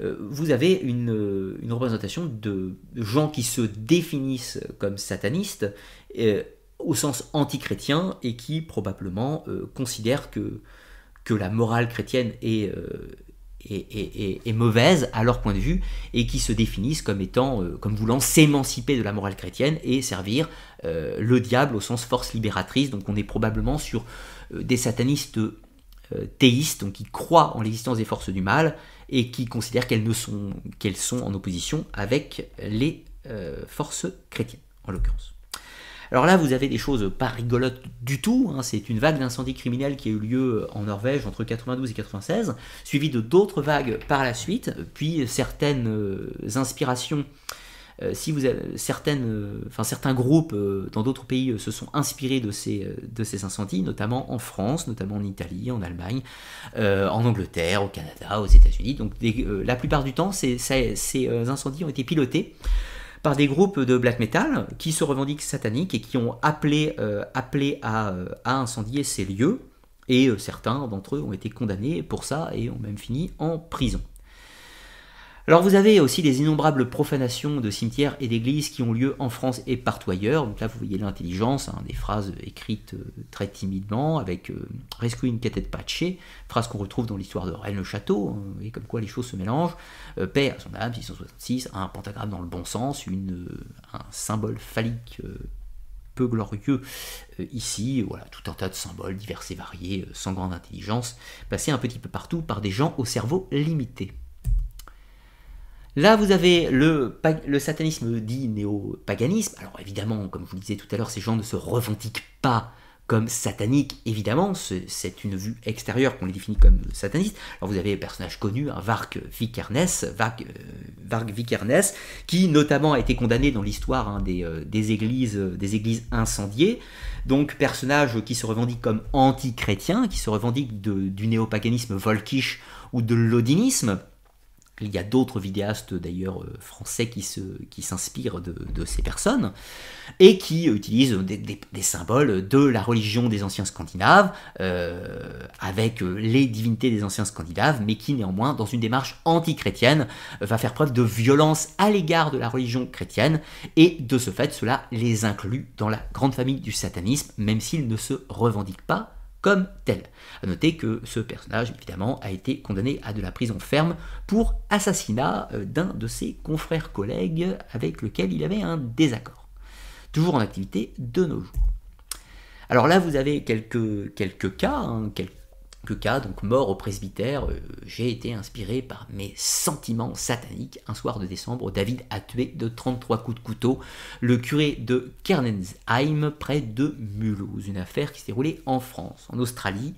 vous avez une, représentation de gens qui se définissent comme satanistes au sens antichrétien et qui probablement considèrent que, que la morale chrétienne est est, mauvaise à leur point de vue et qui se définissent comme étant, euh, comme voulant s'émanciper de la morale chrétienne et servir euh, le diable au sens force libératrice. Donc on est probablement sur euh, des satanistes théistes, donc qui croient en l'existence des forces du mal et qui considèrent qu'elles sont, qu'elles sont en opposition avec les forces chrétiennes, en l'occurrence. Alors là, vous avez des choses pas rigolotes du tout. Hein. C'est une vague d'incendie criminel qui a eu lieu en Norvège entre 92 et 96, suivie de d'autres vagues par la suite, puis certaines euh, inspirations. Euh, si vous avez certaines, euh, enfin, certains groupes dans d'autres pays se sont inspirés de ces, de ces incendies, notamment en France, notamment en Italie, en Allemagne, en Angleterre, au Canada, aux États-Unis. Donc la plupart du temps, ces, ces incendies ont été pilotés par des groupes de black metal qui se revendiquent sataniques et qui ont appelé, euh, euh, à, incendier ces lieux. Et euh, certains d'entre eux ont été condamnés pour ça et ont même fini en prison. Alors vous avez aussi des innombrables profanations de cimetières et d'églises qui ont lieu en France et partout ailleurs. Donc là vous voyez l'intelligence, hein, des phrases écrites euh, très timidement avec euh, Rescue in Pace, phrase qu'on retrouve dans l'histoire de Rennes le Château, hein, et comme quoi les choses se mélangent. Euh, paix à son âme, 666, un pentagramme dans le bon sens, une, un symbole phallique peu glorieux ici, voilà, tout un tas de symboles divers et variés, sans grande intelligence, passés un petit peu partout par des gens au cerveau limité. Là, vous avez le, satanisme dit néo-paganisme. Alors évidemment, comme je vous le disais tout à l'heure, ces gens ne se revendiquent pas comme sataniques, évidemment, c'est une vue extérieure qu'on les définit comme satanistes. Alors vous avez un personnage connu, un Varg Vikernes, euh, qui notamment a été condamné dans l'histoire hein, euh, des, églises, des églises incendiées. Donc personnage qui se revendique comme anti-chrétien, qui se revendique du néo-paganisme volkish ou de l'odinisme. Il y a d'autres vidéastes d'ailleurs euh, français qui, s'inspirent de, ces personnes et qui utilisent des, symboles de la religion des anciens scandinaves euh, avec euh, les divinités des anciens scandinaves, mais qui néanmoins, dans une démarche anti-chrétienne, va faire preuve de violence à l'égard de la religion chrétienne et de ce fait, cela les inclut dans la grande famille du satanisme, même s'ils ne se revendiquent pas tel. A noter que ce personnage, évidemment, a été condamné à de la prison ferme pour assassinat euh, d'un de ses confrères collègues avec lequel il avait un désaccord. Toujours en activité de nos jours. Alors là, vous avez quelques, quelques cas, hein, quelques cas, donc mort au presbytère, euh, j'ai été inspiré par mes sentiments sataniques. Un soir de décembre, David a tué de 33 coups de couteau le curé de Kernensheim près de Mulhouse, une affaire qui s'est déroulée en France, en Australie.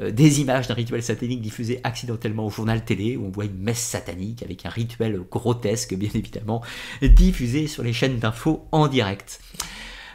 Euh, des images d'un rituel satanique diffusé accidentellement au journal télé où on voit une messe satanique avec un rituel grotesque, bien évidemment, diffusé sur les chaînes d'infos en direct.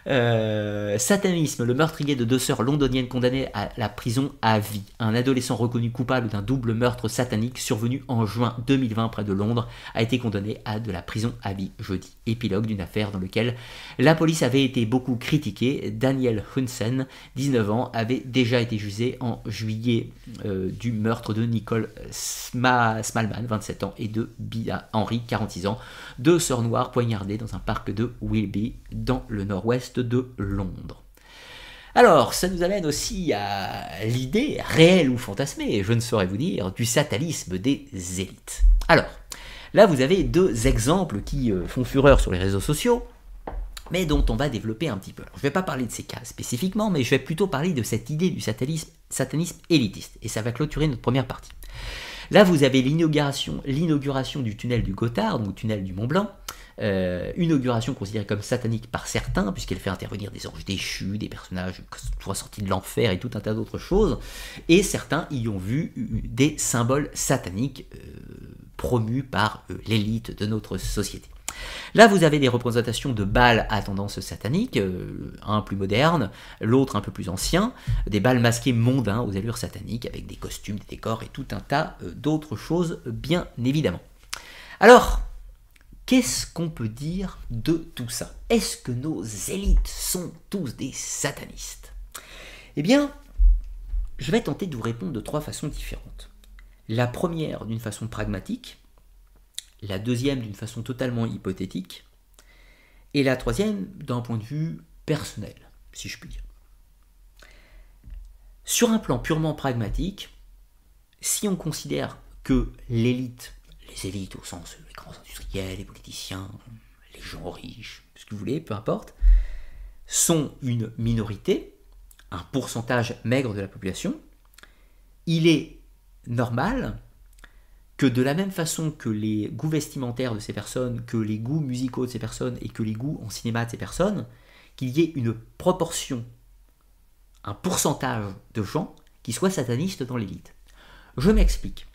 Euh, satanisme, le meurtrier de deux sœurs londoniennes condamnées à la prison à vie. Un adolescent reconnu coupable d'un double meurtre satanique survenu en juin 2020 près de Londres a été condamné à de la prison à vie jeudi. Épilogue d'une affaire dans laquelle la police avait été beaucoup critiquée. Daniel Hunsen, 19 ans, avait déjà été jugé en juillet euh, du meurtre de Nicole Smallman, 27 ans, et de Bia Henry, 46 ans, deux sœurs noires poignardées dans un parc de Wilby dans le nord-ouest de Londres. Alors, ça nous amène aussi à l'idée, réelle ou fantasmée, je ne saurais vous dire, du satanisme des élites. Alors, là vous avez deux exemples qui euh, font fureur sur les réseaux sociaux, mais dont on va développer un petit peu. je ne vais pas parler de ces cas spécifiquement, mais je vais plutôt parler de cette idée du satanisme, satanisme élitiste, et ça va clôturer notre première partie. Là, vous avez l'inauguration, du tunnel du Gothard, donc tunnel du Mont Blanc, euh, inauguration considérée comme satanique par certains, puisqu'elle fait intervenir des anges déchus, des personnages sortis de l'enfer et tout un tas d'autres choses, et certains y ont vu des symboles sataniques euh, promus par euh, l'élite de notre société. Là, vous avez des représentations de balles à tendance satanique, un plus moderne, l'autre un peu plus ancien, des balles masquées mondains aux allures sataniques, avec des costumes, des décors et tout un tas d'autres choses, bien évidemment. Alors, Qu'est-ce qu'on peut dire de tout ça? Est-ce que nos élites sont tous des satanistes? Eh bien, je vais tenter de vous répondre de trois façons différentes. La première d'une façon pragmatique, la deuxième d'une façon totalement hypothétique, et la troisième d'un point de vue personnel, si je puis dire. Sur un plan purement pragmatique, si on considère que l'élite les élites au sens grands industriels, les politiciens, les gens riches, ce que vous voulez, peu importe, sont une minorité, un pourcentage maigre de la population, il est normal que de la même façon que les goûts vestimentaires de ces personnes, que les goûts musicaux de ces personnes et que les goûts en cinéma de ces personnes, qu'il y ait une proportion, un pourcentage de gens qui soient satanistes dans l'élite. Je m'explique.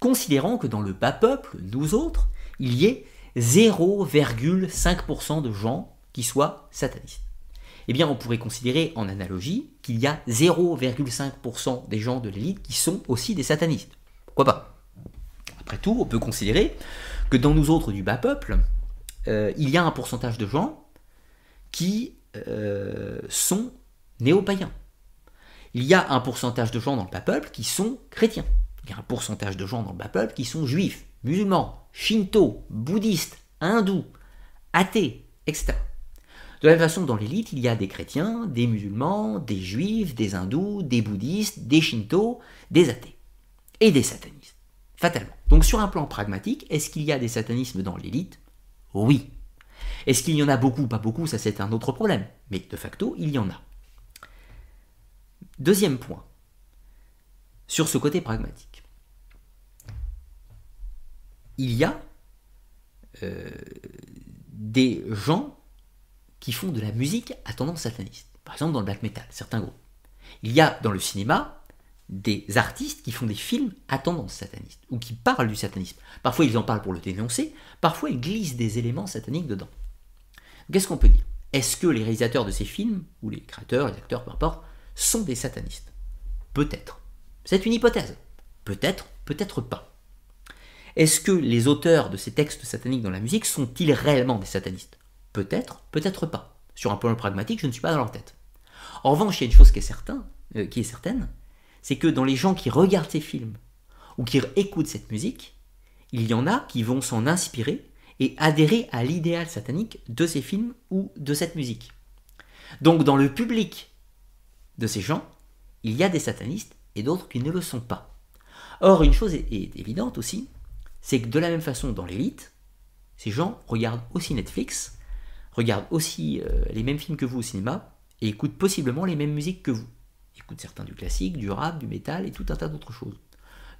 Considérons que dans le bas peuple, nous autres, il y ait 0,5% de gens qui soient satanistes. Eh bien, on pourrait considérer en analogie qu'il y a 0,5% des gens de l'élite qui sont aussi des satanistes. Pourquoi pas? Après tout, on peut considérer que dans nous autres du bas peuple, euh, il y a un pourcentage de gens qui euh, sont néo-païens. Il y a un pourcentage de gens dans le bas peuple qui sont chrétiens. Il y a un pourcentage de gens dans le bas peuple qui sont juifs, musulmans, shinto, bouddhistes, hindous, athées, etc. De la même façon, dans l'élite, il y a des chrétiens, des musulmans, des juifs, des hindous, des bouddhistes, des shinto, des athées et des satanistes. Fatalement. Donc sur un plan pragmatique, est-ce qu'il y a des satanismes dans l'élite? Oui. Est-ce qu'il y en a beaucoup? Pas beaucoup, ça c'est un autre problème. Mais de facto, il y en a. Deuxième point, sur ce côté pragmatique. Il y a euh, des gens qui font de la musique à tendance sataniste. Par exemple dans le black metal, certains groupes. Il y a dans le cinéma des artistes qui font des films à tendance sataniste, ou qui parlent du satanisme. Parfois ils en parlent pour le dénoncer, parfois ils glissent des éléments sataniques dedans. Qu'est-ce qu'on peut dire? Est-ce que les réalisateurs de ces films, ou les créateurs, les acteurs, peu importe, sont des satanistes? Peut-être. C'est une hypothèse. Peut-être, peut-être pas. Est-ce que les auteurs de ces textes sataniques dans la musique sont-ils réellement des satanistes? Peut-être, peut-être pas. Sur un plan pragmatique, je ne suis pas dans leur tête. En revanche, il y a une chose qui est, certain, euh, qui est certaine, c'est que dans les gens qui regardent ces films ou qui écoutent cette musique, il y en a qui vont s'en inspirer et adhérer à l'idéal satanique de ces films ou de cette musique. Donc dans le public de ces gens, il y a des satanistes et d'autres qui ne le sont pas. Or, une chose est évidente aussi, c'est que de la même façon dans l'élite, ces gens regardent aussi Netflix, regardent aussi euh, les mêmes films que vous au cinéma et écoutent possiblement les mêmes musiques que vous. Ils écoutent certains du classique, du rap, du métal et tout un tas d'autres choses.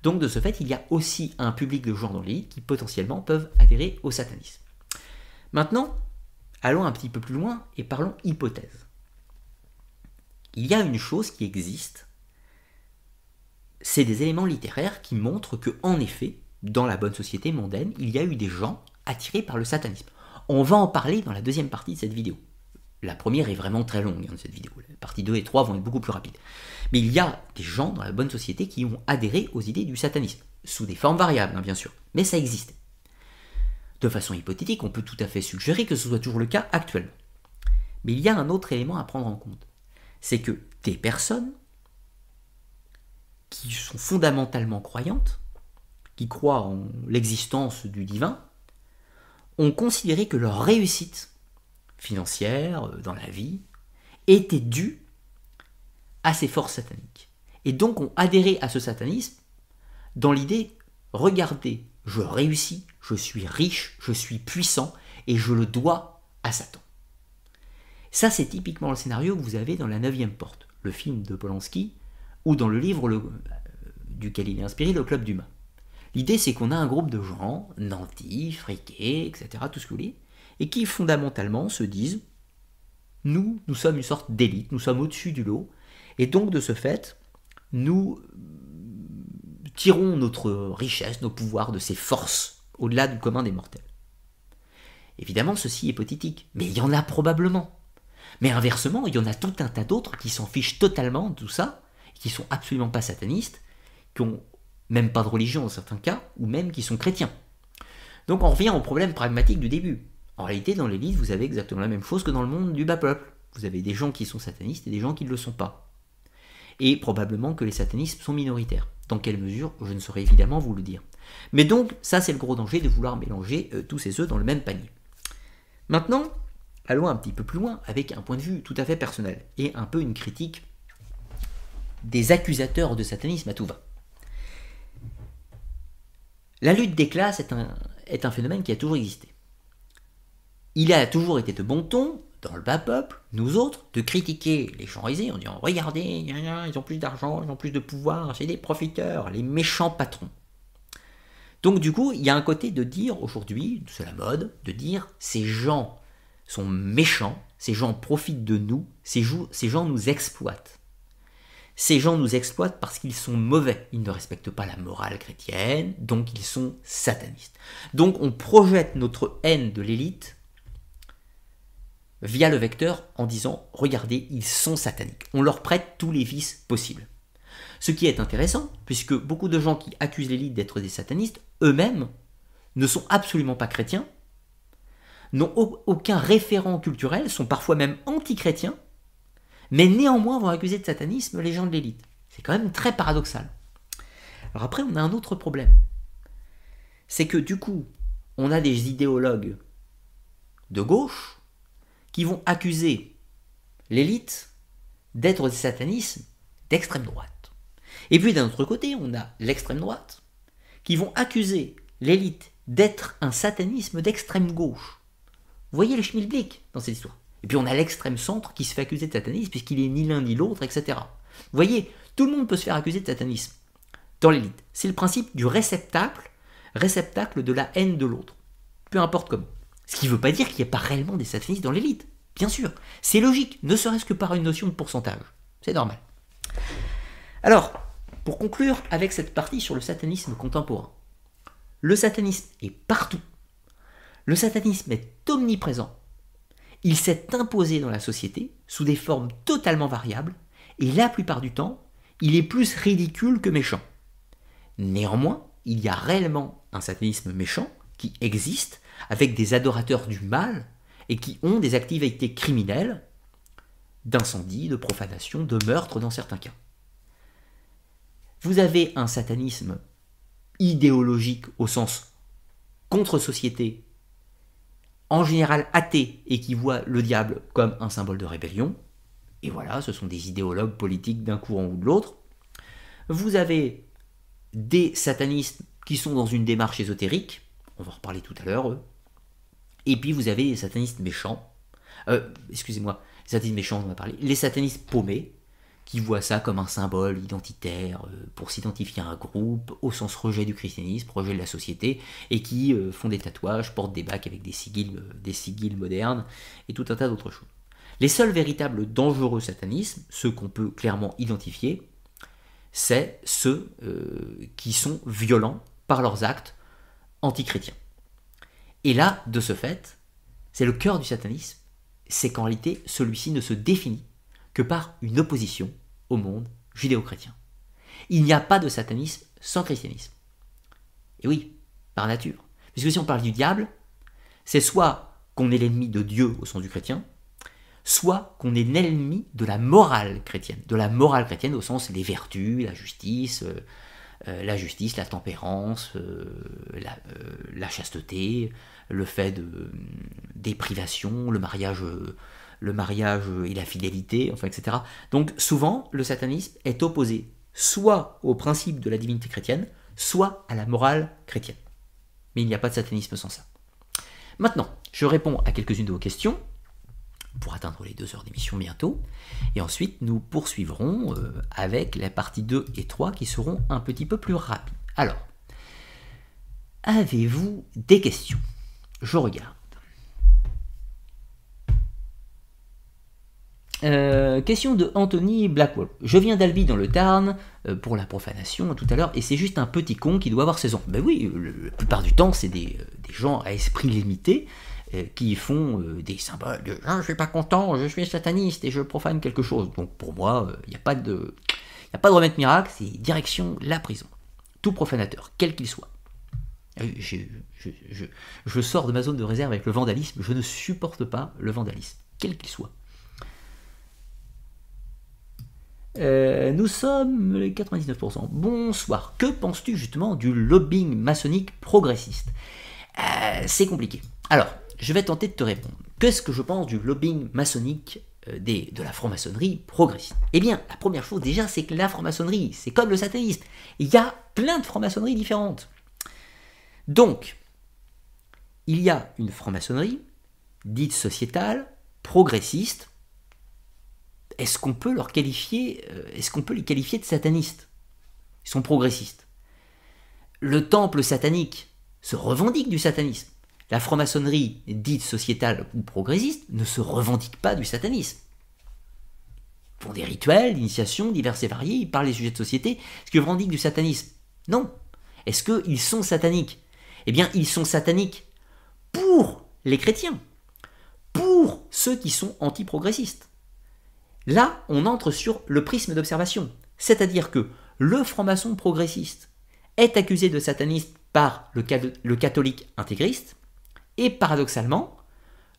Donc de ce fait, il y a aussi un public de gens dans l'élite qui potentiellement peuvent adhérer au satanisme. Maintenant, allons un petit peu plus loin et parlons hypothèse. Il y a une chose qui existe, c'est des éléments littéraires qui montrent que, en effet, dans la bonne société mondaine, il y a eu des gens attirés par le satanisme. On va en parler dans la deuxième partie de cette vidéo. La première est vraiment très longue hein, de cette vidéo. La partie 2 et 3 vont être beaucoup plus rapides. Mais il y a des gens dans la bonne société qui ont adhéré aux idées du satanisme, sous des formes variables, hein, bien sûr. Mais ça existait. De façon hypothétique, on peut tout à fait suggérer que ce soit toujours le cas actuellement. Mais il y a un autre élément à prendre en compte. C'est que des personnes qui sont fondamentalement croyantes, qui croient en l'existence du divin, ont considéré que leur réussite financière, euh, dans la vie, était due à ces forces sataniques. Et donc ont adhéré à ce satanisme dans l'idée, regardez, je réussis, je suis riche, je suis puissant, et je le dois à Satan. Ça, c'est typiquement le scénario que vous avez dans La Neuvième Porte, le film de Polanski, ou dans le livre euh, duquel il est inspiré, Le Club d'Humain. L'idée, c'est qu'on a un groupe de gens, nantis, friqués, etc., tout ce que vous voulez, et qui fondamentalement se disent nous, nous sommes une sorte d'élite, nous sommes au-dessus du lot, et donc de ce fait, nous tirons notre richesse, nos pouvoirs de ces forces au-delà du commun des mortels. Évidemment, ceci est hypothétique, mais il y en a probablement. Mais inversement, il y en a tout un tas d'autres qui s'en fichent totalement de tout ça, qui sont absolument pas satanistes, qui ont même pas de religion dans certains cas, ou même qui sont chrétiens. Donc on revient au problème pragmatique du début. En réalité, dans l'élite, vous avez exactement la même chose que dans le monde du bas peuple. Vous avez des gens qui sont satanistes et des gens qui ne le sont pas. Et probablement que les satanistes sont minoritaires. Dans quelle mesure, je ne saurais évidemment vous le dire. Mais donc, ça c'est le gros danger de vouloir mélanger euh, tous ces œufs dans le même panier. Maintenant, allons un petit peu plus loin avec un point de vue tout à fait personnel et un peu une critique des accusateurs de satanisme à tout va. La lutte des classes est un, phénomène qui a toujours existé. Il a toujours été de bon ton, dans le bas peuple, nous autres, de critiquer les gens aisés en disant Regardez, ils ont plus d'argent, ils ont plus de pouvoir, c'est des profiteurs, les méchants patrons. Donc du coup, il y a un côté de dire aujourd'hui, c'est la mode, de dire ces gens sont méchants, ces gens profitent de nous, ces gens nous exploitent. Ces gens nous exploitent parce qu'ils sont mauvais, ils ne respectent pas la morale chrétienne, donc ils sont satanistes. Donc on projette notre haine de l'élite via le vecteur en disant regardez, ils sont sataniques. On leur prête tous les vices possibles. Ce qui est intéressant, puisque beaucoup de gens qui accusent l'élite d'être des satanistes, eux-mêmes, ne sont absolument pas chrétiens, n'ont aucun référent culturel, sont parfois même anti-chrétiens, mais néanmoins vont accuser de satanisme les gens de l'élite. C'est quand même très paradoxal. Alors après, on a un autre problème. C'est que du coup, on a des idéologues de gauche qui vont accuser l'élite d'être des satanismes d'extrême droite. Et puis d'un autre côté, on a l'extrême droite, qui vont accuser l'élite d'être un satanisme d'extrême gauche. Vous voyez le schmilblick dans cette histoire. Et puis on a l'extrême centre qui se fait accuser de satanisme puisqu'il est ni l'un ni l'autre, etc. Vous voyez, tout le monde peut se faire accuser de satanisme dans l'élite. C'est le principe du réceptacle, réceptacle de la haine de l'autre. Peu importe comment. Ce qui ne veut pas dire qu'il n'y a pas réellement des satanistes dans l'élite. Bien sûr, c'est logique, ne serait-ce que par une notion de pourcentage. C'est normal. Alors, pour conclure avec cette partie sur le satanisme contemporain. Le satanisme est partout. Le satanisme est omniprésent. Il s'est imposé dans la société sous des formes totalement variables, et la plupart du temps, il est plus ridicule que méchant. Néanmoins, il y a réellement un satanisme méchant qui existe, avec des adorateurs du mal, et qui ont des activités criminelles, d'incendie, de profanation, de meurtre dans certains cas. Vous avez un satanisme idéologique au sens contre-société, en général athée et qui voit le diable comme un symbole de rébellion. Et voilà, ce sont des idéologues politiques d'un courant ou de l'autre. Vous avez des satanistes qui sont dans une démarche ésotérique, on va en reparler tout à l'heure. Et puis vous avez les satanistes méchants, euh, excusez-moi, les satanistes méchants, on va parler, les satanistes paumés, qui voient ça comme un symbole identitaire euh, pour s'identifier à un groupe, au sens rejet du christianisme, rejet de la société, et qui euh, font des tatouages, portent des bacs avec des sigils, euh, des sigils modernes, et tout un tas d'autres choses. Les seuls véritables dangereux satanismes, ceux qu'on peut clairement identifier, c'est ceux qui sont violents par leurs actes antichrétiens. Et là, de ce fait, c'est le cœur du satanisme, c'est qu'en réalité, celui-ci ne se définit que par une opposition au monde judéo-chrétien. Il n'y a pas de satanisme sans christianisme. Et oui, par nature. Puisque si on parle du diable, c'est soit qu'on est l'ennemi de Dieu au sens du chrétien, soit qu'on est l'ennemi de la morale chrétienne. De la morale chrétienne au sens des vertus, la justice, euh, euh, la justice, la tempérance, euh, la, chasteté, le fait de des privations, le mariage le mariage et la fidélité, enfin, etc. Donc souvent, le satanisme est opposé soit au principe de la divinité chrétienne, soit à la morale chrétienne. Mais il n'y a pas de satanisme sans ça. Maintenant, je réponds à quelques-unes de vos questions pour atteindre les deux heures d'émission bientôt. Et ensuite, nous poursuivrons euh, avec la partie 2 et 3 qui seront un petit peu plus rapides. Alors, avez-vous des questions? Je regarde. Euh, question de Anthony Blackwell. Je viens d'Albi dans le Tarn euh, pour la profanation tout à l'heure, et c'est juste un petit con qui doit avoir 16 ans. Ben oui, la plupart du temps, c'est des, euh, gens à esprit limité qui font des symboles de ah, je suis pas content, je suis sataniste et je profane quelque chose. Donc pour moi, il n'y a pas de. A pas de remède miracle, c'est direction la prison. Tout profanateur, quel qu'il soit. Je, je sors de ma zone de réserve avec le vandalisme, je ne supporte pas le vandalisme, quel qu'il soit. Euh, nous sommes les 99%. Bonsoir. Que penses-tu justement du lobbying maçonnique progressiste euh, C'est compliqué. Alors, je vais tenter de te répondre. Qu'est-ce que je pense du lobbying maçonnique euh, de la franc-maçonnerie progressiste? Eh bien, la première chose déjà, c'est que la franc-maçonnerie, c'est comme le satanisme. Il y a plein de franc-maçonneries différentes. Donc, il y a une franc-maçonnerie dite sociétale, progressiste, est-ce qu'on peut leur qualifier, euh, est-ce qu'on peut les qualifier de satanistes Ils sont progressistes? le temple satanique se revendique du satanisme. La franc-maçonnerie dite sociétale ou progressiste ne se revendique pas du satanisme. Ils font des rituels, d'initiation divers et variés, ils parlent des sujets de société. Est-ce qu'ils revendiquent du satanisme? Non. Est-ce qu'ils sont sataniques? Eh bien, ils sont sataniques pour les chrétiens, pour ceux qui sont anti-progressistes. Là, on entre sur le prisme d'observation. C'est-à-dire que le franc-maçon progressiste est accusé de satanisme par le, catholique intégriste, et paradoxalement,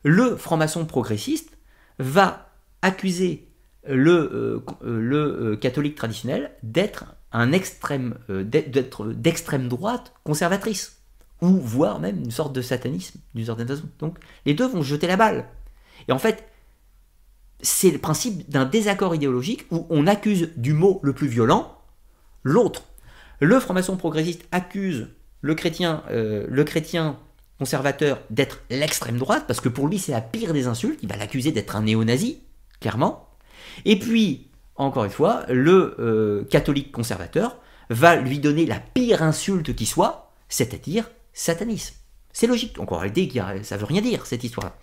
le franc-maçon progressiste va accuser le, euh, euh, catholique traditionnel d'être un extrême, euh, d'être d'extrême droite conservatrice, ou voire même une sorte de satanisme d'une certaine façon. Donc les deux vont jeter la balle. Et en fait, c'est le principe d'un désaccord idéologique où on accuse du mot le plus violent l'autre. Le franc-maçon progressiste accuse le chrétien, le chrétien conservateur d'être l'extrême droite, parce que pour lui c'est la pire des insultes, il va l'accuser d'être un néo-nazi, clairement. Et puis, encore une fois, le euh, catholique conservateur va lui donner la pire insulte qui soit, c'est-à-dire satanisme. C'est logique, encore réalité, ça veut rien dire cette histoire-là.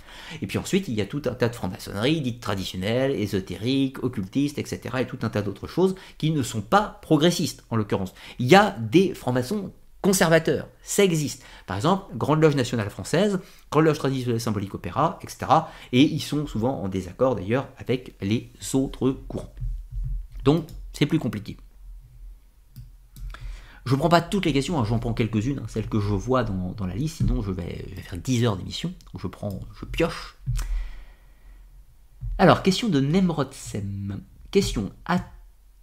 Et puis ensuite, il y a tout un tas de franc-maçonnerie dites traditionnelles, ésotériques, occultistes, etc. et tout un tas d'autres choses qui ne sont pas progressistes en l'occurrence. Il y a des francs-maçons conservateurs. Ça existe. Par exemple, Grande Loge nationale française, Grande Loge traditionnelle symbolique opéra, etc. Et ils sont souvent en désaccord d'ailleurs avec les autres courants. Donc, c'est plus compliqué. Je ne prends pas toutes les questions, hein, j'en prends quelques-unes, hein, celles que je vois dans, la liste, sinon je vais, faire 10 heures d'émission. Je prends, je pioche. Alors, question de Nemrod Sem. Question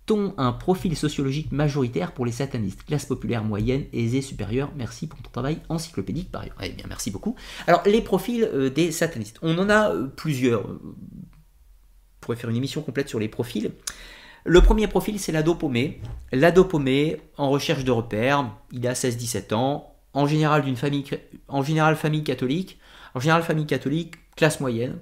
t un profil sociologique majoritaire pour les satanistes? Classe populaire moyenne, aisée, supérieure Merci pour ton travail encyclopédique par ailleurs. Eh bien, merci beaucoup. Alors, les profils euh, des satanistes. On en a euh, plusieurs. On pourrait faire une émission complète sur les profils. Le premier profil, c'est l'ado paumé. L'ado paumé, en recherche de repères, il a 16-17 ans, en général famille, catholique, en général famille catholique, classe moyenne,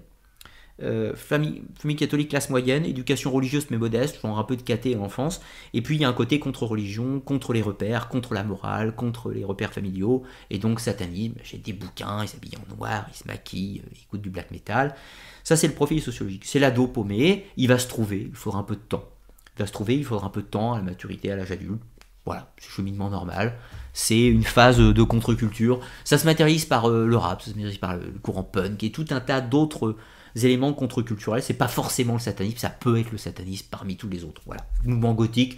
euh, famille, catholique classe moyenne, éducation religieuse mais modeste, genre un peu de caté en enfance, et puis il y a un côté contre-religion, contre les repères, contre la morale, contre les repères familiaux, et donc satanisme, j'ai des bouquins, il s'habille en noir, il se maquille, il écoute du black metal. Ça c'est le profil sociologique. C'est l'ado paumé, il va se trouver, il faudra un peu de temps. Se trouver, il faudra un peu de temps à la maturité, à l'âge adulte. Voilà, c'est cheminement normal. C'est une phase de contre-culture. Ça se matérialise par euh, le rap, ça se matérialise par le courant punk et tout un tas d'autres éléments contre-culturels. C'est pas forcément le satanisme, ça peut être le satanisme parmi tous les autres. Voilà. Mouvement gothique,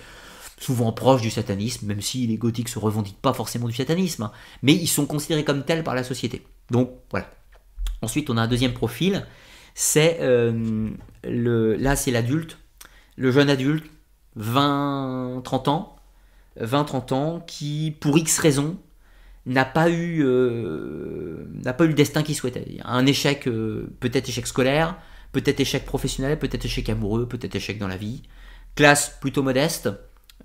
souvent proche du satanisme, même si les gothiques se revendiquent pas forcément du satanisme, hein. mais ils sont considérés comme tels par la société. Donc voilà. Ensuite, on a un deuxième profil, c'est euh, le, là c'est l'adulte, le jeune adulte, 20-30 ans, 20-30 ans, qui pour X raisons n'a pas eu euh, n'a pas eu le destin qu'il souhaitait. Un échec, euh, peut-être échec scolaire, peut-être échec professionnel, peut-être échec amoureux, peut-être échec dans la vie. Classe plutôt modeste,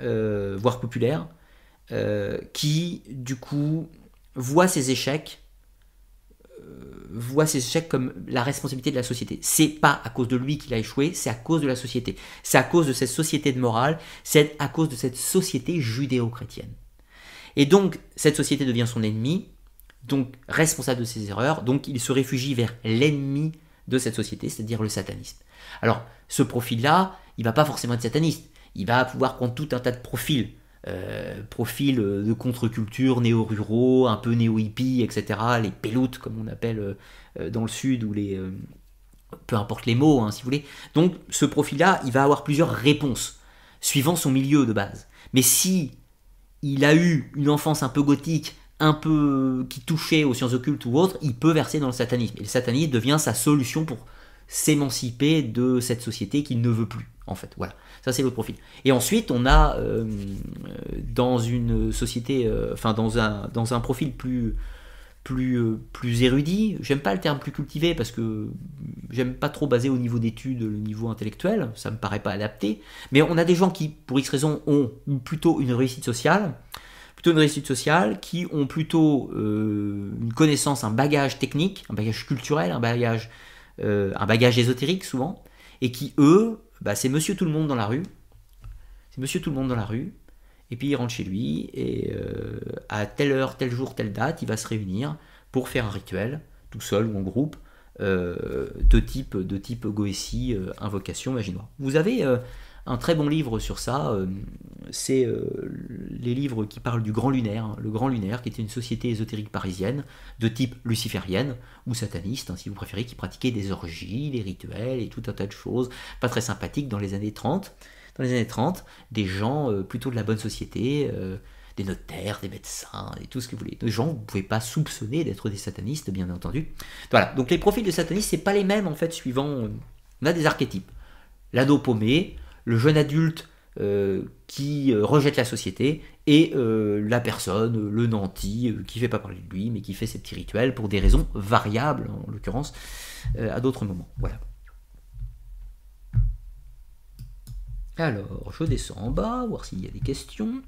euh, voire populaire, qui du coup voit ses échecs voit ses échecs comme la responsabilité de la société. C'est pas à cause de lui qu'il a échoué, c'est à cause de la société. C'est à cause de cette société de morale, c'est à cause de cette société judéo-chrétienne. Et donc, cette société devient son ennemi, donc responsable de ses erreurs, donc il se réfugie vers l'ennemi de cette société, c'est-à-dire le satanisme. Alors, ce profil-là, il va pas forcément être sataniste, il va pouvoir prendre tout un tas de profils. Euh, profils de contre-culture néo-ruraux, un peu néo-hippie, etc. Les peloutes, comme on appelle euh, dans le sud, ou les... Euh, peu importe les mots, hein, si vous voulez. Donc, ce profil-là, il va avoir plusieurs réponses, suivant son milieu de base. Mais si il a eu une enfance un peu gothique, un peu qui touchait aux sciences occultes ou autres, il peut verser dans le satanisme. Et le satanisme devient sa solution pour s'émanciper de cette société qu'il ne veut plus, en fait. Voilà, ça c'est l'autre profil. Et ensuite, on a euh, dans une société, euh, enfin dans un, dans un profil plus plus, euh, plus érudit. J'aime pas le terme plus cultivé parce que j'aime pas trop baser au niveau d'études le niveau intellectuel, ça me paraît pas adapté. Mais on a des gens qui, pour X raisons, ont plutôt une réussite sociale, plutôt une réussite sociale, qui ont plutôt une connaissance, un bagage technique, un bagage culturel, un bagage, un bagage ésotérique souvent, et qui eux, bah, c'est Monsieur tout le monde dans la rue, c'est Monsieur tout le monde dans la rue, et puis il rentre chez lui, et à telle heure, tel jour, telle date, il va se réunir pour faire un rituel, tout seul ou en groupe, de type, de type Goétie, invocation, magie. Vous avez un très bon livre sur ça, euh, c'est euh, les livres qui parlent du Grand Lunaire, hein. le Grand Lunaire, qui était une société ésotérique parisienne de type luciférienne ou sataniste, hein, si vous préférez, qui pratiquait des orgies, des rituels et tout un tas de choses pas très sympathiques dans les années 30. Dans les années 30, des gens euh, plutôt de la bonne société, des notaires, des médecins, et tout ce que vous voulez. Des gens, vous ne pouvez pas soupçonner d'être des satanistes, bien entendu. Voilà, donc les profils de satanistes, c'est pas les mêmes en fait, suivant. on a des archétypes. L'ado paumé, le jeune adulte euh, qui euh, rejette la société et euh, la personne, le nanti, qui fait pas parler de lui, mais qui fait ses petits rituels pour des raisons variables, en l'occurrence, à d'autres moments. Voilà. Alors, je descends en bas, voir s'il y a des questions.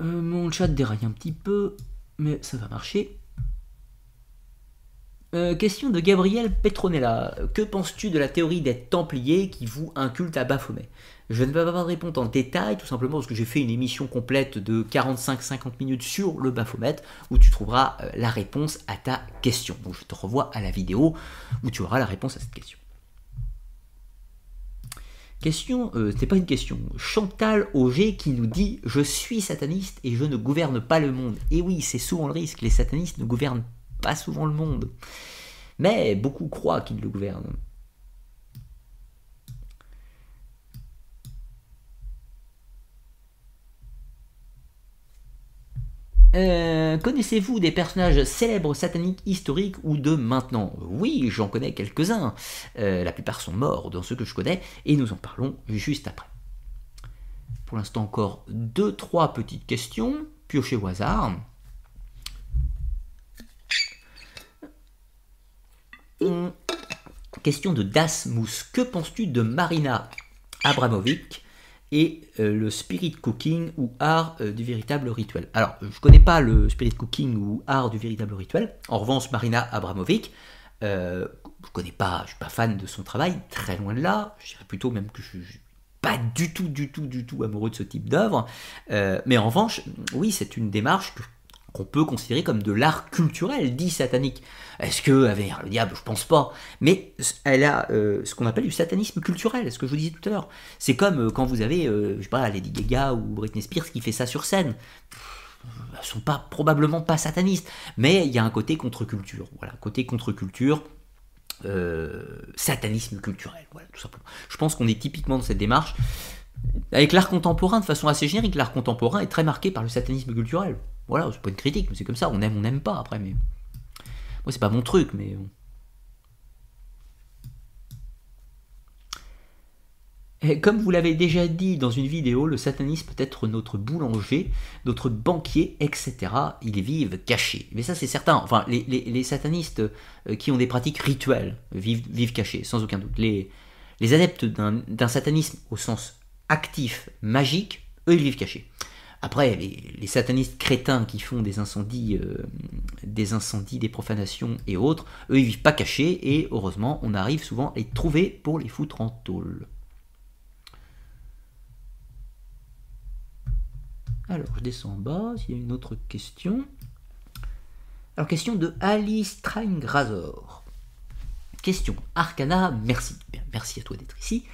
mon chat déraille un petit peu, mais ça va marcher. Euh, question de Gabriel Petronella. Que penses-tu de la théorie des Templiers qui vous un culte à Baphomet? Je ne vais pas répondre en détail, tout simplement parce que j'ai fait une émission complète de 45-50 minutes sur le Baphomet, où tu trouveras euh, la réponse à ta question. Donc je te revois à la vidéo où tu auras la réponse à cette question. Question, euh, c'est pas une question. Chantal Auger qui nous dit Je suis sataniste et je ne gouverne pas le monde. Et oui, c'est souvent le risque, les satanistes ne gouvernent pas souvent le monde. Mais beaucoup croient qu'ils le gouvernent. Euh, connaissez-vous des personnages célèbres sataniques historiques ou de maintenant? Oui, j'en connais quelques-uns. Euh, la plupart sont morts dans ceux que je connais et nous en parlons juste après. Pour l'instant encore deux, trois petites questions, piochez au hasard. Question de Dasmus. Que penses-tu de Marina Abramovic et euh, le spirit cooking ou art euh, du véritable rituel? Alors, je ne connais pas le spirit cooking ou art du véritable rituel. En revanche, Marina Abramovic, euh, je ne connais pas, je suis pas fan de son travail, très loin de là. Je dirais plutôt même que je suis pas du tout, du tout, du tout amoureux de ce type d'œuvre. mais en revanche, oui, c'est une démarche que qu'on peut considérer comme de l'art culturel dit satanique. Est-ce que avec le diable, je pense pas, mais elle a euh, ce qu'on appelle du satanisme culturel, ce que je vous disais tout à l'heure. C'est comme euh, quand vous avez, euh, je sais pas, Lady Gaga ou Britney Spears qui fait ça sur scène. Elles sont pas probablement pas satanistes, mais il y a un côté contre-culture. Voilà, côté contre-culture, satanisme culturel. Voilà, tout simplement. Je pense qu'on est typiquement dans cette démarche. Avec l'art contemporain, de façon assez générique, l'art contemporain est très marqué par le satanisme culturel. Voilà, c'est pas une critique, mais c'est comme ça, on aime, on n'aime pas après, mais. Moi, c'est pas mon truc, mais. Comme vous l'avez déjà dit dans une vidéo, le satanisme peut être notre boulanger, notre banquier, etc. Ils vivent cachés. Mais ça, c'est certain. Enfin, les, satanistes euh, qui ont des pratiques rituelles vivent, vivent cachés, sans aucun doute. Les, les adeptes d'un satanisme au sens actif, magique, eux, ils vivent cachés. Après, les, satanistes crétins qui font des incendies, euh, des incendies, des profanations et autres, eux ils vivent pas cachés et heureusement on arrive souvent à les trouver pour les foutre en tôle. Alors je descends en bas, s'il y a une autre question. Alors question de Alice Traingrazor. Question Arcana, merci. merci à toi d'être ici.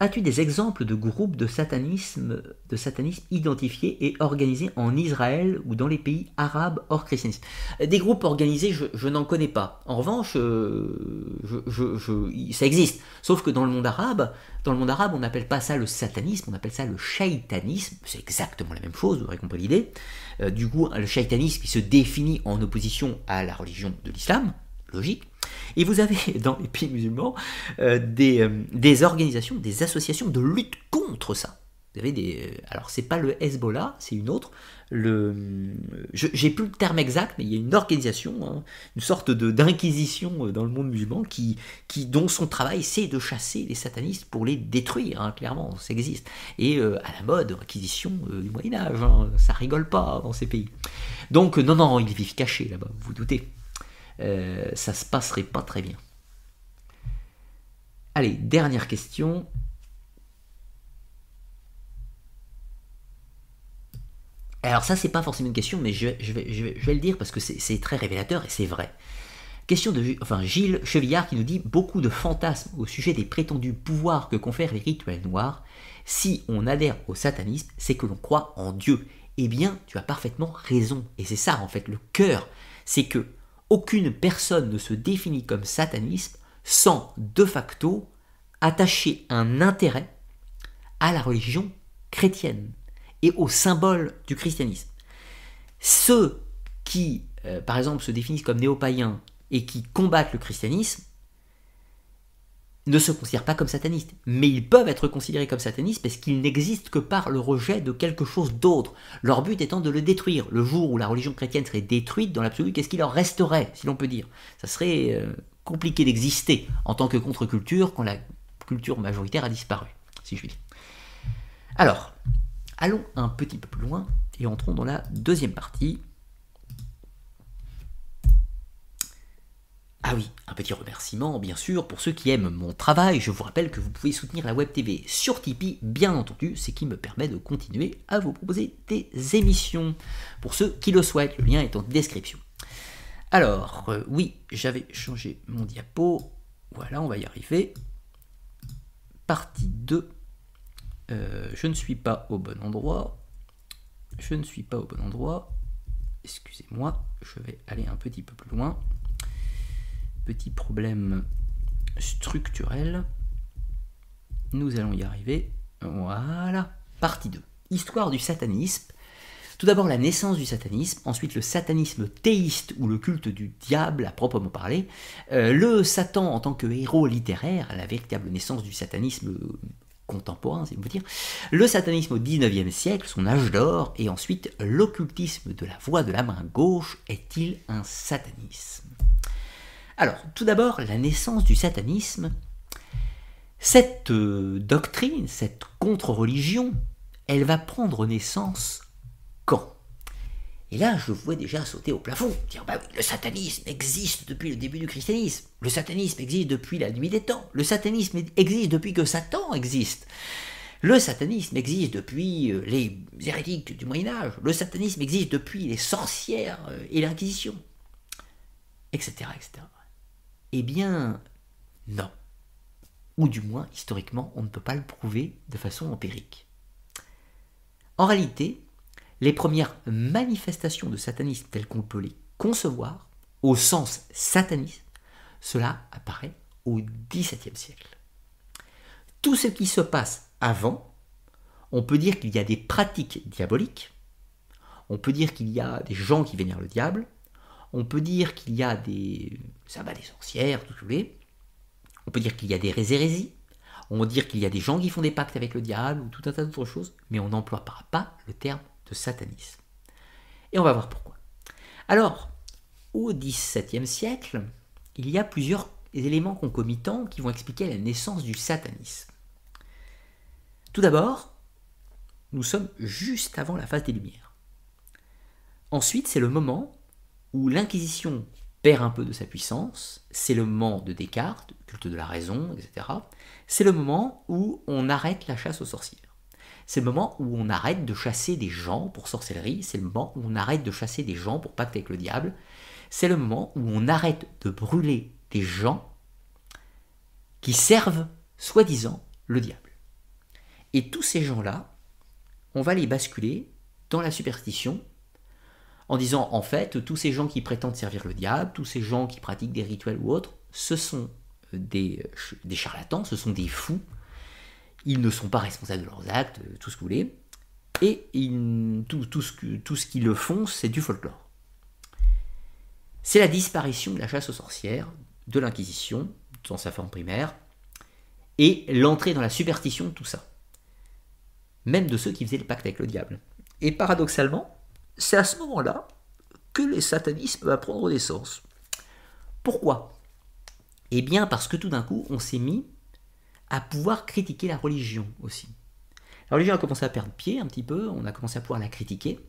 As-tu des exemples de groupes de satanisme, de satanisme identifiés et organisés en Israël ou dans les pays arabes hors christianisme? Des groupes organisés, je, n'en connais pas. En revanche, euh, ça existe. Sauf que dans le monde arabe, dans le monde arabe, on n'appelle pas ça le satanisme, on appelle ça le shaitanisme. C'est exactement la même chose, vous aurez compris l'idée. Euh, du coup, le shaitanisme qui se définit en opposition à la religion de l'islam, logique. Et vous avez dans les pays musulmans euh, des, euh, des, organisations, des associations de lutte contre ça. Vous avez des, euh, alors c'est pas le Hezbollah, c'est une autre. Le, j'ai plus le terme exact, mais il y a une organisation, hein, une sorte de d'inquisition dans le monde musulman qui, qui, dont son travail c'est de chasser les satanistes pour les détruire. Hein, clairement, ça existe. Et à la mode, acquisition du Moyen Âge, hein, ça rigole pas dans ces pays. Donc non, non, ils vivent cachés là-bas, vous, vous doutez. Euh, ça se passerait pas très bien. Allez, dernière question. Alors ça, c'est pas forcément une question, mais je, vais, le dire parce que c'est très révélateur et c'est vrai. Question de enfin, Gilles Chevillard qui nous dit beaucoup de fantasmes au sujet des prétendus pouvoirs que confèrent les rituels noirs. Si on adhère au satanisme, c'est que l'on croit en Dieu. Eh bien, tu as parfaitement raison. Et c'est ça, en fait, le cœur. C'est que aucune personne ne se définit comme sataniste sans, de facto, attacher un intérêt à la religion chrétienne et au symbole du christianisme. Ceux qui, euh, par exemple, se définissent comme néo-païens et qui combattent le christianisme ne se considèrent pas comme satanistes, mais ils peuvent être considérés comme satanistes parce qu'ils n'existent que par le rejet de quelque chose d'autre, leur but étant de le détruire. Le jour où la religion chrétienne serait détruite, dans l'absolu, qu'est-ce qui leur resterait, si l'on peut dire? Ça serait euh, compliqué d'exister en tant que contre-culture quand la culture majoritaire a disparu, si je puis dire. Alors, allons un petit peu plus loin et entrons dans la deuxième partie Ah oui, un petit remerciement bien sûr pour ceux qui aiment mon travail. Je vous rappelle que vous pouvez soutenir la Web TV sur Tipeee, bien entendu, ce qui me permet de continuer à vous proposer des émissions. Pour ceux qui le souhaitent, le lien est en description. Alors, euh, oui, j'avais changé mon diapo. Voilà, on va y arriver. Partie 2. Euh, je ne suis pas au bon endroit. Je ne suis pas au bon endroit. Excusez-moi, je vais aller un petit peu plus loin petit problème structurel. Nous allons y arriver. Voilà. Partie 2. Histoire du satanisme. Tout d'abord la naissance du satanisme, ensuite le satanisme théiste ou le culte du diable à proprement parler, euh, le Satan en tant que héros littéraire, la véritable naissance du satanisme contemporain, si peut dire, le satanisme au 19e siècle, son âge d'or, et ensuite l'occultisme de la voix de la main gauche, est-il un satanisme? Alors, tout d'abord, la naissance du satanisme. Cette euh, doctrine, cette contre-religion, elle va prendre naissance quand? Et là, je vois déjà sauter au plafond, dire bah oui, le satanisme existe depuis le début du christianisme, le satanisme existe depuis la nuit des temps, le satanisme existe depuis que Satan existe. Le satanisme existe depuis euh, les hérétiques du Moyen Âge, le satanisme existe depuis les sorcières euh, et l'Inquisition, etc., etc. Eh bien, non. Ou du moins, historiquement, on ne peut pas le prouver de façon empirique. En réalité, les premières manifestations de satanisme telles qu'on peut les concevoir, au sens sataniste, cela apparaît au XVIIe siècle. Tout ce qui se passe avant, on peut dire qu'il y a des pratiques diaboliques, on peut dire qu'il y a des gens qui vénèrent le diable, on peut dire qu'il y a des va des sorcières, tout ce que vous voulez. On peut dire qu'il y a des hérésies. On peut dire qu'il y a des gens qui font des pactes avec le diable ou tout un tas d'autres choses, mais on n'emploiera pas le terme de satanisme. Et on va voir pourquoi. Alors, au XVIIe siècle, il y a plusieurs éléments concomitants qui vont expliquer la naissance du satanisme. Tout d'abord, nous sommes juste avant la phase des Lumières. Ensuite, c'est le moment où l'Inquisition perd un peu de sa puissance, c'est le moment de Descartes, culte de la raison, etc. C'est le moment où on arrête la chasse aux sorcières. C'est le moment où on arrête de chasser des gens pour sorcellerie, c'est le moment où on arrête de chasser des gens pour pacte avec le diable, c'est le moment où on arrête de brûler des gens qui servent, soi-disant, le diable. Et tous ces gens-là, on va les basculer dans la superstition, en disant en fait, tous ces gens qui prétendent servir le diable, tous ces gens qui pratiquent des rituels ou autres, ce sont euh, des, des charlatans, ce sont des fous, ils ne sont pas responsables de leurs actes, euh, tout ce que vous voulez, et tout, tout, ce, tout ce qu'ils le font, c'est du folklore. C'est la disparition de la chasse aux sorcières, de l'Inquisition, dans sa forme primaire, et l'entrée dans la superstition de tout ça. Même de ceux qui faisaient le pacte avec le diable. Et paradoxalement, c'est à ce moment-là que le satanisme va prendre naissance. Pourquoi? Eh bien parce que tout d'un coup, on s'est mis à pouvoir critiquer la religion aussi. La religion a commencé à perdre pied un petit peu, on a commencé à pouvoir la critiquer.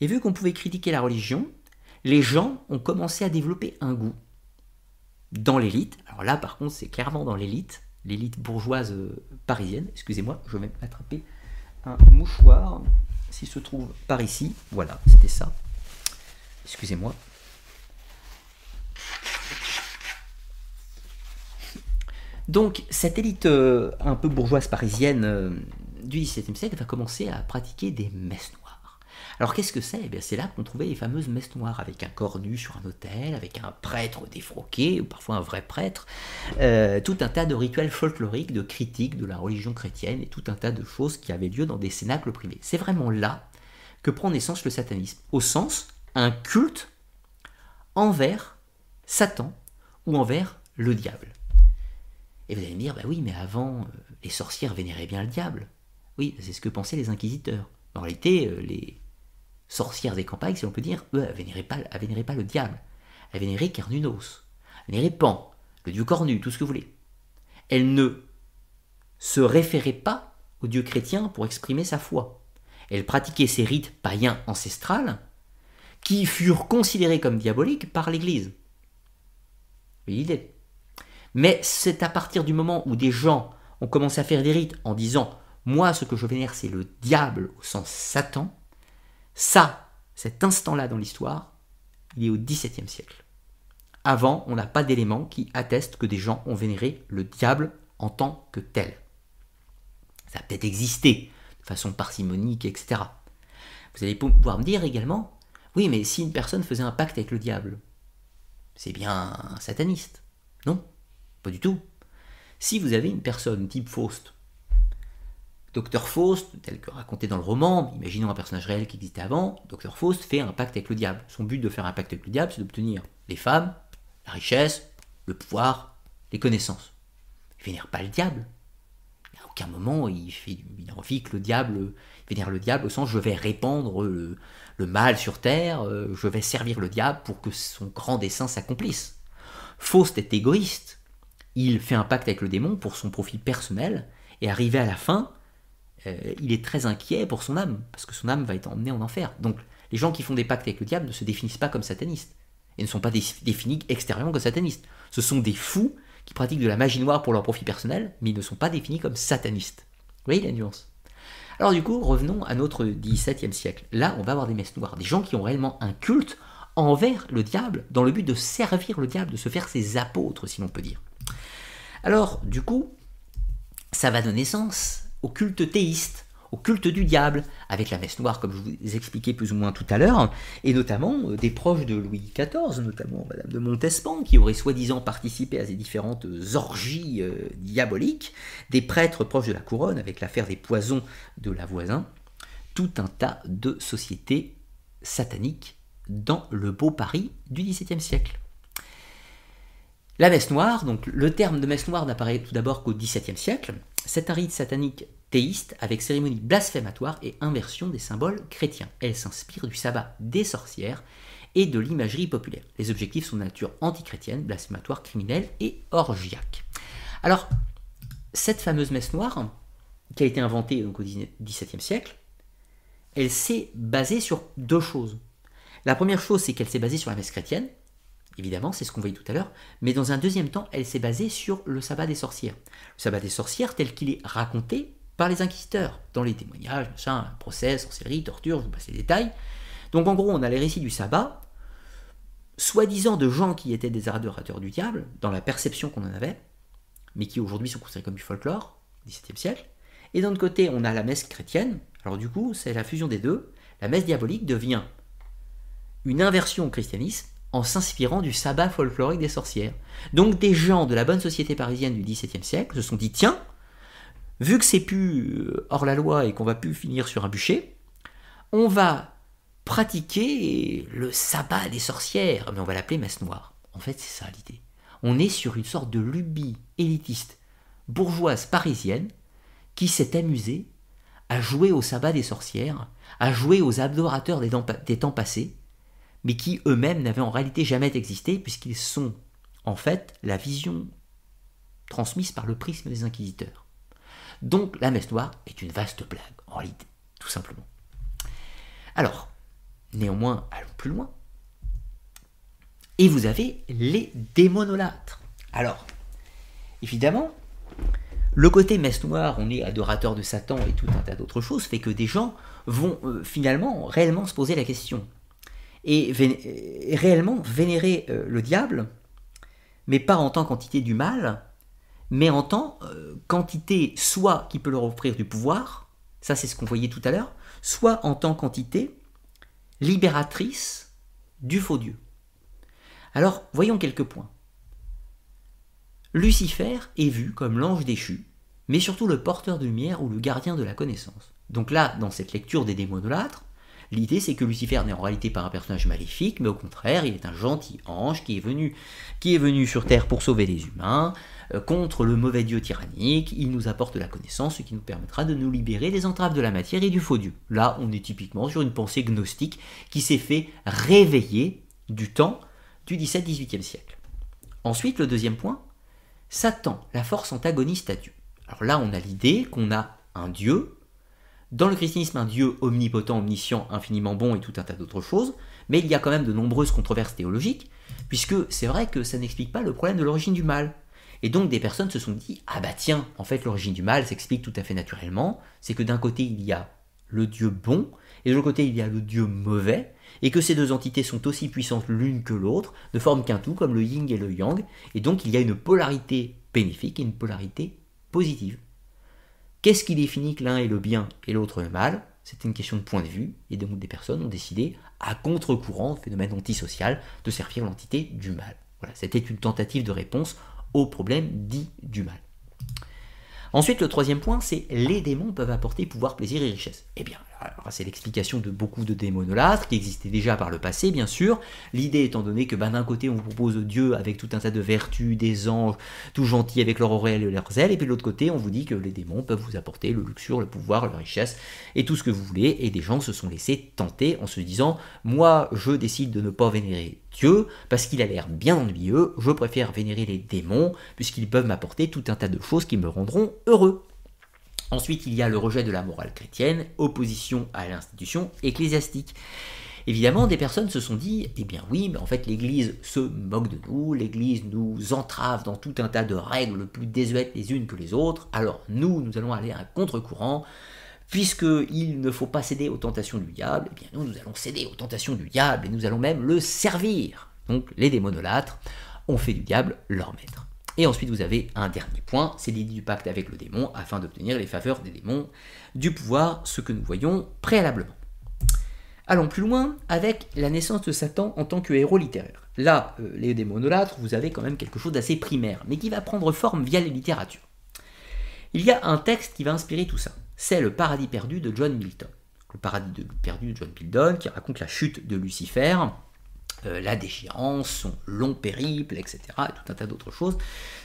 Et vu qu'on pouvait critiquer la religion, les gens ont commencé à développer un goût dans l'élite. Alors là, par contre, c'est clairement dans l'élite, l'élite bourgeoise parisienne. Excusez-moi, je vais m'attraper un mouchoir, s'il se trouve par ici. Voilà, c'était ça. Excusez-moi. Donc, cette élite euh, un peu bourgeoise parisienne euh, du XVIIe siècle va commencer à pratiquer des messes. Alors, qu'est-ce que c'est? Eh C'est là qu'on trouvait les fameuses messes noires, avec un corps nu sur un autel, avec un prêtre défroqué, ou parfois un vrai prêtre, euh, tout un tas de rituels folkloriques, de critiques de la religion chrétienne, et tout un tas de choses qui avaient lieu dans des cénacles privés. C'est vraiment là que prend naissance le satanisme, au sens un culte envers Satan ou envers le diable. Et vous allez me dire, bah oui, mais avant, euh, les sorcières vénéraient bien le diable. Oui, c'est ce que pensaient les inquisiteurs. En réalité, euh, les sorcières des campagnes, si on peut dire, eux, elles vénéraient pas, pas le diable. Elles vénéraient Carnunos, elles vénéraient Pan, le dieu cornu, tout ce que vous voulez. Elles ne se référaient pas au dieu chrétien pour exprimer sa foi. Elles pratiquaient ces rites païens ancestrales qui furent considérés comme diaboliques par l'Église. L'idée mais c'est à partir du moment où des gens ont commencé à faire des rites en disant Moi, ce que je vénère, c'est le diable au sens Satan. Ça, cet instant-là dans l'histoire, il est au XVIIe siècle. Avant, on n'a pas d'éléments qui attestent que des gens ont vénéré le diable en tant que tel. Ça a peut-être existé de façon parcimonique, etc. Vous allez pouvoir me dire également, oui, mais si une personne faisait un pacte avec le diable, c'est bien un sataniste. Non? Pas du tout. Si vous avez une personne type Faust, Docteur Faust, tel que raconté dans le roman, imaginons un personnage réel qui existait avant, Docteur Faust fait un pacte avec le diable. Son but de faire un pacte avec le diable, c'est d'obtenir les femmes, la richesse, le pouvoir, les connaissances. Il vénère pas le diable. À aucun moment il, fait, il que le diable, il vénère le diable au sens je vais répandre le, le mal sur terre, euh, je vais servir le diable pour que son grand dessein s'accomplisse. Faust est égoïste il fait un pacte avec le démon pour son profit personnel, et arrivé à la fin, euh, il est très inquiet pour son âme, parce que son âme va être emmenée en enfer. Donc les gens qui font des pactes avec le diable ne se définissent pas comme satanistes, et ne sont pas définis extérieurement comme satanistes. Ce sont des fous qui pratiquent de la magie noire pour leur profit personnel, mais ils ne sont pas définis comme satanistes. Vous voyez la nuance? Alors du coup, revenons à notre XVIIe siècle. Là, on va avoir des messes noires, des gens qui ont réellement un culte envers le diable, dans le but de servir le diable, de se faire ses apôtres, si l'on peut dire. Alors, du coup, ça va donner naissance au culte théiste, au culte du diable, avec la messe noire, comme je vous expliquais plus ou moins tout à l'heure, et notamment euh, des proches de Louis XIV, notamment Madame de Montespan, qui aurait soi-disant participé à ces différentes orgies euh, diaboliques, des prêtres proches de la couronne, avec l'affaire des poisons de la voisin, tout un tas de sociétés sataniques dans le beau Paris du XVIIe siècle. La messe noire, donc le terme de messe noire n'apparaît tout d'abord qu'au XVIIe siècle. C'est un rite satanique théiste avec cérémonie blasphématoire et inversion des symboles chrétiens. Elle s'inspire du sabbat des sorcières et de l'imagerie populaire. Les objectifs sont de nature antichrétienne, blasphématoire, criminelle et orgiaque. Alors, cette fameuse messe noire, qui a été inventée au XVIIe siècle, elle s'est basée sur deux choses. La première chose, c'est qu'elle s'est basée sur la messe chrétienne, Évidemment, c'est ce qu'on voyait tout à l'heure. Mais dans un deuxième temps, elle s'est basée sur le sabbat des sorcières. Le sabbat des sorcières tel qu'il est raconté par les inquisiteurs, dans les témoignages, machin, procès, sorcellerie, torture, je vous passe les détails. Donc en gros, on a les récits du sabbat, soi-disant de gens qui étaient des adorateurs du diable, dans la perception qu'on en avait, mais qui aujourd'hui sont considérés comme du folklore, XVIIe siècle. Et d'un autre côté, on a la messe chrétienne. Alors du coup, c'est la fusion des deux. La messe diabolique devient une inversion au christianisme en s'inspirant du sabbat folklorique des sorcières. Donc des gens de la bonne société parisienne du XVIIe siècle se sont dit tiens, vu que c'est plus euh, hors la loi et qu'on va plus finir sur un bûcher, on va pratiquer le sabbat des sorcières, mais on va l'appeler messe noire. En fait, c'est ça l'idée. On est sur une sorte de lubie élitiste bourgeoise parisienne qui s'est amusée à jouer au sabbat des sorcières, à jouer aux adorateurs des temps passés, mais qui eux-mêmes n'avaient en réalité jamais existé, puisqu'ils sont en fait la vision transmise par le prisme des inquisiteurs. Donc la messe noire est une vaste blague, en réalité, tout simplement. Alors, néanmoins, allons plus loin. Et vous avez les démonolâtres. Alors, évidemment, Le côté messe noire, on est adorateur de Satan et tout un tas d'autres choses, fait que des gens vont euh, finalement réellement se poser la question. Et, réellement vénérer euh, le diable, mais pas en tant qu'entité du mal, mais en tant euh, qu'entité soit qui peut leur offrir du pouvoir, ça c'est ce qu'on voyait tout à l'heure, soit en tant qu'entité libératrice du faux Dieu. Alors, voyons quelques points. Lucifer est vu comme l'ange déchu, mais surtout le porteur de lumière ou le gardien de la connaissance. Donc là, dans cette lecture des démonolâtres, l'idée c'est que Lucifer n'est en réalité pas un personnage maléfique, mais au contraire, il est un gentil ange qui est venu, sur Terre pour sauver les humains, euh, contre le mauvais Dieu tyrannique, il nous apporte la connaissance, ce qui nous permettra de nous libérer des entraves de la matière et du faux Dieu. Là, on est typiquement sur une pensée gnostique qui s'est fait réveiller du temps du 17-18e siècle. Ensuite, le deuxième point, Satan, la force antagoniste à Dieu. Alors là, on a l'idée qu'on a un Dieu, dans le christianisme, un Dieu omnipotent, omniscient, infiniment bon et tout un tas d'autres choses, mais il y a quand même de nombreuses controverses théologiques, puisque c'est vrai que ça n'explique pas le problème de l'origine du mal. Et donc des personnes se sont dit, ah bah tiens, en fait l'origine du mal s'explique tout à fait naturellement, c'est que d'un côté il y a le Dieu bon, et de l'autre côté il y a le Dieu mauvais, et que ces deux entités sont aussi puissantes l'une que l'autre, ne forment qu'un tout comme le yin et le yang, et donc il y a une polarité bénéfique et une polarité positive. Qu'est-ce qui définit que l'un est le bien et l'autre le mal? C'est une question de point de vue, et donc des personnes ont décidé, à contre-courant, phénomène antisocial, de servir l'entité du mal. Voilà, c'était une tentative de réponse au problème dit du mal. Ensuite, le troisième point, c'est les démons peuvent apporter pouvoir, plaisir et richesse. Eh bien, c'est l'explication de beaucoup de démonolâtres qui existaient déjà par le passé, bien sûr. L'idée étant donné que ben, d'un côté, on vous propose Dieu avec tout un tas de vertus, des anges, tout gentils avec leur auréole et leurs ailes, et puis de l'autre côté, on vous dit que les démons peuvent vous apporter le luxure, le pouvoir, la richesse et tout ce que vous voulez. Et des gens se sont laissés tenter en se disant Moi, je décide de ne pas vénérer Dieu parce qu'il a l'air bien ennuyeux, je préfère vénérer les démons puisqu'ils peuvent m'apporter tout un tas de choses qui me rendront heureux. Ensuite, il y a le rejet de la morale chrétienne, opposition à l'institution ecclésiastique. Évidemment, des personnes se sont dit, eh bien oui, mais en fait l'Église se moque de nous, l'Église nous entrave dans tout un tas de règles plus désuètes les unes que les autres, alors nous, nous allons aller à contre-courant, puisqu'il ne faut pas céder aux tentations du diable, eh bien nous, nous allons céder aux tentations du diable, et nous allons même le servir. Donc les démonolâtres ont fait du diable leur maître. Et ensuite, vous avez un dernier point, c'est l'idée du pacte avec le démon afin d'obtenir les faveurs des démons, du pouvoir, ce que nous voyons préalablement. Allons plus loin avec la naissance de Satan en tant que héros littéraire. Là, euh, les démonolâtres, vous avez quand même quelque chose d'assez primaire, mais qui va prendre forme via les littératures. Il y a un texte qui va inspirer tout ça. C'est Le Paradis perdu de John Milton. Le Paradis perdu de John Milton, qui raconte la chute de Lucifer, euh, la déchéance, son long périple, etc. et tout un tas d'autres choses.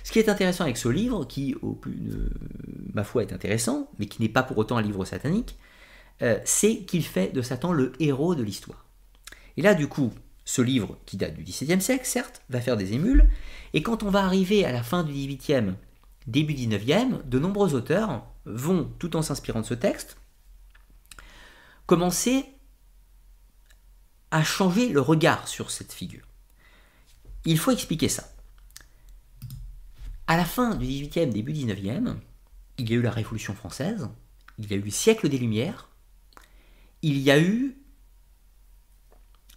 Ce qui est intéressant avec ce livre, qui, au plus, ma foi, est intéressant, mais qui n'est pas pour autant un livre satanique, euh, c'est qu'il fait de Satan le héros de l'histoire. Et là, du coup, ce livre, qui date du XVIIe siècle, certes, va faire des émules, et quand on va arriver à la fin du XVIIIe, début XIXe, de nombreux auteurs vont, tout en s'inspirant de ce texte, commencer a changé le regard sur cette figure. Il faut expliquer ça. À la fin du XVIIIe, début XIXe, il y a eu la Révolution française, il y a eu le siècle des Lumières, il y a eu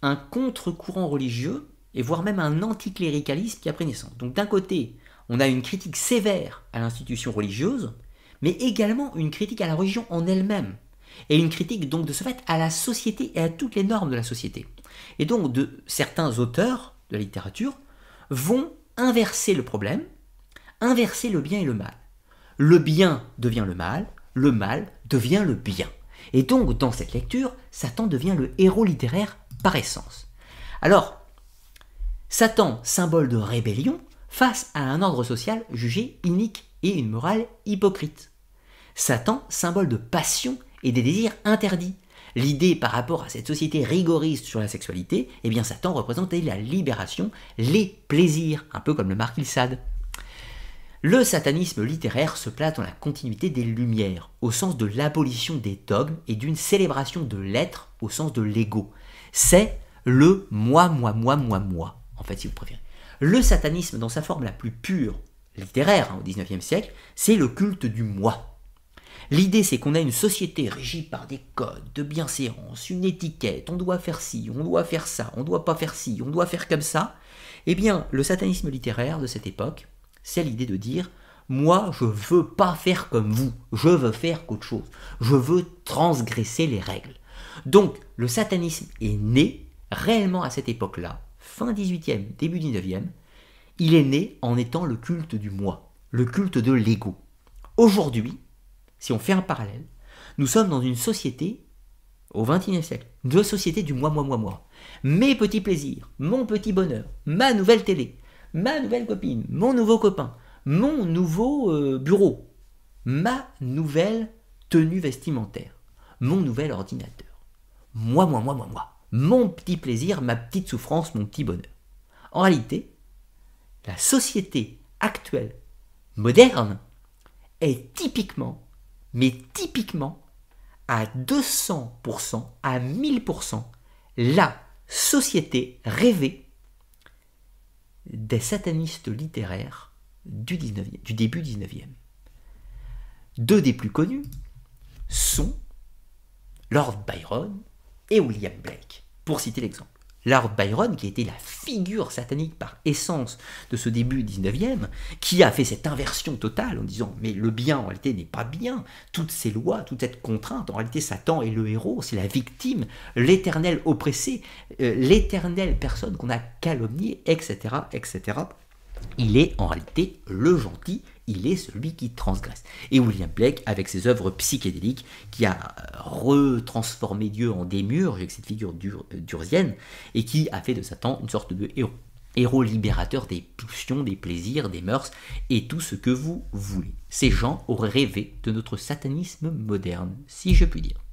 un contre-courant religieux, et voire même un anticléricalisme qui a pris naissance. Donc d'un côté, on a une critique sévère à l'institution religieuse, mais également une critique à la religion en elle-même et une critique donc de ce fait à la société et à toutes les normes de la société. Et donc de certains auteurs de la littérature vont inverser le problème, inverser le bien et le mal. Le bien devient le mal, le mal devient le bien. Et donc dans cette lecture, Satan devient le héros littéraire par essence. Alors, Satan, symbole de rébellion, face à un ordre social jugé inique et une morale hypocrite. Satan, symbole de passion et des désirs interdits. L'idée par rapport à cette société rigoriste sur la sexualité, eh bien Satan représentait la libération, les plaisirs, un peu comme le Marquis Sade. Le satanisme littéraire se place dans la continuité des Lumières, au sens de l'abolition des dogmes et d'une célébration de l'être au sens de l'ego. C'est le moi, moi, moi, moi, moi, en fait, si vous préférez. Le satanisme, dans sa forme la plus pure, littéraire hein, au XIXe siècle, c'est le culte du moi. L'idée, c'est qu'on a une société régie par des codes de bienséance, une étiquette, on doit faire ci, on doit faire ça, on doit pas faire ci, on doit faire comme ça. Eh bien, le satanisme littéraire de cette époque, c'est l'idée de dire moi, je veux pas faire comme vous, je veux faire qu'autre chose, je veux transgresser les règles. Donc, le satanisme est né réellement à cette époque-là, fin 18e, début 19e, il est né en étant le culte du moi, le culte de l'ego. Aujourd'hui, si on fait un parallèle, nous sommes dans une société, au XXIe siècle, de société du moi, moi, moi, moi. Mes petits plaisirs, mon petit bonheur, ma nouvelle télé, ma nouvelle copine, mon nouveau copain, mon nouveau euh, bureau, ma nouvelle tenue vestimentaire, mon nouvel ordinateur. Moi, moi, moi, moi, moi. Mon petit plaisir, ma petite souffrance, mon petit bonheur. En réalité, la société actuelle, moderne, est typiquement, mais typiquement, à 200%, à 1000%, la société rêvée des satanistes littéraires du, 19e, du début 19e. Deux des plus connus sont Lord Byron et William Blake, pour citer l'exemple. Lord Byron, qui était la figure satanique par essence de ce début 19e, qui a fait cette inversion totale en disant mais le bien en réalité n'est pas bien, toutes ces lois, toute cette contrainte, en réalité Satan est le héros, c'est la victime, l'éternel oppressé, euh, l'éternelle personne qu'on a calomniée, etc., etc. Il est en réalité le gentil, il est celui qui transgresse. Et William Blake, avec ses œuvres psychédéliques, qui a retransformé Dieu en démurge, avec cette figure durzienne, et qui a fait de Satan une sorte de héros. Héros libérateur des pulsions, des plaisirs, des mœurs, et tout ce que vous voulez. Ces gens auraient rêvé de notre satanisme moderne, si je puis dire.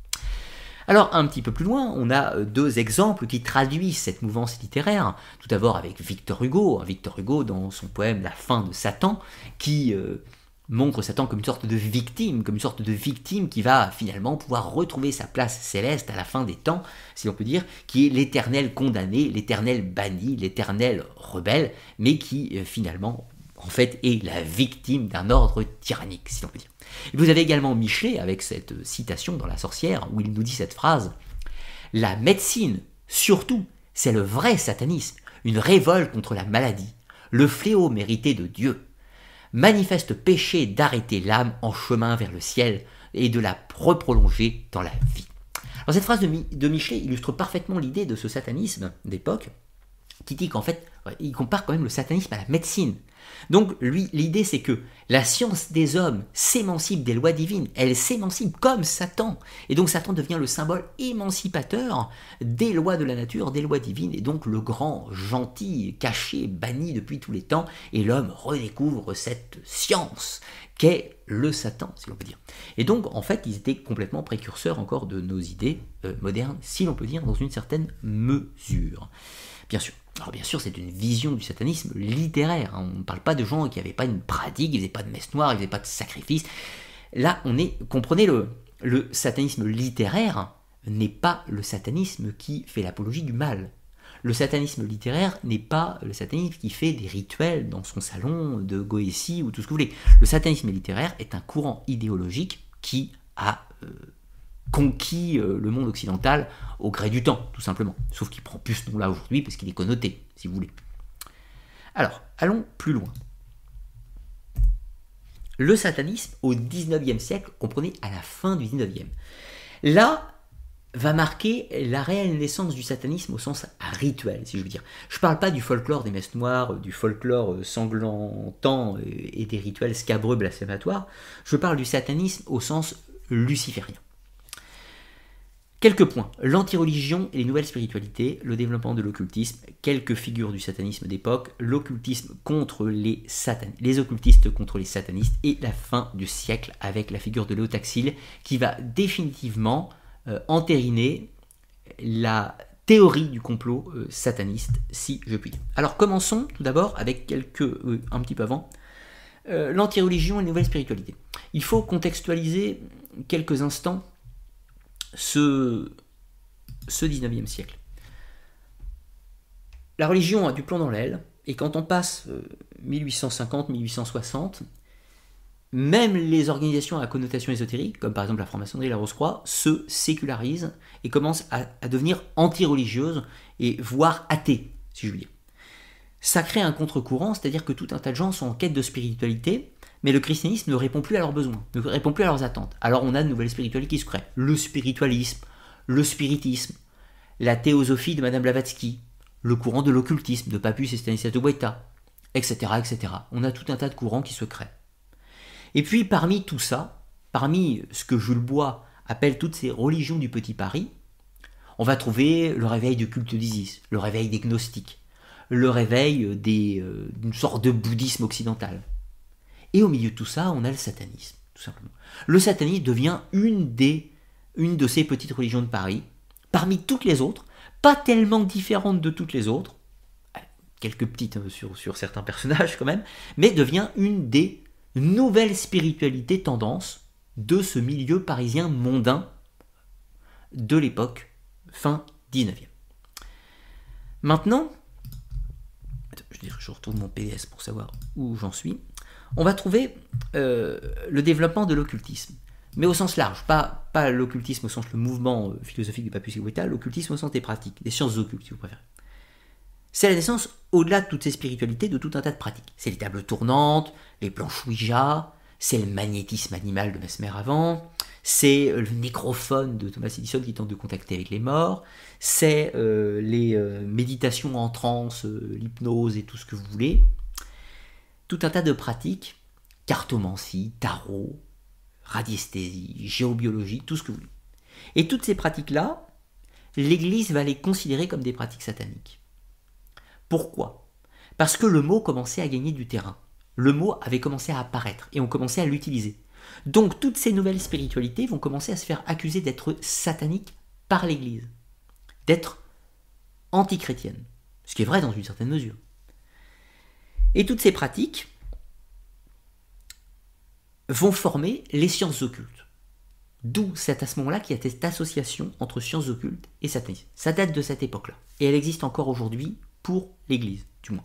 Alors un petit peu plus loin, on a euh, deux exemples qui traduisent cette mouvance littéraire. Tout d'abord avec Victor Hugo, Victor Hugo dans son poème La fin de Satan, qui euh, montre Satan comme une sorte de victime, comme une sorte de victime qui va finalement pouvoir retrouver sa place céleste à la fin des temps, si l'on peut dire, qui est l'éternel condamné, l'éternel banni, l'éternel rebelle, mais qui euh, finalement en fait est la victime d'un ordre tyrannique, si l'on peut dire. Vous avez également Michelet avec cette citation dans La sorcière où il nous dit cette phrase La médecine, surtout, c'est le vrai satanisme, une révolte contre la maladie, le fléau mérité de Dieu. Manifeste péché d'arrêter l'âme en chemin vers le ciel et de la reprolonger dans la vie. Alors cette phrase de, de Michelet illustre parfaitement l'idée de ce satanisme d'époque, qui dit qu'en fait, il compare quand même le satanisme à la médecine. Donc lui, l'idée c'est que la science des hommes s'émancipe des lois divines, elle s'émancipe comme Satan. Et donc Satan devient le symbole émancipateur des lois de la nature, des lois divines, et donc le grand gentil, caché, banni depuis tous les temps, et l'homme redécouvre cette science qu'est le Satan, si l'on peut dire. Et donc, en fait, ils étaient complètement précurseurs encore de nos idées euh, modernes, si l'on peut dire, dans une certaine mesure. Bien sûr. Alors bien sûr, c'est une vision du satanisme littéraire. Hein. On ne parle pas de gens qui n'avaient pas une pratique, ils faisaient pas de messe noire, ils faisaient pas de sacrifice. Là, on est, comprenez le, le satanisme littéraire n'est pas le satanisme qui fait l'apologie du mal. Le satanisme littéraire n'est pas le satanisme qui fait des rituels dans son salon de Goétie ou tout ce que vous voulez. Le satanisme littéraire est un courant idéologique qui a euh, conquis euh, le monde occidental au gré du temps, tout simplement. Sauf qu'il prend plus ce nom-là aujourd'hui parce qu'il est connoté, si vous voulez. Alors, allons plus loin. Le satanisme au 19e siècle, comprenez, à la fin du 19e. Là, va marquer la réelle naissance du satanisme au sens rituel, si je veux dire. Je ne parle pas du folklore des messes noires, du folklore sanglantant et des rituels scabreux blasphématoires, je parle du satanisme au sens luciférien. Quelques points. L'antireligion et les nouvelles spiritualités, le développement de l'occultisme, quelques figures du satanisme d'époque, l'occultisme contre les satanistes, les occultistes contre les satanistes, et la fin du siècle avec la figure de Léotaxile qui va définitivement euh, entériner la théorie du complot euh, sataniste, si je puis. Alors commençons tout d'abord avec quelques, euh, un petit peu avant, l'antireligion et les nouvelles spiritualités. Il faut contextualiser quelques instants ce, ce 19e siècle. La religion a du plomb dans l'aile, Et quand on passe 1850-1860, même les organisations à connotation ésotérique, comme par exemple la franc-maçonnerie la Rose-Croix, se sécularisent et commencent à, à devenir anti-religieuses et voire athées, si je veux dire. Ça crée un contre-courant, c'est-à-dire que tout un tas de gens sont en quête de spiritualité, mais le christianisme ne répond plus à leurs besoins, ne répond plus à leurs attentes. Alors on a de nouvelles spiritualités qui se créent. Le spiritualisme, le spiritisme, la théosophie de Madame Blavatsky, le courant de l'occultisme de Papus et Stanislas de Guaita, etc., etc. On a tout un tas de courants qui se créent. Et puis parmi tout ça, parmi ce que Jules Bois appelle toutes ces religions du Petit Paris, on va trouver le réveil du culte d'Isis, le réveil des gnostiques, le réveil euh, d'une sorte de bouddhisme occidental. Et au milieu de tout ça, on a le satanisme, tout simplement. Le satanisme devient une, des, une de ces petites religions de Paris, parmi toutes les autres, pas tellement différente de toutes les autres, quelques petites euh, sur, sur certains personnages quand même, mais devient une des nouvelle spiritualité tendance de ce milieu parisien mondain de l'époque fin 19e. Maintenant, je, retrouve mon PS pour savoir où j'en suis. On va trouver euh, le développement de l'occultisme, mais au sens large, pas, l'occultisme au sens le mouvement euh, philosophique du Papus et l'occultisme au sens des pratiques, des sciences occultes si vous préférez. C'est la naissance, au-delà de toutes ces spiritualités, de tout un tas de pratiques. C'est les tables tournantes, les planches Ouija, c'est le magnétisme animal de Mesmer avant, c'est le nécrophone de Thomas Edison qui tente de contacter avec les morts, c'est euh, les euh, méditations en transe, euh, l'hypnose et tout ce que vous voulez. Tout un tas de pratiques, cartomancie, tarot, radiesthésie, géobiologie, tout ce que vous voulez. Et toutes ces pratiques-là, l'Église va les considérer comme des pratiques sataniques. Pourquoi? Parce que le mot commençait à gagner du terrain. Le mot avait commencé à apparaître et on commençait à l'utiliser. Donc toutes ces nouvelles spiritualités vont commencer à se faire accuser d'être sataniques par l'Église, d'être antichrétiennes, ce qui est vrai dans une certaine mesure. Et toutes ces pratiques vont former les sciences occultes. D'où c'est à ce moment-là qu'il y a cette association entre sciences occultes et satanisme. Ça date de cette époque-là. Et elle existe encore aujourd'hui pour l'Église, du moins.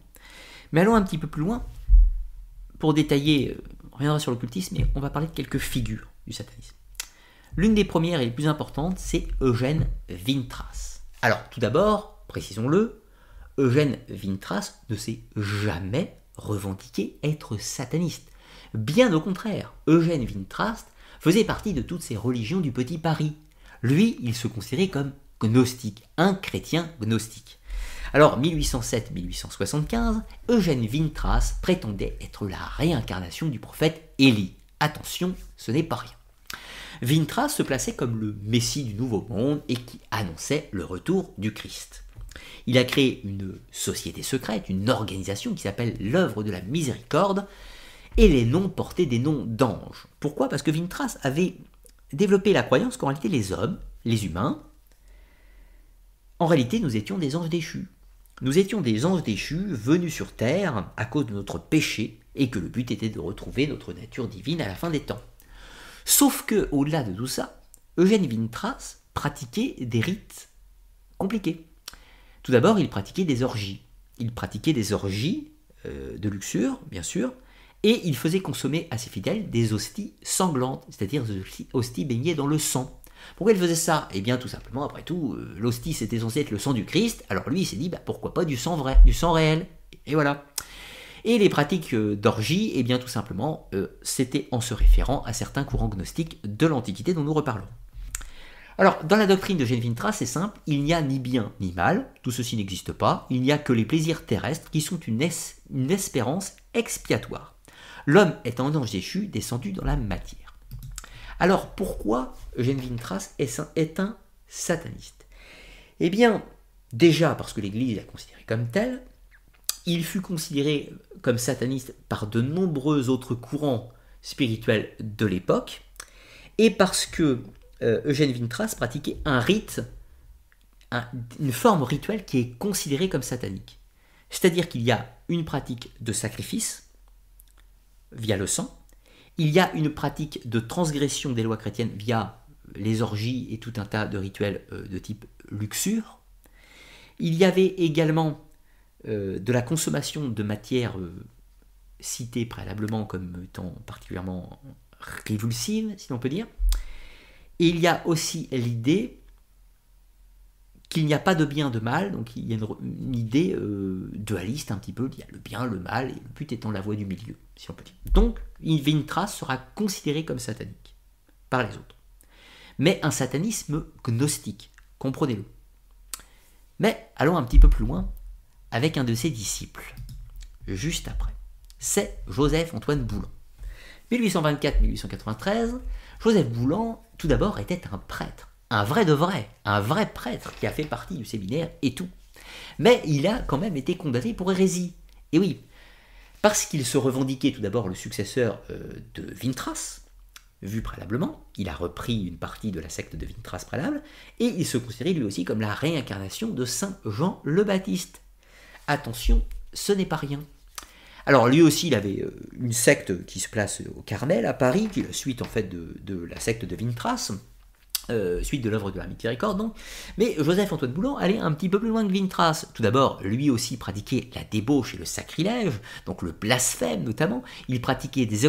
Mais allons un petit peu plus loin. Pour détailler, euh, on reviendra sur l'occultisme, mais on va parler de quelques figures du satanisme. L'une des premières et les plus importantes, c'est Eugène Vintras. Alors, tout d'abord, précisons-le, Eugène Vintras ne s'est jamais revendiqué être sataniste. Bien au contraire, Eugène Vintras faisait partie de toutes ces religions du Petit Paris. Lui, il se considérait comme gnostique, un chrétien gnostique. Alors, 1807-1875, Eugène Vintras prétendait être la réincarnation du prophète Élie. Attention, ce n'est pas rien. Vintras se plaçait comme le Messie du Nouveau Monde et qui annonçait le retour du Christ. Il a créé une société secrète, une organisation qui s'appelle l'œuvre de la miséricorde, et les noms portaient des noms d'anges. Pourquoi? Parce que Vintras avait développé la croyance qu'en réalité les hommes, les humains, en réalité nous étions des anges déchus. Nous étions des anges déchus venus sur terre à cause de notre péché et que le but était de retrouver notre nature divine à la fin des temps. Sauf que, au-delà de tout ça, Eugène Vintras pratiquait des rites compliqués. Tout d'abord, il pratiquait des orgies. Il pratiquait des orgies euh, de luxure, bien sûr, et il faisait consommer à ses fidèles des hosties sanglantes, c'est-à-dire des hosties baignées dans le sang. Pourquoi il faisait ça? Eh bien, tout simplement, après tout, euh, l'hostie c'était censé être le sang du Christ, alors lui il s'est dit, bah, pourquoi pas du sang vrai, du sang réel? Et voilà. Et les pratiques euh, d'orgie, eh bien, tout simplement, c'était en se référant à certains courants gnostiques de l'Antiquité dont nous reparlons. Alors, dans la doctrine de Genvintra, c'est simple, il n'y a ni bien ni mal, tout ceci n'existe pas, il n'y a que les plaisirs terrestres qui sont une, espérance expiatoire. L'homme est un ange déchu descendu dans la matière. Alors pourquoi Eugène Vintras est un sataniste? Eh bien, déjà parce que l'Église l'a considéré comme tel, il fut considéré comme sataniste par de nombreux autres courants spirituels de l'époque, et parce que euh, Eugène Vintras pratiquait un rite, une forme rituelle qui est considérée comme satanique. C'est-à-dire qu'il y a une pratique de sacrifice via le sang, il y a une pratique de transgression des lois chrétiennes via les orgies et tout un tas de rituels euh, de type luxure. Il y avait également de la consommation de matières citées préalablement comme étant particulièrement révulsives, si l'on peut dire. Il y a aussi l'idée qu'il n'y a pas de bien, de mal, donc il y a une, idée euh, dualiste un petit peu, il y a le bien, le mal, et le but étant la voie du milieu, si on peut dire. Donc, trace sera considéré comme satanique par les autres. Mais un satanisme gnostique, comprenez-le. Mais allons un petit peu plus loin avec un de ses disciples, juste après. C'est Joseph-Antoine Boulan. 1824-1893, Joseph Boulan, tout d'abord, était un prêtre un vrai de vrai, un vrai prêtre qui a fait partie du séminaire et tout. Mais il a quand même été condamné pour hérésie. Et oui, parce qu'il se revendiquait tout d'abord le successeur euh, de Vintras, vu préalablement, il a repris une partie de la secte de Vintras préalable, et il se considérait lui aussi comme la réincarnation de Saint Jean le Baptiste. Attention, ce n'est pas rien. Alors lui aussi, il avait euh, une secte qui se place au Carmel à Paris, qui est la suite en fait de, de la secte de Vintras, euh, suite de l'œuvre de la miséricorde donc. Mais Joseph-Antoine Boulan allait un petit peu plus loin que Vintras. Tout d'abord, lui aussi pratiquait la débauche et le sacrilège, donc le blasphème notamment. Il pratiquait des,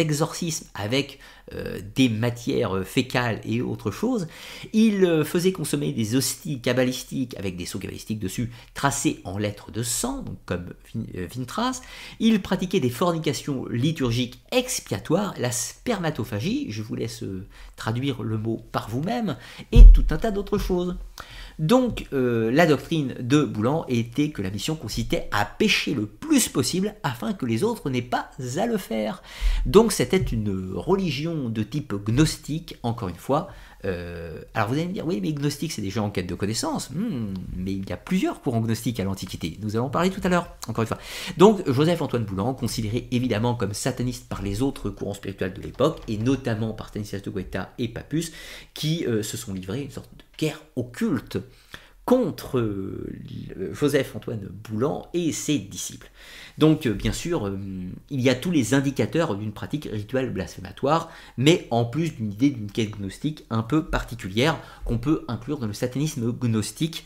exorcismes avec euh, des matières fécales et autre chose. Il euh, faisait consommer des hosties cabalistiques avec des sceaux cabalistiques dessus tracés en lettres de sang, donc comme Vintras. Il pratiquait des fornications liturgiques expiatoires, la spermatophagie, je vous laisse traduire le mot vous-même, et tout un tas d'autres choses. Donc euh, la doctrine de Boulan était que la mission consistait à pêcher le plus possible afin que les autres n'aient pas à le faire. Donc c'était une religion de type gnostique, encore une fois, euh, alors vous allez me dire, oui, mais gnostique, c'est des gens en quête de connaissances. Hmm, mais il y a plusieurs courants gnostiques à l'Antiquité. Nous allons parler tout à l'heure, encore une fois. Donc Joseph-Antoine Boulan, considéré évidemment comme sataniste par les autres courants spirituels de l'époque, et notamment par Stanislas de Guetta et Papus, qui euh, se sont livrés une sorte de guerre occulte contre euh, Joseph-Antoine Boulan et ses disciples. Donc euh, bien sûr, euh, il y a tous les indicateurs d'une pratique rituelle blasphématoire, mais en plus d'une idée d'une quête gnostique un peu particulière qu'on peut inclure dans le satanisme gnostique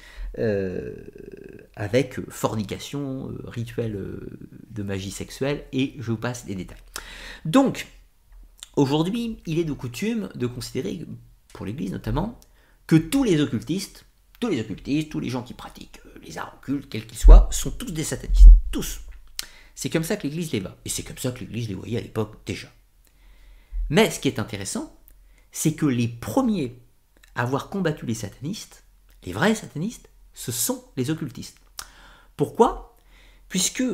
avec fornication, rituel de magie sexuelle, et je vous passe des détails. Donc, aujourd'hui, il est de coutume de considérer, pour l'Église notamment, que tous les occultistes tous les occultistes, tous les gens qui pratiquent euh, les arts occultes, quels qu'ils soient, sont tous des satanistes. Tous. C'est comme ça que l'Église les va. Et c'est comme ça que l'Église les voyait à l'époque déjà. Mais ce qui est intéressant, c'est que les premiers à avoir combattu les satanistes, les vrais satanistes, ce sont les occultistes. Pourquoi? Puisque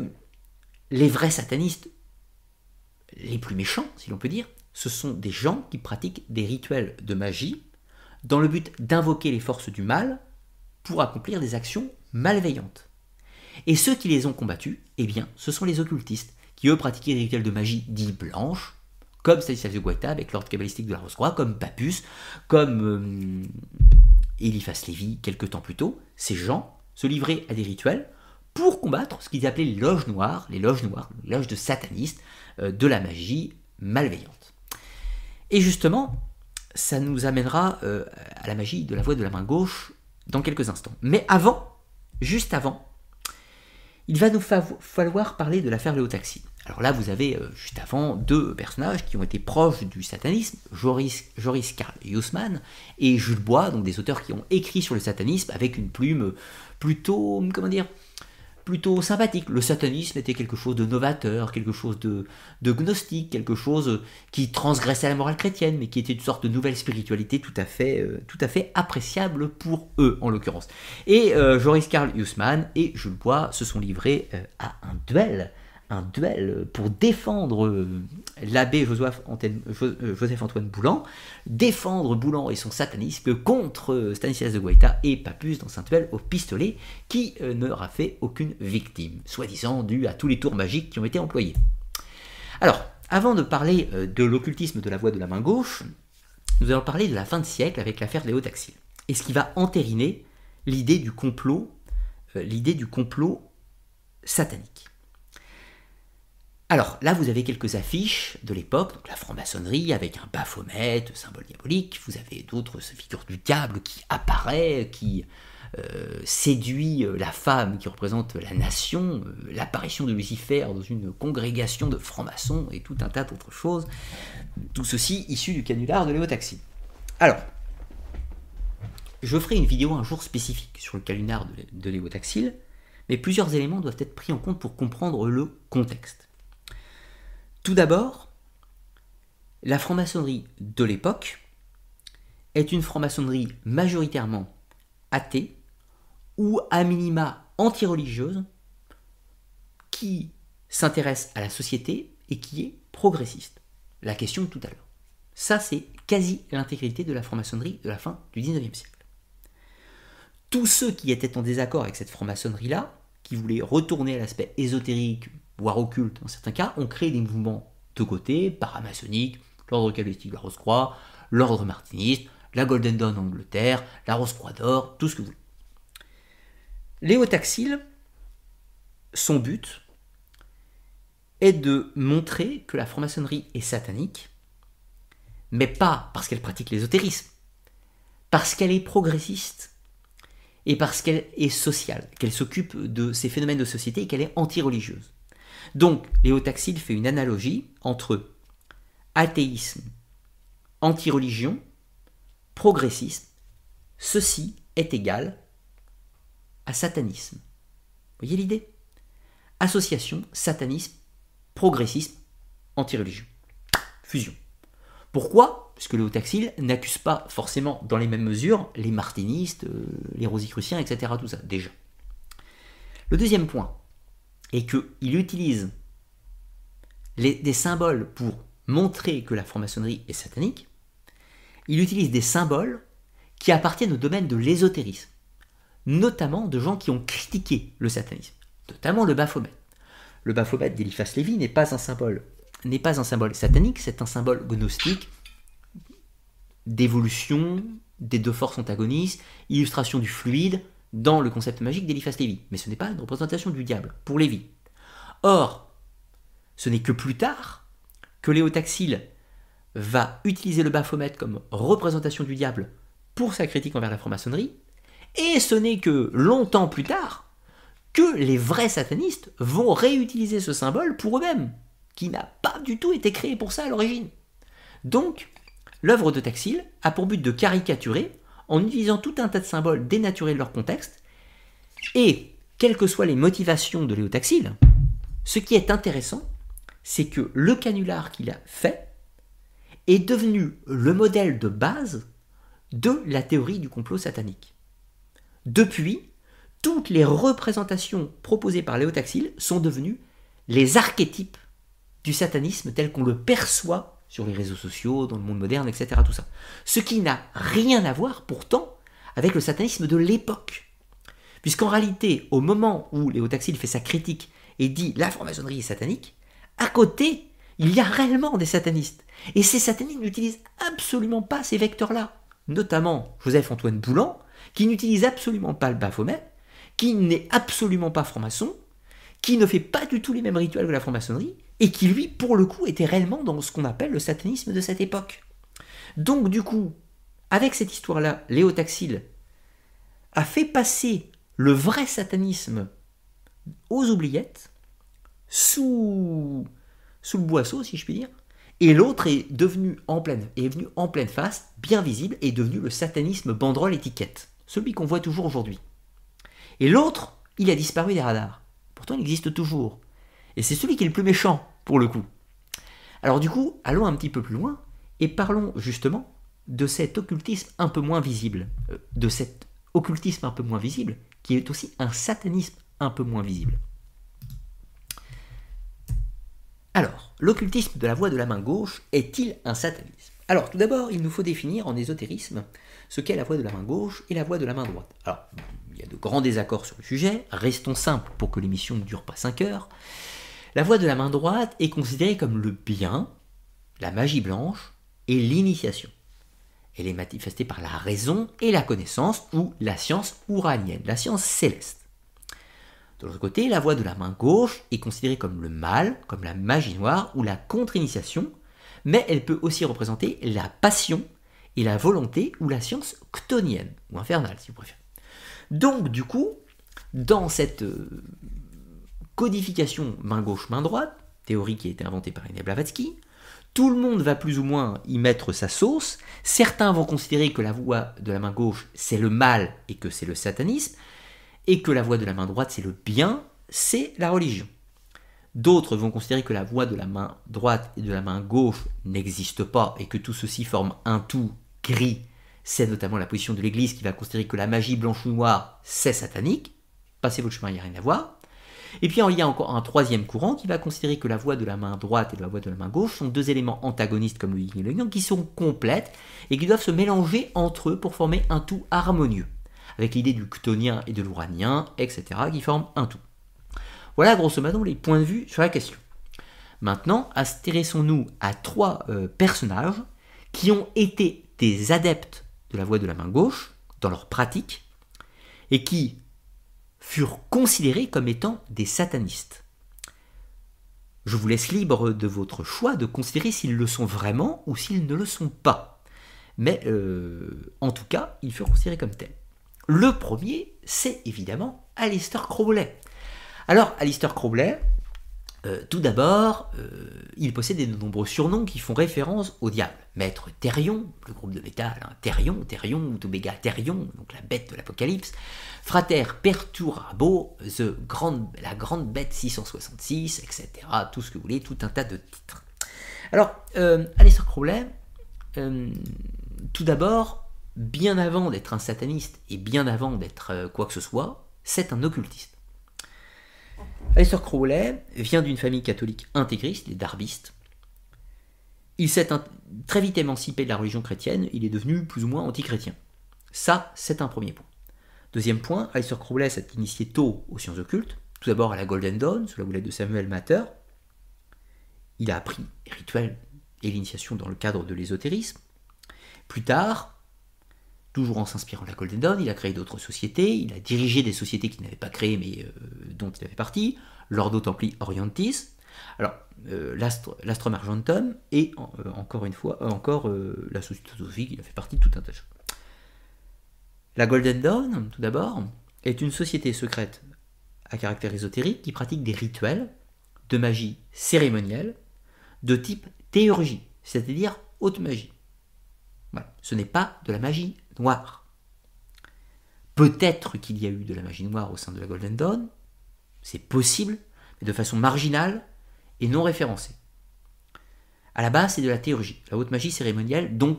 les vrais satanistes, les plus méchants, si l'on peut dire, ce sont des gens qui pratiquent des rituels de magie dans le but d'invoquer les forces du mal pour accomplir des actions malveillantes. Et ceux qui les ont combattus, eh bien, ce sont les occultistes, qui eux pratiquaient des rituels de magie dits blanches, comme Stanislas de Guaita avec l'ordre cabalistique de la Rose-Croix, comme Papus, comme euh, Eliphas Lévy quelques temps plus tôt. Ces gens se livraient à des rituels pour combattre ce qu'ils appelaient les loges noires, les loges noires, les loges de satanistes, euh, de la magie malveillante. Et justement, ça nous amènera euh, à la magie de la voix de la main gauche dans quelques instants. Mais avant, juste avant, il va nous falloir parler de l'affaire Léotaxi. Alors là, vous avez euh, juste avant deux personnages qui ont été proches du satanisme, Joris, Joris Karl Hussmann et Jules Bois, donc des auteurs qui ont écrit sur le satanisme avec une plume plutôt, comment dire, plutôt sympathique. Le satanisme était quelque chose de novateur, quelque chose de, gnostique, quelque chose qui transgressait la morale chrétienne, mais qui était une sorte de nouvelle spiritualité tout à fait, euh, appréciable pour eux, en l'occurrence. Et euh, Joris Karl Hussmann et Jules Bois se sont livrés euh, à un duel un duel pour défendre euh, l'abbé euh, Joseph-Antoine Boulan, défendre Boulan et son satanisme contre euh, Stanislas de Guaita et Papus dans un duel au pistolet qui n'aura fait aucune victime, soi-disant dû à tous les tours magiques qui ont été employés. Alors, avant de parler de l'occultisme de la voix de la main gauche, nous allons parler de la fin de siècle avec l'affaire Léo Taxil, et ce qui va entériner l'idée du complot, l'idée du complot satanique. Alors là, vous avez quelques affiches de l'époque, donc la franc-maçonnerie avec un baphomet, symbole diabolique. Vous avez d'autres figures du diable qui apparaît, qui euh, séduit euh, la femme qui représente la nation, euh, l'apparition de Lucifer dans une congrégation de francs-maçons et tout un tas d'autres choses. Tout ceci issu du canular de Léo Taxi. Alors, je ferai une vidéo un jour spécifique sur le canular de, de Léo Taxil, mais plusieurs éléments doivent être pris en compte pour comprendre le contexte. Tout d'abord, la franc-maçonnerie de l'époque est une franc-maçonnerie majoritairement athée ou à minima anti-religieuse qui s'intéresse à la société et qui est progressiste. La question de tout à l'heure. Ça, c'est quasi l'intégrité de la franc-maçonnerie de la fin du XIXe siècle. Tous ceux qui étaient en désaccord avec cette franc-maçonnerie-là, qui voulaient retourner à l'aspect ésotérique, voire occulte dans certains cas, ont créé des mouvements de côté, paramaçonniques, l'ordre cabalistique de la Rose-Croix, l'ordre martiniste, la Golden Dawn en Angleterre, la Rose-Croix d'Or, tout ce que vous voulez. Léo Taxil, son but est de montrer que la franc-maçonnerie est satanique, mais pas parce qu'elle pratique l'ésotérisme, parce qu'elle est progressiste et parce qu'elle est sociale, qu'elle s'occupe de ces phénomènes de société et qu'elle est anti-religieuse. Donc, Léo Taxil fait une analogie entre athéisme, anti-religion, progressisme. Ceci est égal à satanisme. Vous voyez l'idée? Association, satanisme, progressisme, anti-religion. Fusion. Pourquoi? Parce que Léo Taxil n'accuse pas forcément dans les mêmes mesures les martinistes, euh, les rosicruciens, etc. Tout ça, déjà. Le deuxième point, et qu'il utilise des symboles pour montrer que la franc-maçonnerie est satanique, il utilise des symboles qui appartiennent au domaine de l'ésotérisme, notamment de gens qui ont critiqué le satanisme, notamment le Baphomet. Le Baphomet d'Eliphas Lévy n'est pas un symbole n'est pas un symbole satanique, c'est un symbole gnostique d'évolution des deux forces antagonistes, illustration du fluide, dans le concept magique d'Eliphas Lévy, mais ce n'est pas une représentation du diable pour Lévy. Or, ce n'est que plus tard que Léo Taxil va utiliser le Baphomet comme représentation du diable pour sa critique envers la franc-maçonnerie, et ce n'est que longtemps plus tard que les vrais satanistes vont réutiliser ce symbole pour eux-mêmes, qui n'a pas du tout été créé pour ça à l'origine. Donc, l'œuvre de Taxil a pour but de caricaturer en utilisant tout un tas de symboles dénaturés de leur contexte. Et, quelles que soient les motivations de Léo Taxil, ce qui est intéressant, c'est que le canular qu'il a fait est devenu le modèle de base de la théorie du complot satanique. Depuis, toutes les représentations proposées par Léo Taxil sont devenues les archétypes du satanisme tel qu'on le perçoit sur les réseaux sociaux, dans le monde moderne, etc. Tout ça. Ce qui n'a rien à voir pourtant avec le satanisme de l'époque. Puisqu'en réalité, au moment où Léo Taxil fait sa critique et dit la franc-maçonnerie est satanique, à côté, il y a réellement des satanistes. Et ces satanistes n'utilisent absolument pas ces vecteurs-là. Notamment Joseph-Antoine Boulan, qui n'utilise absolument pas le Baphomet, qui n'est absolument pas franc-maçon, qui ne fait pas du tout les mêmes rituels que la franc-maçonnerie, et qui lui, pour le coup, était réellement dans ce qu'on appelle le satanisme de cette époque. Donc du coup, avec cette histoire-là, Léo Taxil a fait passer le vrai satanisme aux oubliettes, sous, sous le boisseau, si je puis dire, et l'autre est devenu en pleine, est venu en pleine face, bien visible, et est devenu le satanisme banderole étiquette, celui qu'on voit toujours aujourd'hui. Et l'autre, il a disparu des radars. Pourtant, il existe toujours. Et c'est celui qui est le plus méchant, pour le coup. Alors du coup, allons un petit peu plus loin et parlons justement de cet occultisme un peu moins visible, euh, de cet occultisme un peu moins visible, qui est aussi un satanisme un peu moins visible. Alors, l'occultisme de la voix de la main gauche est-il un satanisme? Alors, tout d'abord, il nous faut définir en ésotérisme ce qu'est la voix de la main gauche et la voix de la main droite. Alors, il y a de grands désaccords sur le sujet, restons simples pour que l'émission ne dure pas 5 heures. La voie de la main droite est considérée comme le bien, la magie blanche et l'initiation. Elle est manifestée par la raison et la connaissance ou la science ouranienne, la science céleste. De l'autre côté, la voie de la main gauche est considérée comme le mal, comme la magie noire ou la contre-initiation, mais elle peut aussi représenter la passion et la volonté ou la science ctonienne, ou infernale si vous préférez. Donc du coup, dans cette euh, codification main gauche, main droite, théorie qui a été inventée par René Blavatsky, tout le monde va plus ou moins y mettre sa sauce. Certains vont considérer que la voie de la main gauche, c'est le mal et que c'est le satanisme, et que la voie de la main droite, c'est le bien, c'est la religion. D'autres vont considérer que la voie de la main droite et de la main gauche n'existe pas et que tout ceci forme un tout gris. C'est notamment la position de l'Église qui va considérer que la magie blanche ou noire, c'est satanique. Passez votre chemin, il n'y a rien à voir. Et puis il y a encore un troisième courant qui va considérer que la voie de la main droite et la voie de la main gauche sont deux éléments antagonistes comme le yin et le yang qui sont complètes et qui doivent se mélanger entre eux pour former un tout harmonieux, avec l'idée du chtonien et de l'uranien, etc., qui forment un tout. Voilà grosso modo les points de vue sur la question. Maintenant, intéressons-nous à trois euh, personnages qui ont été des adeptes de la voie de la main gauche dans leur pratique et qui furent considérés comme étant des satanistes. Je vous laisse libre de votre choix de considérer s'ils le sont vraiment ou s'ils ne le sont pas. Mais euh, en tout cas, ils furent considérés comme tels. Le premier, c'est évidemment Alistair Crowley. Alors, Alistair Crowley, euh, tout d'abord, euh, il possède de nombreux surnoms qui font référence au diable. Maître Therion, le groupe de métal, hein, Therion, Therion, Therion, donc la bête de l'Apocalypse. Frater Perturabo, the la grande bête 666, etc. Tout ce que vous voulez, tout un tas de titres. Alors, euh, Alistair Crowley, tout d'abord, bien avant d'être un sataniste et bien avant d'être quoi que ce soit, c'est un occultiste. Aleister Crowley vient d'une famille catholique intégriste, les darbistes. Il s'est très vite émancipé de la religion chrétienne, il est devenu plus ou moins anti-chrétien. Ça, c'est un premier point. Deuxième point, Aleister Crowley s'est initié tôt aux sciences occultes, tout d'abord à la Golden Dawn, sous la houlette de Samuel Matter. Il a appris les rituels et l'initiation dans le cadre de l'ésotérisme. Plus tard, toujours en s'inspirant de la Golden Dawn, il a créé d'autres sociétés, il a dirigé des sociétés qu'il n'avait pas créées mais euh, dont il avait partie, l'Ordo Templi Orientis, alors euh, l'Astrum Argentum et euh, encore une fois, encore la Société Sophique, il a fait partie de tout un tas de choses. La Golden Dawn, tout d'abord, est une société secrète à caractère ésotérique qui pratique des rituels de magie cérémonielle de type théurgie, c'est-à-dire haute magie. Ce n'est pas de la magie Peut-être qu'il y a eu de la magie noire au sein de la Golden Dawn, c'est possible, mais de façon marginale et non référencée. À la base, c'est de la théurgie, la haute magie cérémonielle, donc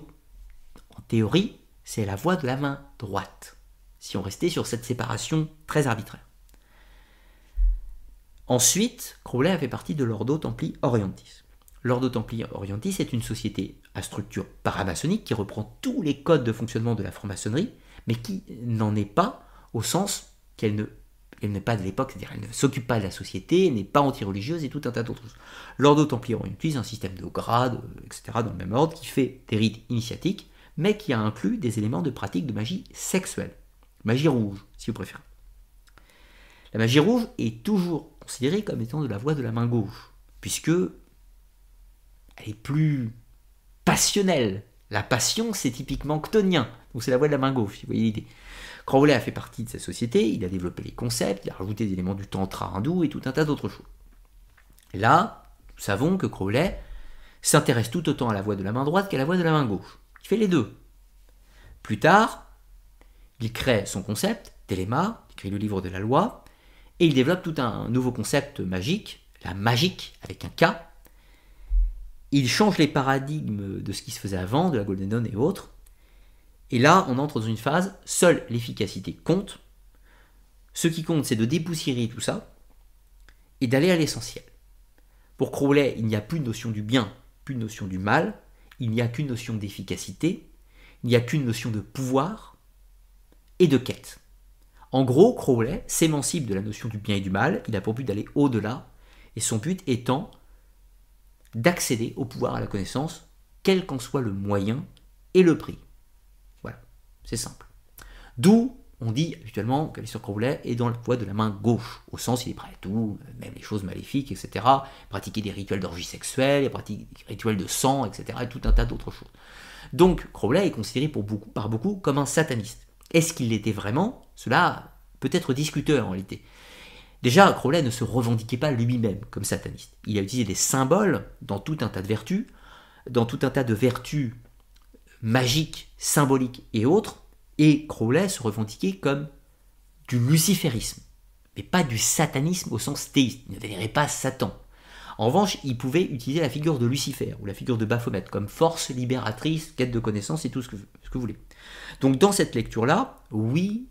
en théorie, c'est la voie de la main droite, si on restait sur cette séparation très arbitraire. Ensuite, Crowley a fait partie de l'Ordo Templi Orientis. L'Ordo Templi Orientis est une société structure paramaçonnique qui reprend tous les codes de fonctionnement de la franc-maçonnerie, mais qui n'en est pas au sens qu'elle ne n'est pas de l'époque, c'est-à-dire elle ne s'occupe pas de la société, n'est pas anti-religieuse et tout un tas d'autres choses. L'Ordo Templi Orientis, un système de grades, etc., dans le même ordre, qui fait des rites initiatiques, mais qui a inclus des éléments de pratique de magie sexuelle. Magie rouge, si vous préférez. La magie rouge est toujours considérée comme étant de la voie de la main gauche, puisque elle est plus passionnelle. La passion, c'est typiquement ctonien, donc c'est la voie de la main gauche, vous voyez l'idée. Crowley a fait partie de sa société, il a développé les concepts, il a rajouté des éléments du tantra hindou et tout un tas d'autres choses. là, nous savons que Crowley s'intéresse tout autant à la voie de la main droite qu'à la voie de la main gauche. Il fait les deux. Plus tard, il crée son concept, Téléma, il écrit le livre de la loi, et il développe tout un nouveau concept magique, la magique avec un K, il change les paradigmes de ce qui se faisait avant, de la Golden Dawn et autres. Et là, on entre dans une phase, seule l'efficacité compte. Ce qui compte, c'est de dépoussiérer tout ça et d'aller à l'essentiel. Pour Crowley, il n'y a plus de notion du bien, plus de notion du mal, il n'y a qu'une notion d'efficacité, il n'y a qu'une notion de pouvoir et de quête. En gros, Crowley s'émancipe de la notion du bien et du mal, il a pour but d'aller au-delà, et son but étant d'accéder au pouvoir, à la connaissance, quel qu'en soit le moyen et le prix. Voilà, c'est simple. D'où on dit habituellement qu'Alistair Crowley est dans la voie de la main gauche, au sens il est prêt à tout, même les choses maléfiques, etc. Pratiquer des rituels d'orgie sexuelle, pratiquer des rituels de sang, etc. et tout un tas d'autres choses. Donc Crowley est considéré pour beaucoup, par beaucoup comme un sataniste. Est-ce qu'il l'était vraiment? Cela peut être discuté en réalité. Déjà, Crowley ne se revendiquait pas lui-même comme sataniste. Il a utilisé des symboles dans tout un tas de vertus, dans tout un tas de vertus magiques, symboliques et autres, et Crowley se revendiquait comme du luciférisme, mais pas du satanisme au sens théiste. Il ne vénérait pas Satan. En revanche, il pouvait utiliser la figure de Lucifer ou la figure de Baphomet comme force libératrice, quête de connaissance et tout ce que, ce que vous voulez. Donc dans cette lecture-là, oui,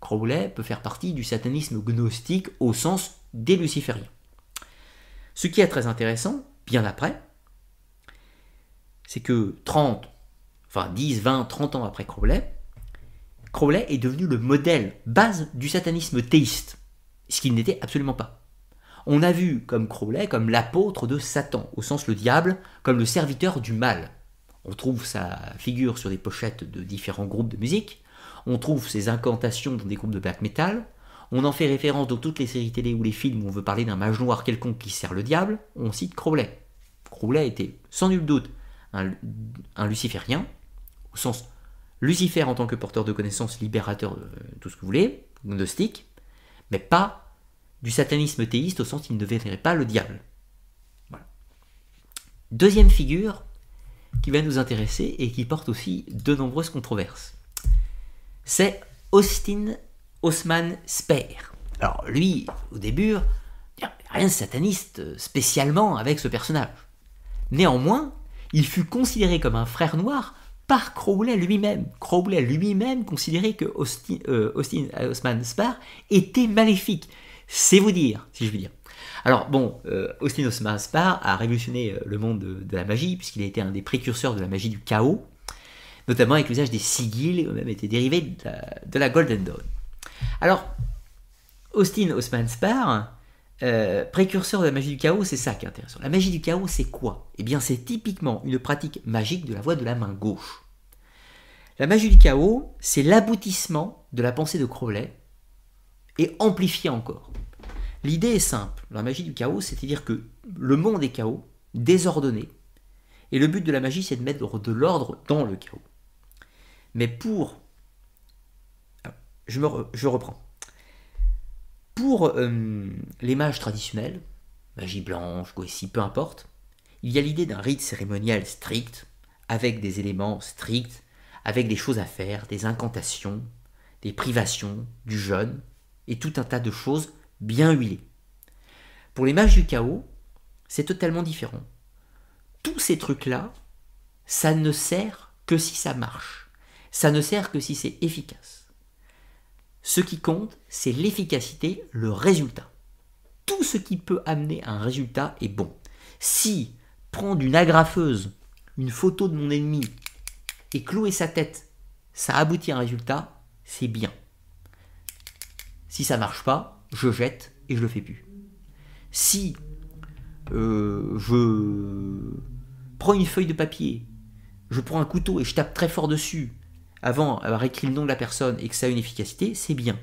Crowley peut faire partie du satanisme gnostique au sens des lucifériens. Ce qui est très intéressant, bien après, c'est que 30, enfin 10, 20, 30 ans après Crowley, Crowley est devenu le modèle base du satanisme théiste, ce qu'il n'était absolument pas. On a vu comme Crowley comme l'apôtre de Satan, au sens le diable, comme le serviteur du mal. On trouve sa figure sur des pochettes de différents groupes de musique, on trouve ses incantations dans des groupes de black metal, on en fait référence dans toutes les séries télé ou les films où on veut parler d'un mage noir quelconque qui sert le diable, on cite Crowley. Crowley était sans nul doute un, luciférien, au sens Lucifer en tant que porteur de connaissances, libérateur, de tout ce que vous voulez, gnostique, mais pas du satanisme théiste au sens qu'il ne vénérait pas le diable. Deuxième figure qui va nous intéresser et qui porte aussi de nombreuses controverses c'est Austin Osman Speer. Alors lui, au début, rien de sataniste spécialement avec ce personnage. Néanmoins, il fut considéré comme un frère noir par Crowley lui-même. Crowley lui-même considérait que Austin, euh, Osman Speer était maléfique. C'est vous dire, si je veux dire. Alors bon, euh, Austin Osman Speer a révolutionné euh, le monde de la magie, puisqu'il a été un des précurseurs de la magie du chaos, notamment avec l'usage des sigils, eux-mêmes étaient dérivés de la, Golden Dawn. Alors, Austin Osman Spar, euh, précurseur de la magie du chaos, c'est ça qui est intéressant. La magie du chaos, c'est quoi? Eh bien, c'est typiquement une pratique magique de la voie de la main gauche. La magie du chaos, c'est l'aboutissement de la pensée de Crowley, et amplifié encore. L'idée est simple. La magie du chaos, c'est-à-dire que le monde est chaos, désordonné, et le but de la magie, c'est de mettre de l'ordre dans le chaos. Mais pour... Je, me reprends. Pour euh, les mages traditionnels, magie blanche, ici, peu importe, il y a l'idée d'un rite cérémonial strict, avec des éléments stricts, avec des choses à faire, des incantations, des privations, du jeûne, et tout un tas de choses bien huilées. Pour les mages du chaos, c'est totalement différent. Tous ces trucs-là, ça ne sert que si ça marche ça ne sert que si c'est efficace. Ce qui compte, c'est l'efficacité, le résultat. Tout ce qui peut amener un résultat est bon. Si prendre une agrafeuse, une photo de mon ennemi et clouer sa tête, ça aboutit à un résultat, c'est bien. Si ça marche pas, je jette et je le fais plus. Si euh, je prends une feuille de papier, je prends un couteau et je tape très fort dessus, avant écrit le nom de la personne et que ça a une efficacité, c'est bien.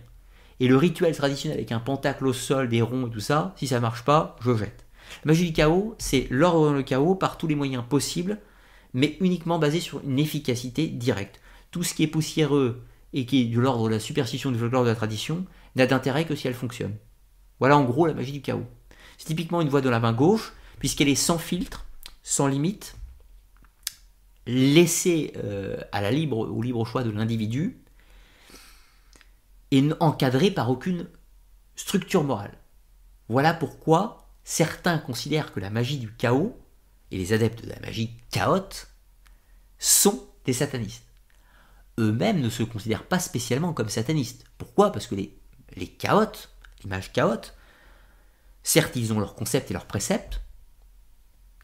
Et le rituel traditionnel avec un pentacle au sol, des ronds et tout ça, si ça marche pas, je jette. La magie du chaos, c'est l'ordre dans le chaos par tous les moyens possibles, mais uniquement basé sur une efficacité directe. Tout ce qui est poussiéreux et qui est de l'ordre de la superstition, du folklore de la tradition, n'a d'intérêt que si elle fonctionne. Voilà en gros la magie du chaos. C'est typiquement une voie de la main gauche, puisqu'elle est sans filtre, sans limite, laissé euh, à la libre, au libre choix de l'individu et encadré par aucune structure morale. Voilà pourquoi certains considèrent que la magie du chaos et les adeptes de la magie chaote sont des satanistes. Eux-mêmes ne se considèrent pas spécialement comme satanistes. Pourquoi? Parce que les, chaotes, les mages chaotes, certes ils ont leurs concepts et leurs préceptes,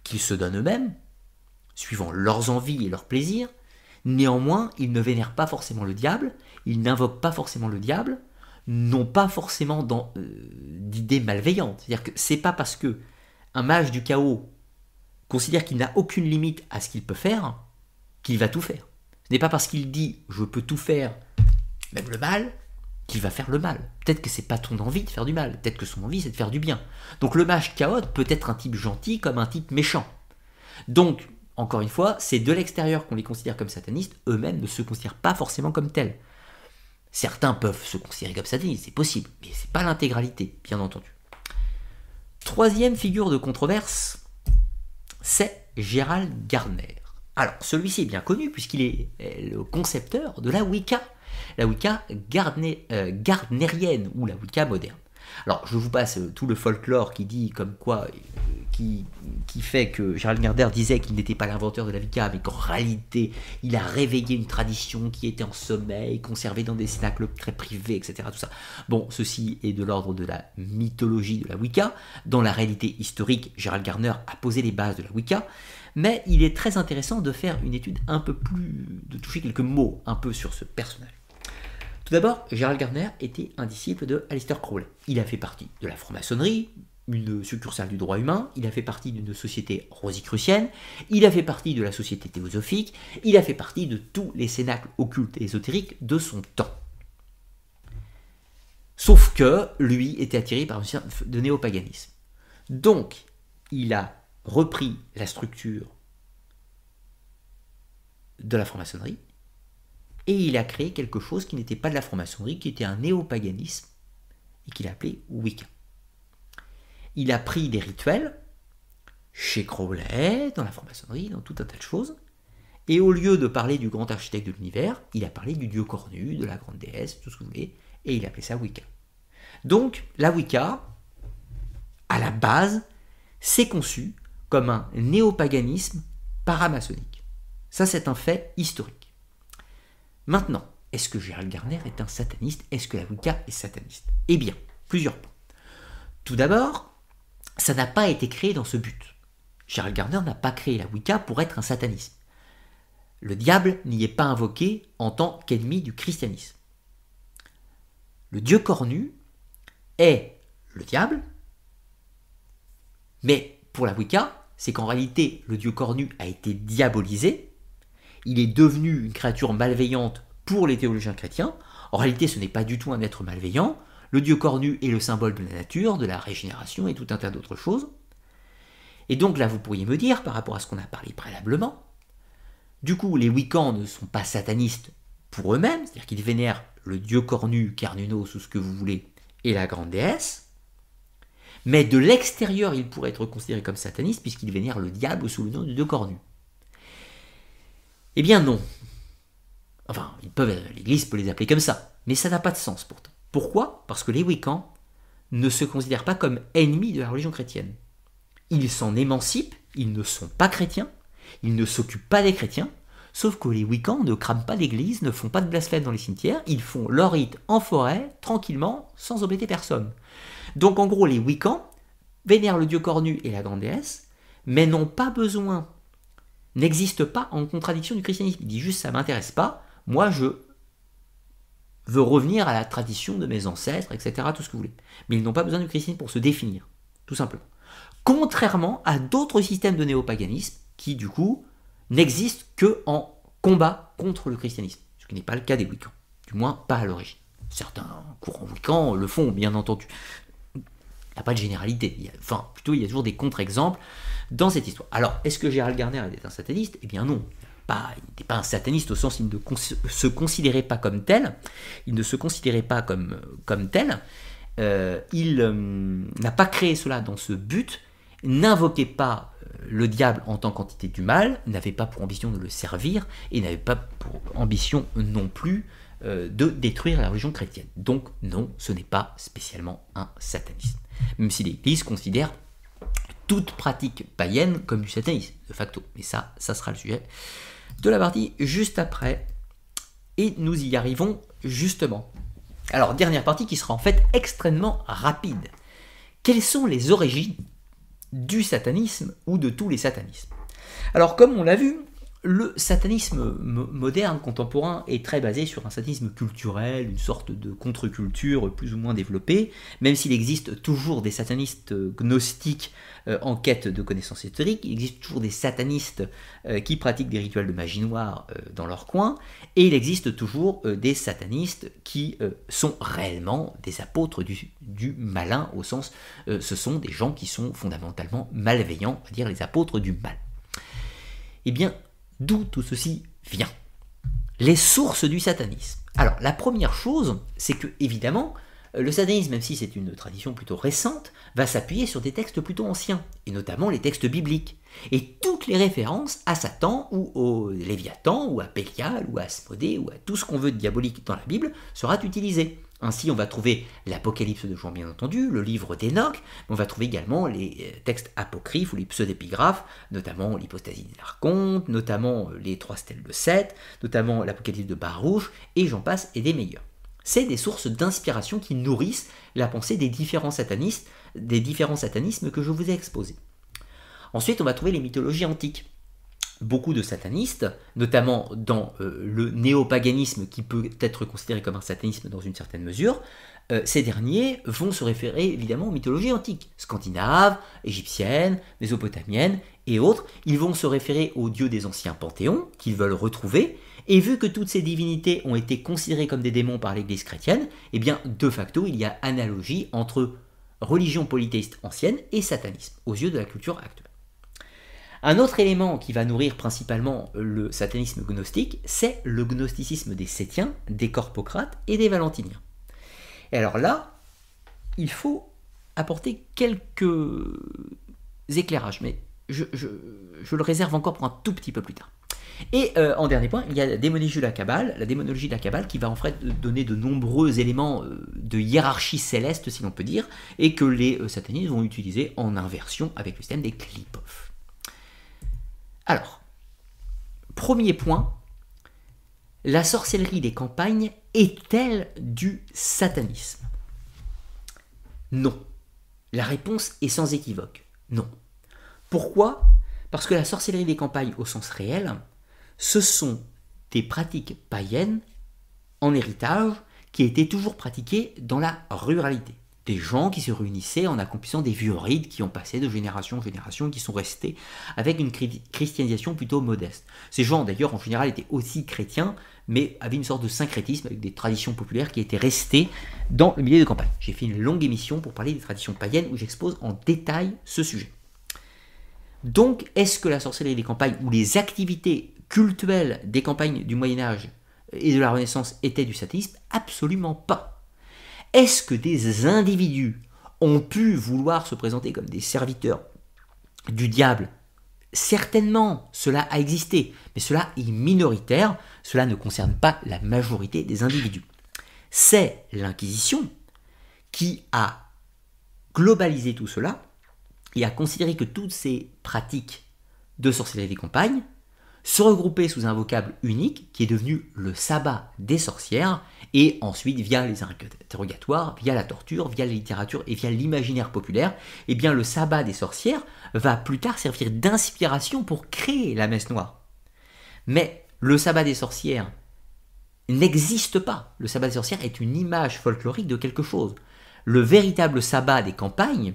qu'ils se donnent eux-mêmes, suivant leurs envies et leurs plaisirs. Néanmoins, ils ne vénèrent pas forcément le diable, ils n'invoquent pas forcément le diable, n'ont pas forcément euh, d'idées malveillantes. C'est-à-dire que c'est pas parce que un mage du chaos considère qu'il n'a aucune limite à ce qu'il peut faire qu'il va tout faire. Ce n'est pas parce qu'il dit je peux tout faire, même le mal, qu'il va faire le mal. Peut-être que c'est pas ton envie de faire du mal, peut-être que son envie c'est de faire du bien. Donc le mage chaos peut être un type gentil comme un type méchant. Donc, encore une fois, c'est de l'extérieur qu'on les considère comme satanistes, eux-mêmes ne se considèrent pas forcément comme tels. Certains peuvent se considérer comme satanistes, c'est possible, mais c'est pas l'intégralité, bien entendu. Troisième figure de controverse, c'est Gérald Gardner. Alors, celui-ci est bien connu puisqu'il est le concepteur de la Wicca, la Wicca euh, gardnerienne ou la Wicca moderne. Alors, je vous passe euh, tout le folklore qui dit comme quoi, euh, qui, fait que Gérald Gardner disait qu'il n'était pas l'inventeur de la Wicca, mais qu'en réalité, il a réveillé une tradition qui était en sommeil, conservée dans des cénacles très privés, etc. Tout ça. Bon, ceci est de l'ordre de la mythologie de la Wicca. Dans la réalité historique, Gérald Gardner a posé les bases de la Wicca. Mais il est très intéressant de faire une étude un peu plus, de toucher quelques mots un peu sur ce personnage. Tout d'abord, Gérald Gardner était un disciple de Aleister Crowley. Il a fait partie de la franc-maçonnerie, une succursale du droit humain, il a fait partie d'une société rosicrucienne, il a fait partie de la société théosophique, il a fait partie de tous les cénacles occultes et ésotériques de son temps. Sauf que lui était attiré par un de néopaganisme. Donc, il a repris la structure de la franc-maçonnerie, et il a créé quelque chose qui n'était pas de la franc-maçonnerie, qui était un néopaganisme, et qu'il a appelé Wicca. Il a pris des rituels chez Crowley, dans la franc-maçonnerie, dans tout un tas de choses, et au lieu de parler du grand architecte de l'univers, il a parlé du dieu cornu, de la grande déesse, tout ce que vous voulez, et il a appelé ça Wicca. Donc, la Wicca, à la base, s'est conçue comme un néopaganisme paramaçonnique. Ça, c'est un fait historique. Maintenant, est-ce que Gérald Garner est un sataniste? Est-ce que la Wicca est sataniste? Eh bien, plusieurs points. Tout d'abord, ça n'a pas été créé dans ce but. Gérald Garner n'a pas créé la Wicca pour être un sataniste. Le diable n'y est pas invoqué en tant qu'ennemi du christianisme. Le dieu cornu est le diable, mais pour la Wicca, c'est qu'en réalité, le dieu cornu a été diabolisé, il est devenu une créature malveillante pour les théologiens chrétiens. En réalité, ce n'est pas du tout un être malveillant. Le dieu cornu est le symbole de la nature, de la régénération et tout un tas d'autres choses. Et donc là, vous pourriez me dire, par rapport à ce qu'on a parlé préalablement, du coup, les Wiccans ne sont pas satanistes pour eux-mêmes, c'est-à-dire qu'ils vénèrent le dieu cornu, Carnunos ou ce que vous voulez, et la grande déesse, mais de l'extérieur, il pourrait être considéré comme sataniste puisqu'il vénère le diable sous le nom de Dieu cornu. Eh bien non. Enfin, l'Église peut les appeler comme ça, mais ça n'a pas de sens pourtant. Pourquoi? Parce que les Wiccans ne se considèrent pas comme ennemis de la religion chrétienne. Ils s'en émancipent, ils ne sont pas chrétiens, ils ne s'occupent pas des chrétiens, sauf que les Wiccans ne crament pas d'église, ne font pas de blasphème dans les cimetières, ils font leur rite en forêt, tranquillement, sans embêter personne. Donc en gros, les Wiccans vénèrent le dieu cornu et la grande déesse, mais n'ont pas besoin, n'existent pas en contradiction du christianisme. Ils disent juste ça m'intéresse pas, moi je veux revenir à la tradition de mes ancêtres, etc., tout ce que vous voulez. Mais ils n'ont pas besoin du christianisme pour se définir, tout simplement. Contrairement à d'autres systèmes de néopaganisme qui, du coup, n'existent que en combat contre le christianisme, ce qui n'est pas le cas des Wiccans, du moins pas à l'origine. Certains courants Wiccans le font, bien entendu. Il n'y a pas de généralité. enfin, plutôt, il y a toujours des contre-exemples dans cette histoire. Alors, est-ce que Gérald Garner était un sataniste? Eh bien non. Pas, il n'était pas un sataniste au sens où il ne se considérait pas comme tel. Il ne se considérait pas comme, tel. Euh, il euh, n'a pas créé cela dans ce but, n'invoquait pas euh, le diable en tant qu'entité du mal, n'avait pas pour ambition de le servir, et n'avait pas pour ambition non plus de détruire la religion chrétienne. Donc non, ce n'est pas spécialement un sataniste même si l'Église considère toute pratique païenne comme du satanisme, de facto. Mais ça, ça sera le sujet de la partie juste après. Et nous y arrivons justement. Alors, dernière partie qui sera en fait extrêmement rapide. Quelles sont les origines du satanisme ou de tous les satanismes? Alors, comme on l'a vu, le satanisme moderne, contemporain, est très basé sur un satanisme culturel, une sorte de contre-culture plus ou moins développée, même s'il existe toujours des satanistes gnostiques euh, en quête de connaissances historiques, il existe toujours des satanistes euh, qui pratiquent des rituels de magie noire euh, dans leur coin, et il existe toujours des satanistes qui sont réellement des apôtres du, du malin, au sens, ce sont des gens qui sont fondamentalement malveillants, on va dire les apôtres du mal. Eh bien, D'où tout ceci vient Les sources du satanisme. Alors, la première chose, c'est que, évidemment, le satanisme, même si c'est une tradition plutôt récente, va s'appuyer sur des textes plutôt anciens, et notamment les textes bibliques. Et toutes les références à Satan, ou au Léviathan, ou à Pélial, ou à Asmodée, ou à tout ce qu'on veut de diabolique dans la Bible, sera utilisé. Ainsi, on va trouver l'Apocalypse de Jean, bien entendu, le livre d'Enoch, mais on va trouver également les euh, textes apocryphes ou les pseudépigraphes, notamment l'hypostasie des archontes, notamment euh, les trois stèles de Seth, notamment l'Apocalypse de Baruch, et j'en passe, et des meilleurs. C'est des sources d'inspiration qui nourrissent la pensée des différents satanistes, des différents satanismes que je vous ai exposés. Ensuite, on va trouver les mythologies antiques beaucoup de satanistes, notamment dans euh, le néopaganisme qui peut être considéré comme un satanisme dans une certaine mesure, euh, ces derniers vont se référer évidemment aux mythologies antiques, scandinaves, égyptiennes, mésopotamiennes et autres. Ils vont se référer aux dieux des anciens panthéons qu'ils veulent retrouver. Et vu que toutes ces divinités ont été considérées comme des démons par l'Église chrétienne, eh bien de facto il y a analogie entre religion polythéiste ancienne et satanisme aux yeux de la culture actuelle. Un autre élément qui va nourrir principalement le satanisme gnostique, c'est le gnosticisme des Sétiens, des Corpocrates et des Valentiniens. Et alors là, il faut apporter quelques éclairages, mais je, le réserve encore pour un tout petit peu plus tard. Et euh, en dernier point, il y a la démonologie de la Kabbale, la démonologie de Kabbale qui va en fait donner de nombreux éléments euh, de hiérarchie céleste, si l'on peut dire, et que les euh, satanistes vont utiliser en inversion avec le système des Klipov. Alors, premier point, la sorcellerie des campagnes est-elle du satanisme? Non. La réponse est sans équivoque. Non. Pourquoi? Parce que la sorcellerie des campagnes au sens réel, ce sont des pratiques païennes en héritage qui étaient toujours pratiquées dans la ruralité des gens qui se réunissaient en accomplissant des vieux rites qui ont passé de génération en génération, qui sont restés avec une christianisation plutôt modeste. Ces gens, d'ailleurs, en général, étaient aussi chrétiens, mais avaient une sorte de syncrétisme avec des traditions populaires qui étaient restées dans le milieu de campagne. J'ai fait une longue émission pour parler des traditions païennes où j'expose en détail ce sujet. Donc, est-ce que la sorcellerie des campagnes ou les activités cultuelles des campagnes du Moyen Âge et de la Renaissance étaient du satanisme Absolument pas. Est-ce que des individus ont pu vouloir se présenter comme des serviteurs du diable? Certainement, cela a existé, mais cela est minoritaire, cela ne concerne pas la majorité des individus. C'est l'Inquisition qui a globalisé tout cela et a considéré que toutes ces pratiques de sorcellerie des campagnes se regrouper sous un vocable unique qui est devenu le sabbat des sorcières, et ensuite via les interrogatoires, via la torture, via la littérature et via l'imaginaire populaire, eh bien le sabbat des sorcières va plus tard servir d'inspiration pour créer la messe noire. Mais le sabbat des sorcières n'existe pas. Le sabbat des sorcières est une image folklorique de quelque chose. Le véritable sabbat des campagnes,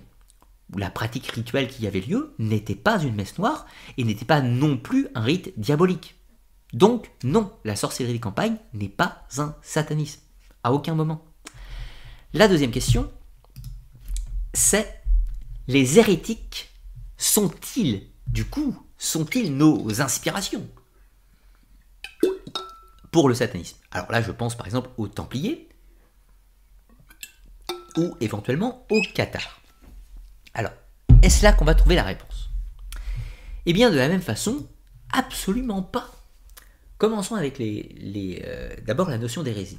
la pratique rituelle qui avait lieu n'était pas une messe noire et n'était pas non plus un rite diabolique. Donc non, la sorcellerie des campagnes n'est pas un satanisme, à aucun moment. La deuxième question, c'est les hérétiques sont-ils, du coup, sont-ils nos inspirations pour le satanisme? Alors là, je pense par exemple aux Templiers ou éventuellement aux Cathares. Alors, est-ce là qu'on va trouver la réponse? Eh bien, de la même façon, absolument pas. Commençons avec les, euh, d'abord la notion d'hérésie.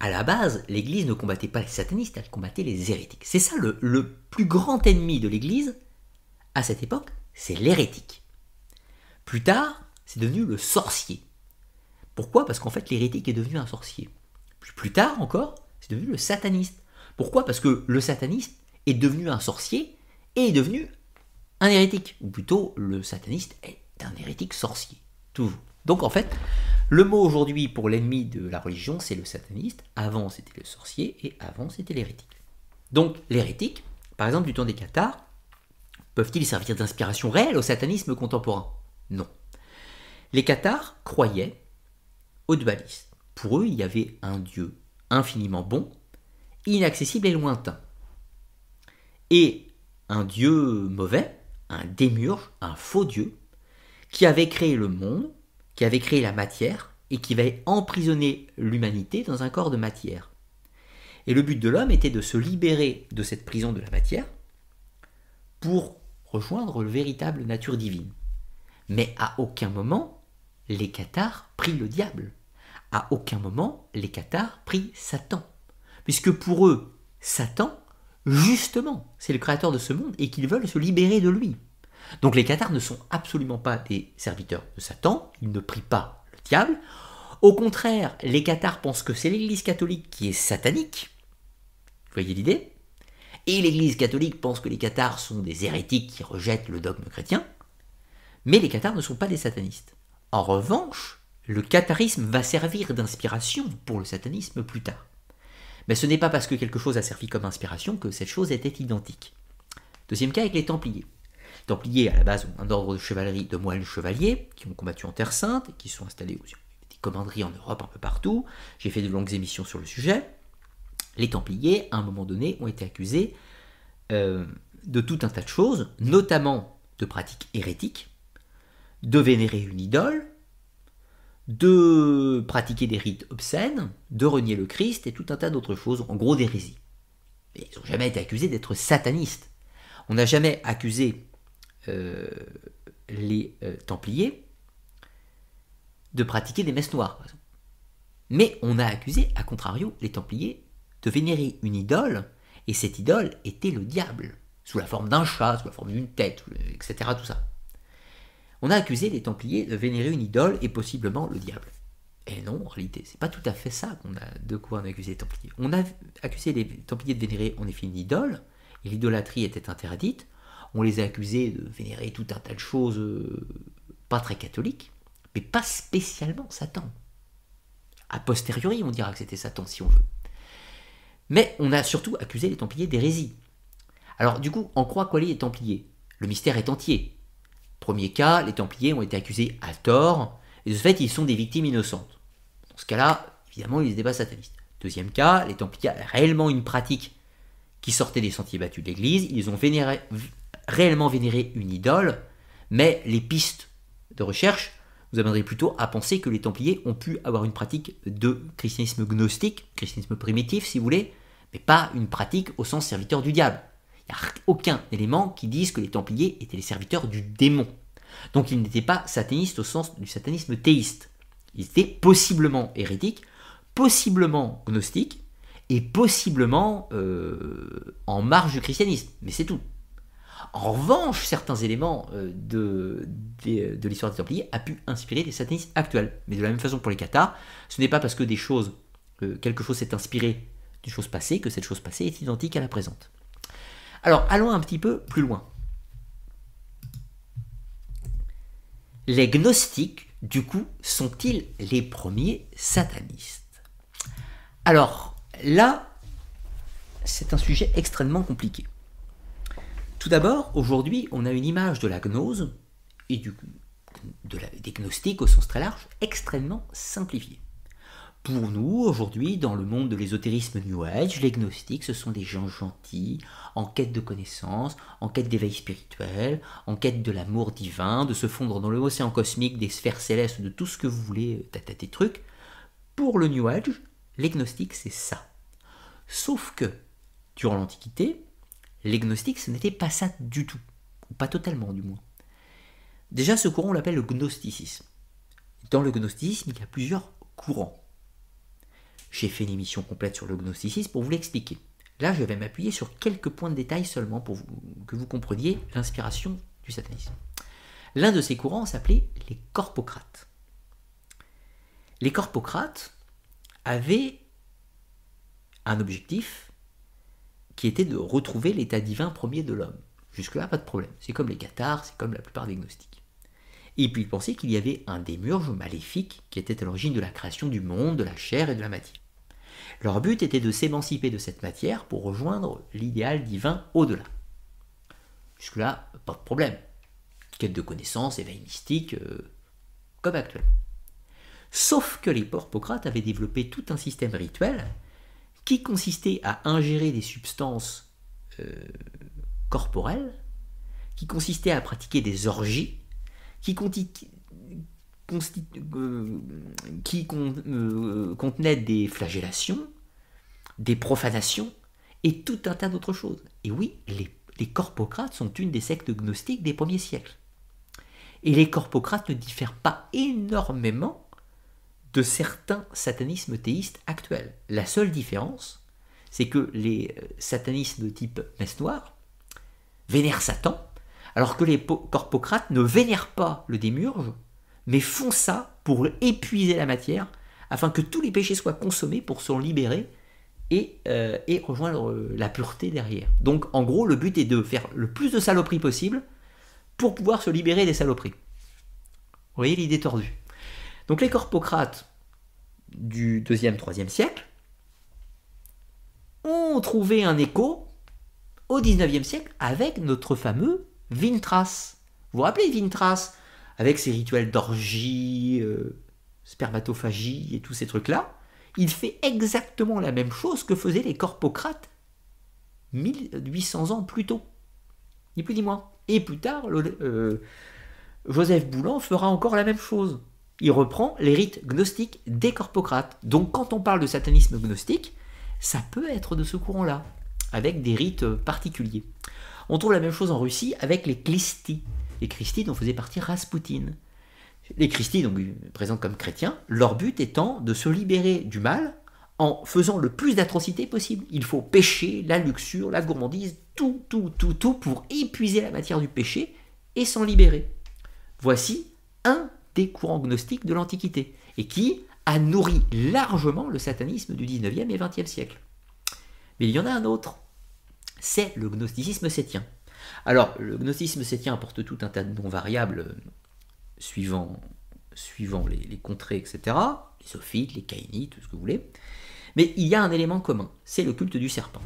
À la base, l'Église ne combattait pas les satanistes, elle combattait les hérétiques. C'est ça le, plus grand ennemi de l'Église à cette époque, c'est l'hérétique. Plus tard, c'est devenu le sorcier. Pourquoi? Parce qu'en fait, l'hérétique est devenu un sorcier. Puis plus tard encore, c'est devenu le sataniste. Pourquoi? Parce que le sataniste est devenu un sorcier et est devenu un hérétique. Ou plutôt, le sataniste est un hérétique sorcier. Toujours. Donc en fait, le mot aujourd'hui pour l'ennemi de la religion, c'est le sataniste. Avant, c'était le sorcier et avant, c'était l'hérétique. Donc l'hérétique, par exemple du temps des cathares, peuvent-ils servir d'inspiration réelle au satanisme contemporain? Non. Les cathares croyaient au dualisme. Pour eux, il y avait un Dieu infiniment bon, inaccessible et lointain. Et un Dieu mauvais, un démurge, un faux Dieu, qui avait créé le monde, qui avait créé la matière, et qui avait emprisonné l'humanité dans un corps de matière. Et le but de l'homme était de se libérer de cette prison de la matière pour rejoindre le véritable nature divine. Mais à aucun moment, les cathares prient le diable. À aucun moment, les cathares prient Satan. Puisque pour eux, Satan, justement, c'est le créateur de ce monde et qu'ils veulent se libérer de lui. Donc les cathares ne sont absolument pas des serviteurs de Satan, ils ne prient pas le diable. Au contraire, les cathares pensent que c'est l'Église catholique qui est satanique. Vous voyez l'idée? Et l'Église catholique pense que les cathares sont des hérétiques qui rejettent le dogme chrétien. Mais les cathares ne sont pas des satanistes. En revanche, le catharisme va servir d'inspiration pour le satanisme plus tard. Mais ce n'est pas parce que quelque chose a servi comme inspiration que cette chose était identique. Deuxième cas avec les Templiers. Templiers, à la base, ont un ordre de chevalerie de moines chevaliers qui ont combattu en Terre Sainte et qui sont installés aux des commanderies en Europe un peu partout. J'ai fait de longues émissions sur le sujet. Les Templiers, à un moment donné, ont été accusés euh, de tout un tas de choses, notamment de pratiques hérétiques, de vénérer une idole, de pratiquer des rites obscènes, de renier le Christ et tout un tas d'autres choses, en gros d'hérésie. Ils n'ont jamais été accusés d'être satanistes. On n'a jamais accusé euh, les euh, Templiers de pratiquer des messes noires, Mais on a accusé, à contrario, les Templiers de vénérer une idole, et cette idole était le diable, sous la forme d'un chat, sous la forme d'une tête, etc. Tout ça on a accusé les Templiers de vénérer une idole et possiblement le diable. Et non, en réalité, c'est pas tout à fait ça qu'on a de quoi on a les Templiers. On a accusé les Templiers de vénérer en effet une idole, et l'idolâtrie était interdite. On les a accusés de vénérer tout un tas de choses euh, pas très catholiques, mais pas spécialement Satan. A posteriori, on dira que c'était Satan si on veut. Mais on a surtout accusé les Templiers d'hérésie. Alors du coup, en croit quoi les Templiers? Le mystère est entier. Premier cas, les Templiers ont été accusés à tort, et de ce fait, ils sont des victimes innocentes. Dans ce cas-là, évidemment, ils n'étaient pas satanistes. Deuxième cas, les Templiers avaient réellement une pratique qui sortait des sentiers battus de l'Église, ils ont réellement vénéré une idole, mais les pistes de recherche vous amèneraient plutôt à penser que les Templiers ont pu avoir une pratique de christianisme gnostique, christianisme primitif si vous voulez, mais pas une pratique au sens serviteur du diable. N'y a aucun élément qui dise que les Templiers étaient les serviteurs du démon. Donc ils n'étaient pas satanistes au sens du satanisme théiste. Ils étaient possiblement hérétiques, possiblement gnostiques, et possiblement euh, en marge du christianisme. Mais c'est tout. En revanche, certains éléments euh, de, l'histoire des Templiers a pu inspirer des satanistes actuels. Mais de la même façon pour les cathares, ce n'est pas parce que euh, quelque chose s'est inspiré d'une chose passée que cette chose passée est identique à la présente. Alors, allons un petit peu plus loin. Les gnostiques, du coup, sont-ils les premiers satanistes? Alors, là, c'est un sujet extrêmement compliqué. Tout d'abord, aujourd'hui, on a une image de la gnose et des gnostiques au sens très large extrêmement simplifiée. Pour nous, aujourd'hui, dans le monde de l'ésotérisme New Age, les gnostiques, ce sont des gens gentils, en quête de connaissances, en quête d'éveil spirituel, en quête de l'amour divin, de se fondre dans l'océan cosmique, des sphères célestes, de tout ce que vous voulez, tata des trucs. Pour le New Age, les gnostiques, c'est ça. Sauf que, durant l'Antiquité, les gnostiques, ce n'était pas ça du tout. Ou pas totalement, du moins. Déjà, ce courant, on l'appelle le gnosticisme. Dans le gnosticisme, il y a plusieurs courants. J'ai fait une émission complète sur le gnosticisme pour vous l'expliquer. Là, je vais m'appuyer sur quelques points de détail seulement pour que vous compreniez l'inspiration du satanisme. L'un de ces courants s'appelait les corpocrates. Les corpocrates avaient un objectif qui était de retrouver l'état divin premier de l'homme. Jusque-là, pas de problème. C'est comme les cathares, c'est comme la plupart des gnostiques. Et puis pensaient qu'il y avait un démurge maléfique qui était à l'origine de la création du monde, de la chair et de la matière. Leur but était de s'émanciper de cette matière pour rejoindre l'idéal divin au-delà. Jusque-là, pas de problème. Quête de connaissances, éveil mystique, euh, comme actuellement. Sauf que les porpocrates avaient développé tout un système rituel qui consistait à ingérer des substances euh, corporelles, qui consistait à pratiquer des orgies, qui, euh, euh, contenaient des flagellations, des profanations et tout un tas d'autres choses. Et oui, les, les corpocrates sont une des sectes gnostiques des premiers siècles. Et les corpocrates ne diffèrent pas énormément de certains satanismes théistes actuels. La seule différence, c'est que les euh, satanistes de type messe noire vénèrent Satan, alors que les corpocrates ne vénèrent pas le démurge, mais font ça pour épuiser la matière, afin que tous les péchés soient consommés pour s'en libérer et, euh, rejoindre euh, la pureté derrière. Donc en gros, le but est de faire le plus de saloperies possible pour pouvoir se libérer des saloperies. Vous voyez l'idée tordue. Donc les corpocrates du 2e, 3e siècle ont trouvé un écho au 19e siècle avec notre fameux Vintras. Vous vous rappelez Vintras Avec ses rituels d'orgie, euh, spermatophagie et tous ces trucs-là. Il fait exactement la même chose que faisaient les corpocrates 1800 ans plus tôt. Ni plus ni moins. Et plus tard, euh, Joseph Boulan fera encore la même chose il reprend les rites gnostiques des corpocrates. Donc quand on parle de satanisme gnostique, ça peut être de ce courant-là, avec des rites particuliers. On trouve la même chose en Russie avec les Klisti. Les Klisti dont faisait partie Rasputin. Les Klisti, donc présents comme chrétiens, leur but étant de se libérer du mal en faisant le plus d'atrocités possible. Il faut pécher, la luxure, la gourmandise, tout, tout, tout, tout pour épuiser la matière du péché et s'en libérer. Voici un des courants gnostiques de l'Antiquité, et qui a nourri largement le satanisme du 19e et 20e siècle. Mais il y en a un autre, c'est le gnosticisme sétien. Alors, le gnosticisme sétien apporte tout un tas de noms variables euh, suivant, suivant les, contrées, etc. Les sophites, les caïnites, tout ce que vous voulez. Mais il y a un élément commun, c'est le culte du serpent.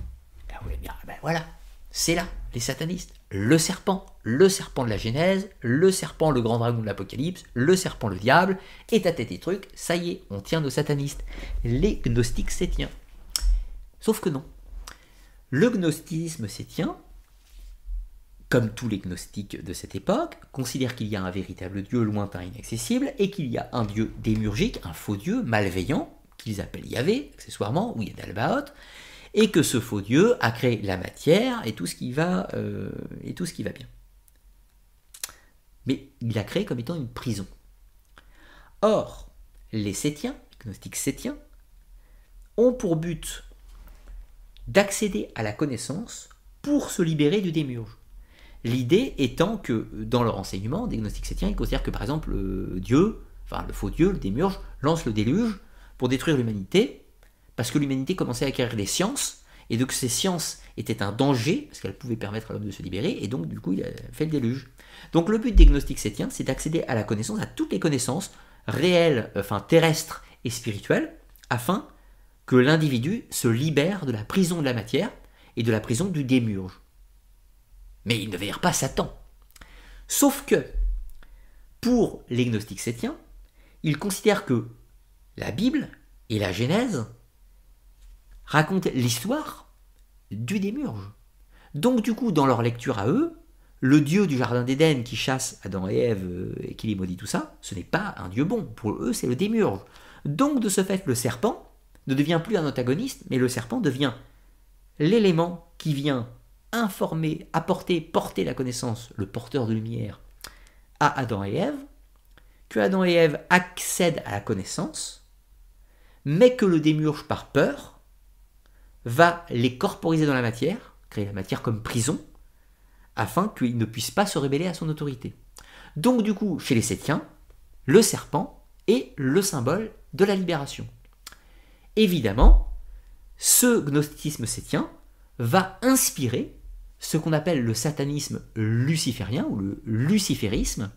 Ah oui, bien, ben voilà, c'est là, les satanistes. Le serpent, le serpent de la Genèse, le serpent, le grand dragon de l'Apocalypse, le serpent, le diable, et ta tête et truc, ça y est, on tient nos satanistes. Les gnostiques sétiens. Sauf que non. Le gnosticisme sétien, comme tous les gnostiques de cette époque, considère qu'il y a un véritable Dieu lointain, inaccessible, et qu'il y a un Dieu démurgique, un faux Dieu malveillant, qu'ils appellent Yahvé, accessoirement, ou Yadalbaoth, et que ce faux Dieu a créé la matière et tout ce qui va, euh, bien. Mais il l'a créé comme étant une prison. Or, les Sétiens, les gnostiques Sétiens, ont pour but d'accéder à la connaissance pour se libérer du démurge. L'idée étant que dans leur enseignement, des gnostiques sétiens, ils considèrent que par exemple Dieu, enfin le faux Dieu, le démurge, lance le déluge pour détruire l'humanité, parce que l'humanité commençait à acquérir des sciences, et donc ces sciences étaient un danger, parce qu'elles pouvaient permettre à l'homme de se libérer, et donc du coup il a fait le déluge. Donc le but des gnostiques sétiens, c'est d'accéder à la connaissance, à toutes les connaissances réelles, enfin terrestres et spirituelles, afin l'individu se libère de la prison de la matière et de la prison du démurge. Mais il ne vénère pas Satan. Sauf que, pour les gnostiques sétiens, ils considèrent que la Bible et la Genèse racontent l'histoire du démurge. Donc du coup, dans leur lecture à eux, le dieu du jardin d'Éden qui chasse Adam et Ève euh, et qui les maudit tout ça, ce n'est pas un dieu bon. Pour eux, c'est le démurge. Donc de ce fait, le serpent ne devient plus un antagoniste, mais le serpent devient l'élément qui vient informer, apporter, porter la connaissance, le porteur de lumière, à Adam et Ève, que Adam et Ève accèdent à la connaissance, mais que le démurge, par peur, va les corporiser dans la matière, créer la matière comme prison, afin qu'ils ne puissent pas se rébeller à son autorité. Donc du coup, chez les Sétiens, le serpent est le symbole de la libération. Évidemment, ce gnosticisme sétien va inspirer ce qu'on appelle le satanisme luciférien ou le luciférisme,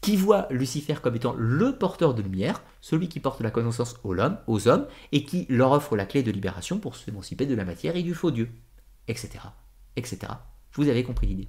qui voit Lucifer comme étant le porteur de lumière, celui qui porte la connaissance aux hommes, aux hommes et qui leur offre la clé de libération pour s'émanciper de la matière et du faux Dieu, etc., etc. Vous avez compris l'idée.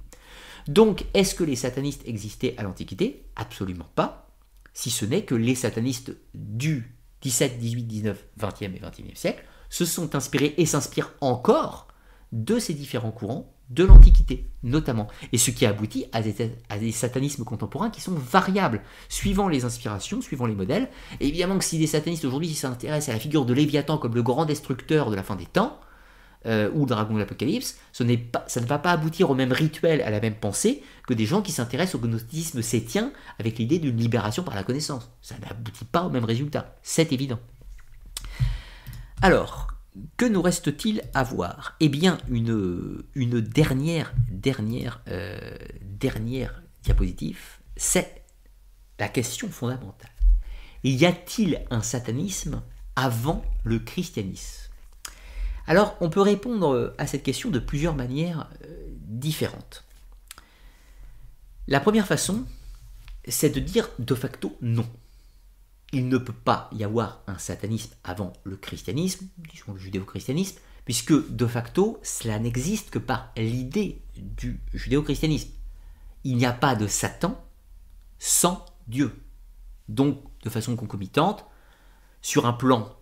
Donc, est-ce que les satanistes existaient à l'Antiquité? Absolument pas, si ce n'est que les satanistes du 17, 18, 19, 20e et 21e siècle se sont inspirés et s'inspirent encore de ces différents courants de l'Antiquité, notamment. Et ce qui aboutit à des, satanismes contemporains qui sont variables, suivant les inspirations, suivant les modèles. Et évidemment que si des satanistes aujourd'hui s'intéressent à la figure de Léviathan comme le grand destructeur de la fin des temps, euh, ou le dragon de l'Apocalypse, ça ne va pas aboutir au même rituel, à la même pensée, que des gens qui s'intéressent au gnosticisme sétien avec l'idée d'une libération par la connaissance. Ça n'aboutit pas au même résultat, c'est évident. Alors, que nous reste-t-il à voir? Eh bien, une, dernière, dernière, euh, dernière diapositive, c'est la question fondamentale. Y a-t-il un satanisme avant le christianisme? Alors, on peut répondre à cette question de plusieurs manières euh, différentes. La première façon, c'est de dire de facto non il ne peut pas y avoir un satanisme avant le christianisme, disons le judéo-christianisme, puisque de facto, cela n'existe que par l'idée du judéo-christianisme. Il n'y a pas de Satan sans Dieu. Donc, de façon concomitante, sur un plan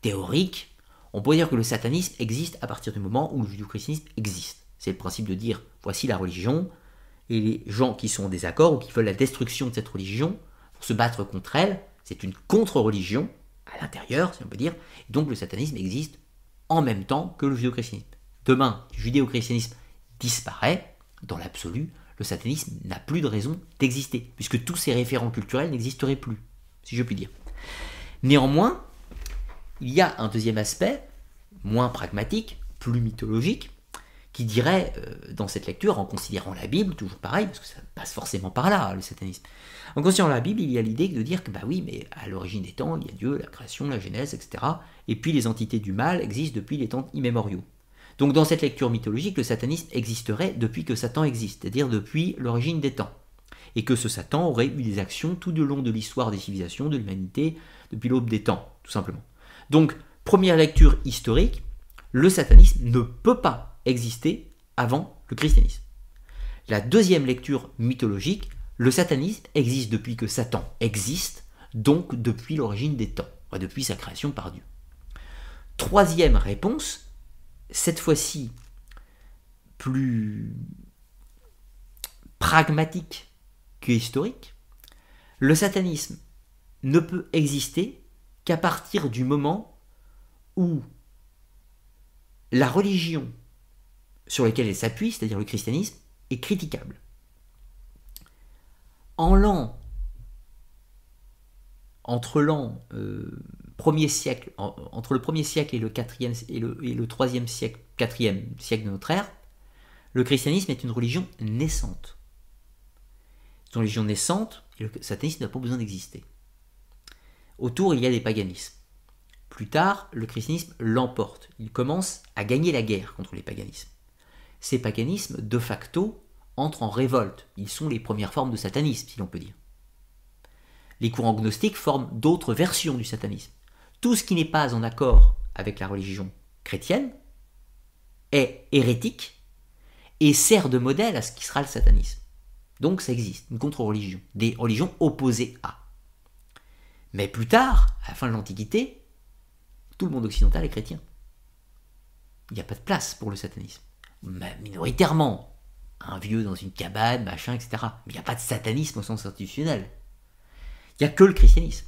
théorique, on peut dire que le satanisme existe à partir du moment où le judéo-christianisme existe. C'est le principe de dire voici la religion, et les gens qui sont en désaccord ou qui veulent la destruction de cette religion, pour se battre contre elle, c'est une contre-religion à l'intérieur, si on peut dire. Donc le satanisme existe en même temps que le judéo-christianisme. Demain, le judéo-christianisme disparaît, dans l'absolu, le satanisme n'a plus de raison d'exister, puisque tous ces référents culturels n'existeraient plus, si je puis dire. Néanmoins, il y a un deuxième aspect, moins pragmatique, plus mythologique, qui dirait, euh, dans cette lecture, en considérant la Bible, toujours pareil, parce que ça passe forcément par là, le satanisme, en considérant la Bible, il y a l'idée de dire que, bah oui, mais à l'origine des temps, il y a Dieu, la création, la Genèse, etc. Et puis les entités du mal existent depuis les temps immémoriaux. Donc dans cette lecture mythologique, le satanisme existerait depuis que Satan existe, c'est-à-dire depuis l'origine des temps. Et que ce Satan aurait eu des actions tout au long de l'histoire des civilisations, de l'humanité, depuis l'aube des temps, tout simplement. Donc, première lecture historique, le satanisme ne peut pas exister avant le christianisme. La deuxième lecture mythologique, le satanisme existe depuis que Satan existe, donc depuis l'origine des temps, depuis sa création par Dieu. Troisième réponse, cette fois-ci plus pragmatique que historique, le satanisme ne peut exister qu'à partir du moment où la religion sur laquelle elle s'appuie, c'est-à-dire le christianisme, est critiquable en l'an, entre l'an euh, premier siècle, entre le premier siècle et le quatrième et siècle, quatrième siècle de notre ère, le christianisme est une religion naissante. C'est une religion naissante et le satanisme n'a pas besoin d'exister. Autour, il y a des paganismes. Plus tard, le christianisme l'emporte. Il commence à gagner la guerre contre les paganismes. Ces paganismes, de facto, entrent en révolte. Ils sont les premières formes de satanisme, si l'on peut dire. Les courants gnostiques forment d'autres versions du satanisme. Tout ce qui n'est pas en accord avec la religion chrétienne est hérétique et sert de modèle à ce qui sera le satanisme. Donc ça existe, une contre-religion, des religions opposées à. Mais plus tard, à la fin de l'Antiquité, tout le monde occidental est chrétien. Il n'y a pas de place pour le satanisme. Mais minoritairement, un vieux dans une cabane, machin, etc. Mais il n'y a pas de satanisme au sens institutionnel. Il n'y a que le christianisme.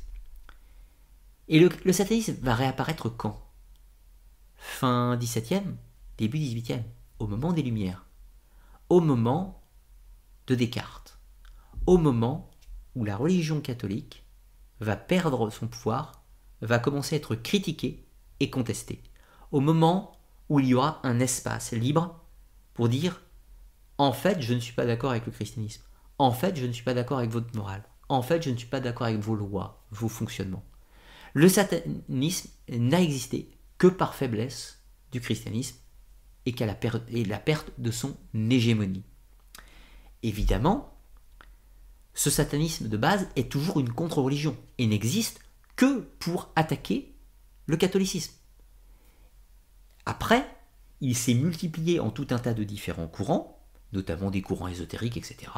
Et le, satanisme va réapparaître quand? Fin 17e, début 18e, au moment des Lumières, au moment de Descartes, au moment où la religion catholique va perdre son pouvoir, va commencer à être critiquée et contestée, au moment où il y aura un espace libre pour dire en fait, je ne suis pas d'accord avec le christianisme. En fait, je ne suis pas d'accord avec votre morale. En fait, je ne suis pas d'accord avec vos lois, vos fonctionnements. Le satanisme n'a existé que par faiblesse du christianisme et qu'à la, la perte de son hégémonie. Évidemment, ce satanisme de base est toujours une contre-religion et n'existe que pour attaquer le catholicisme. Après, il s'est multiplié en tout un tas de différents courants, notamment des courants ésotériques, etc.,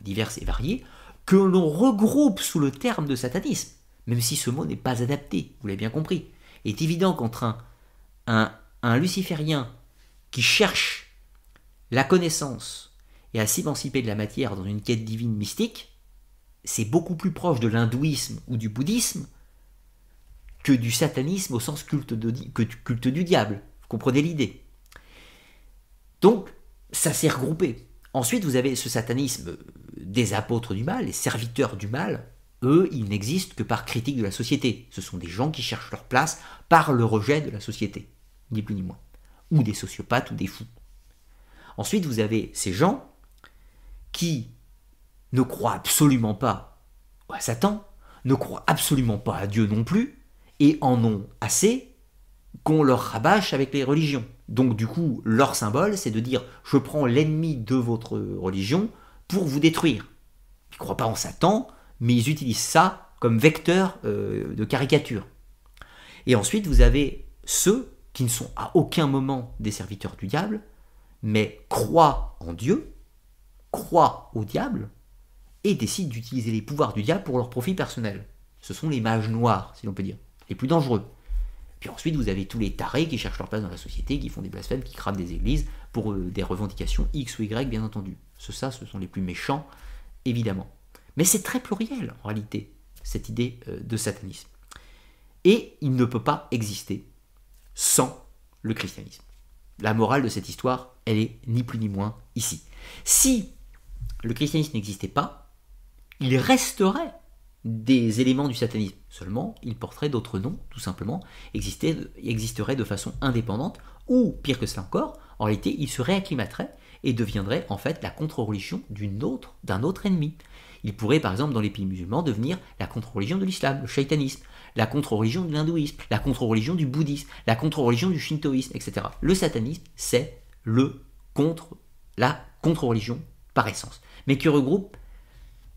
divers et variés, que l'on regroupe sous le terme de satanisme, même si ce mot n'est pas adapté, vous l'avez bien compris. Il est évident qu'entre un, un, un luciférien qui cherche la connaissance et à s'émanciper de la matière dans une quête divine mystique, c'est beaucoup plus proche de l'hindouisme ou du bouddhisme que du satanisme au sens culte, du culte du diable. Vous comprenez l'idée? Donc, ça s'est regroupé. Ensuite, vous avez ce satanisme des apôtres du mal, les serviteurs du mal. Eux, ils n'existent que par critique de la société. Ce sont des gens qui cherchent leur place par le rejet de la société, ni plus ni moins. Ou des sociopathes ou des fous. Ensuite, vous avez ces gens qui ne croient absolument pas à Satan, ne croient absolument pas à Dieu non plus, et en ont assez qu'on leur rabâche avec les religions. Donc du coup, leur symbole, c'est de dire je prends l'ennemi de votre religion pour vous détruire. Ils ne croient pas en Satan, mais ils utilisent ça comme vecteur euh, de caricature. Et ensuite, vous avez ceux qui ne sont à aucun moment des serviteurs du diable, mais croient en Dieu, croient au diable, et décident d'utiliser les pouvoirs du diable pour leur profit personnel. Ce sont les mages noirs, si l'on peut dire, les plus dangereux. Puis ensuite, vous avez tous les tarés qui cherchent leur place dans la société, qui font des blasphèmes, qui crament des églises pour euh, des revendications X ou Y, bien entendu. Ce, ça, ce sont les plus méchants, évidemment. Mais c'est très pluriel, en réalité, cette idée euh, de satanisme. Et il ne peut pas exister sans le christianisme. La morale de cette histoire, elle est ni plus ni moins ici. Si le christianisme n'existait pas, il resterait des éléments du satanisme. Seulement, il porterait d'autres noms, tout simplement, existerait de façon indépendante, ou, pire que cela encore, en réalité, il se réacclimaterait et deviendrait en fait la contre-religion autre, d'un autre ennemi. Il pourrait, par exemple, dans les pays musulmans, devenir la contre-religion de l'islam, le shaitanisme, la contre-religion de l'hindouisme, la contre-religion du bouddhisme, la contre-religion du shintoïsme, etc. Le satanisme, c'est le contre, la contre-religion par essence, mais qui regroupe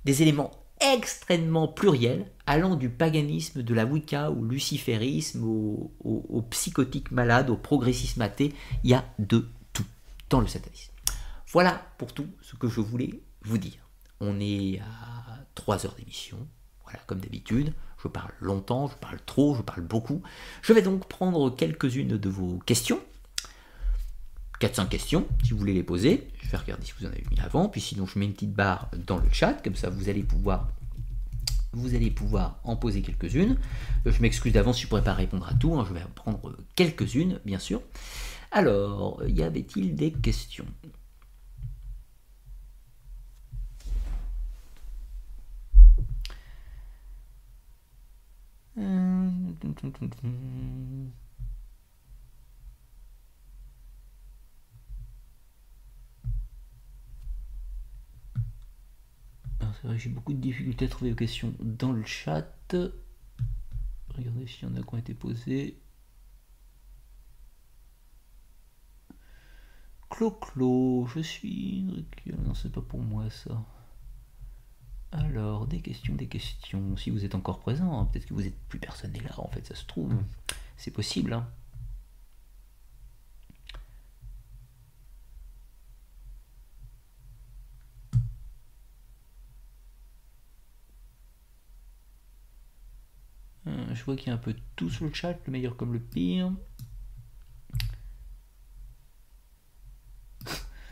des éléments extrêmement pluriels, allant du paganisme, de la Wicca, au luciférisme, au, psychotique malade, au progressisme athée, il y a de tout dans le satanisme. Voilà pour tout ce que je voulais vous dire. On est à 3 heures d'émission, voilà comme d'habitude. Je parle longtemps, je parle trop, je parle beaucoup. Je vais donc prendre quelques-unes de vos questions. 4-5 questions, si vous voulez les poser. Je vais regarder si vous en avez mis avant. Puis sinon, je mets une petite barre dans le chat, comme ça vous allez pouvoir, vous allez pouvoir en poser quelques-unes. Euh, je m'excuse d'avance je ne pourrais pas répondre à tout. Hein. je vais en prendre quelques-unes, bien sûr. Alors, y avait-il des questions? Euh, j'ai beaucoup de difficultés à trouver des questions dans le chat. Regardez s'il y en a qui ont été posées. Clo-Clo, je suis... Non, c'est pas pour moi ça. Alors, des questions, des questions. Si vous êtes encore présent, hein, peut-être que vous êtes plus personne n'est là, en fait, ça se trouve. C'est possible, hein. Je vois qu'il y a un peu tout sur le chat, le meilleur comme le pire.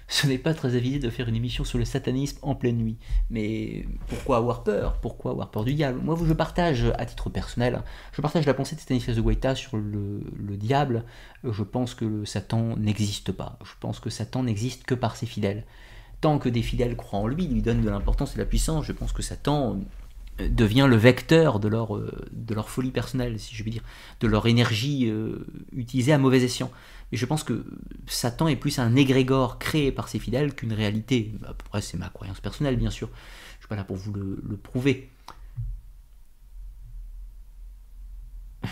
Ce n'est pas très avisé de faire une émission sur le satanisme en pleine nuit. Mais pourquoi avoir peur? Pourquoi avoir peur du diable? Moi, je partage, à titre personnel, je partage la pensée de Stanislas de Guaita sur le, le diable. Je pense que le Satan n'existe pas. Je pense que Satan n'existe que par ses fidèles. Tant que des fidèles croient en lui, lui donnent de l'importance et de la puissance, je pense que Satan devient le vecteur de leur, euh, de leur folie personnelle, si je puis dire, de leur énergie euh, utilisée à mauvais escient. Et je pense que Satan est plus un égrégore créé par ses fidèles qu'une réalité. Après, c'est ma croyance personnelle, bien sûr. Je ne suis pas là pour vous le, prouver.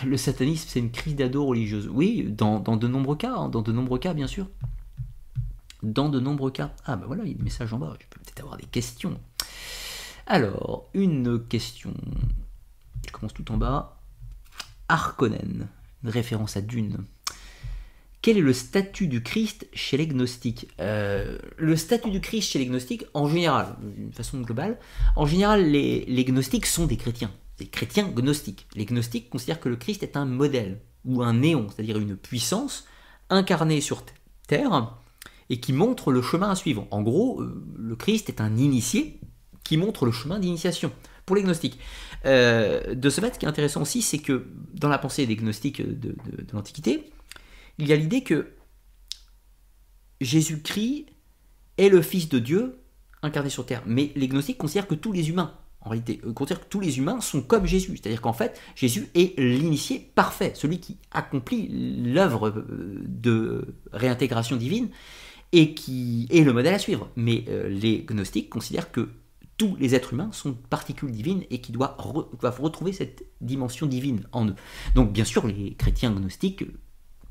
Le satanisme, c'est une crise d'ado religieuse. Oui, dans, de nombreux cas, hein, dans de nombreux cas, bien sûr. Dans de nombreux cas. Ah, ben voilà, il y a des messages en bas. Je peux peut-être avoir des questions. Alors, une question. Je commence tout en bas. Harkonnen, référence à Dune. Quel est le statut du Christ chez les gnostiques euh, Le statut du Christ chez les gnostiques, en général, d'une façon globale, en général, les, les gnostiques sont des chrétiens, des chrétiens gnostiques. Les gnostiques considèrent que le Christ est un modèle, ou un néon, c'est-à-dire une puissance incarnée sur terre et qui montre le chemin à suivre. En gros, euh, le Christ est un initié qui montre le chemin d'initiation pour les gnostiques. Euh, de ce fait, ce qui est intéressant aussi, c'est que dans la pensée des gnostiques de, de l'Antiquité, il y a l'idée que Jésus-Christ est le Fils de Dieu incarné sur terre. Mais les gnostiques considèrent que tous les humains, en réalité, considèrent que tous les humains sont comme Jésus. C'est-à-dire qu'en fait, Jésus est l'initié parfait, celui qui accomplit l'œuvre euh, de réintégration divine et qui est le modèle à suivre. Mais euh, les gnostiques considèrent que tous les êtres humains sont particules divines et qui doivent, retrouver cette dimension divine en eux. Donc bien sûr, les chrétiens gnostiques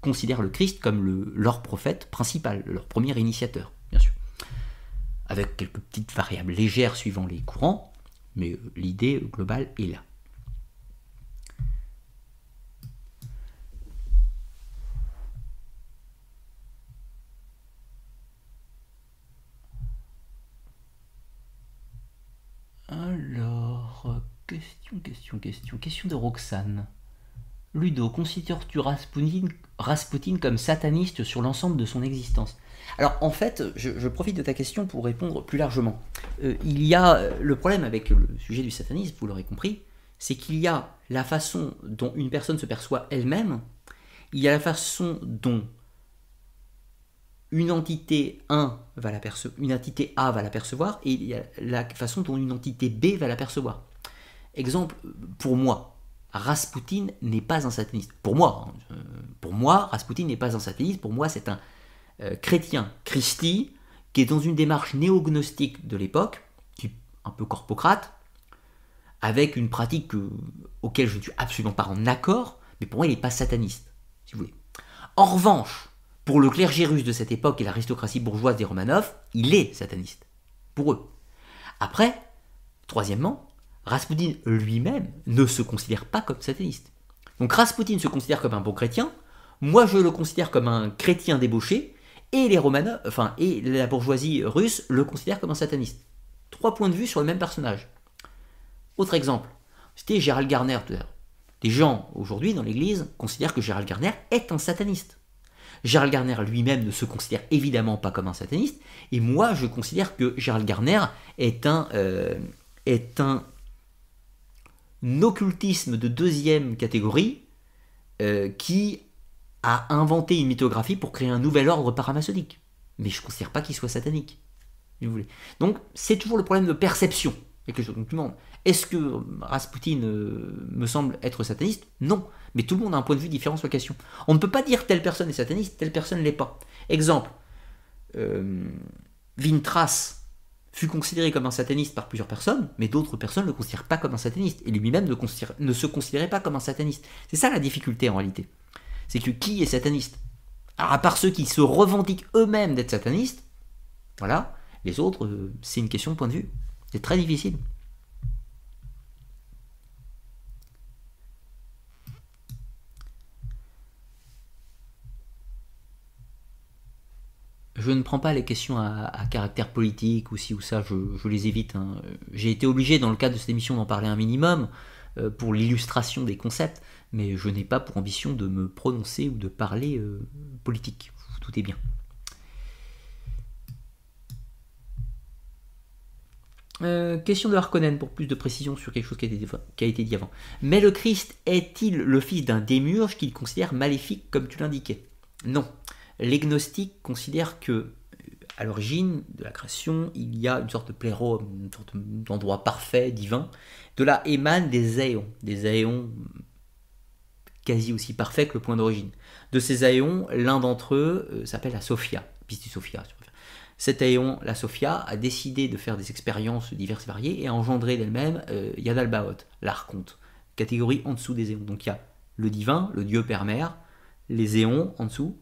considèrent le Christ comme leur prophète principal, leur premier initiateur, bien sûr. Avec quelques petites variables légères suivant les courants, mais euh, l'idée globale est là. Alors, question, question, question, question de Roxane. Ludo, considères-tu Rasputin, comme sataniste sur l'ensemble de son existence? Alors en fait, je, profite de ta question pour répondre plus largement. Euh, il y a euh, le problème avec le sujet du satanisme, vous l'aurez compris, c'est qu'il y a la façon dont une personne se perçoit elle-même, il y a la façon dont une entité 1 va une entité A va l'apercevoir, et il y a la façon dont une entité B va l'apercevoir. Exemple, pour moi, Rasputin n'est pas un sataniste. Pour moi, hein, pour moi, Rasputin n'est pas un sataniste. Pour moi, c'est un euh, chrétien Christi qui est dans une démarche néognostique de l'époque, qui un peu corpocrate, avec une pratique auquel je ne suis absolument pas en accord, mais pour moi, il n'est pas sataniste, si vous voulez. En revanche, pour le clergé russe de cette époque et l'aristocratie bourgeoise des Romanov, il est sataniste. Pour eux. Après, troisièmement, Rasputin lui-même ne se considère pas comme sataniste. Donc Rasputin se considère comme un bon chrétien, moi je le considère comme un chrétien débauché, et les Romanov, enfin, et la bourgeoisie russe le considère comme un sataniste. Trois points de vue sur le même personnage. Autre exemple, c'était Gérald Garner tout à l'heure. Des gens aujourd'hui dans l'Église considèrent que Gérald Garner est un sataniste. Gérald Garner lui-même ne se considère évidemment pas comme un sataniste, et moi je considère que Gérald Garner est un, euh, occultisme de deuxième catégorie euh, qui a inventé une mythographie pour créer un nouvel ordre paramaçonnique. Mais je ne considère pas qu'il soit satanique. Donc c'est toujours le problème de perception. Est-ce que Rasputin euh, me semble être sataniste? Non. Mais tout le monde a un point de vue différent sur la question. On ne peut pas dire telle personne est sataniste, telle personne ne l'est pas. Exemple, euh, Vintras fut considéré comme un sataniste par plusieurs personnes, mais d'autres personnes ne le considèrent pas comme un sataniste, et lui-même ne, se considérait pas comme un sataniste. C'est ça la difficulté en réalité. C'est que qui est sataniste? Alors à part ceux qui se revendiquent eux-mêmes d'être satanistes, voilà, les autres, euh, c'est une question de point de vue. C'est très difficile. Je ne prends pas les questions à, caractère politique ou si ou ça, je, les évite. Hein. J'ai été obligé dans le cadre de cette émission d'en parler un minimum euh, pour l'illustration des concepts, mais je n'ai pas pour ambition de me prononcer ou de parler euh, politique. Tout est bien. Euh, question de Harkonnen pour plus de précision sur quelque chose qui a, été, qui a été dit avant. Mais le Christ est-il le fils d'un démurge qu'il considère maléfique comme tu l'indiquais? Non. Les gnostiques considèrent que, à l'origine de la création, il y a une sorte de pléro, une sorte d'endroit parfait, divin. De là émanent des aéons, des aéons quasi aussi parfaits que le point d'origine. De ces aéons, l'un d'entre eux euh, s'appelle la Sophia, Pistis Sophia. Cet aéon, la Sophia, a décidé de faire des expériences diverses et variées et a engendré d'elle-même euh, Yadalbaoth, l'archonte, catégorie en dessous des éons. Donc il y a le divin, le dieu père-mère, les éons en dessous,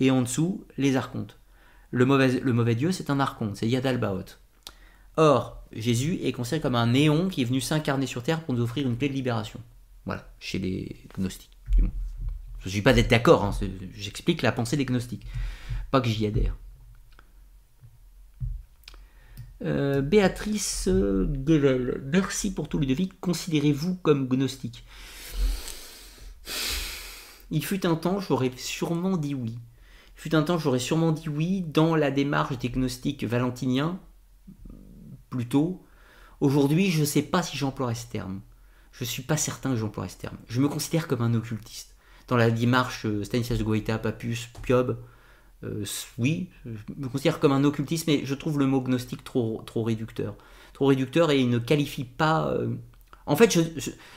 et en dessous, les archontes. Le mauvais, dieu, c'est un archonte, c'est Yadalbaoth. Or, Jésus est considéré comme un néon qui est venu s'incarner sur terre pour nous offrir une clé de libération. Voilà, chez les gnostiques. Du moins. Je ne suis pas d'être d'accord, hein, j'explique la pensée des gnostiques. Pas que j'y adhère. Euh, Béatrice Guevel, merci pour tout Ludovic. Considérez-vous comme gnostique? Il fut un temps, j'aurais sûrement dit oui. Fut un temps, j'aurais sûrement dit oui dans la démarche des gnostiques valentiniens, plutôt. Aujourd'hui, je ne sais pas si j'emploierais ce terme. Je ne suis pas certain que j'emploierais ce terme. Je me considère comme un occultiste. Dans la démarche euh, Stanislas Goïta, Papus, Piob, euh, oui, je me considère comme un occultiste, mais je trouve le mot gnostique trop, trop réducteur. Trop réducteur et il ne qualifie pas. Euh, en fait,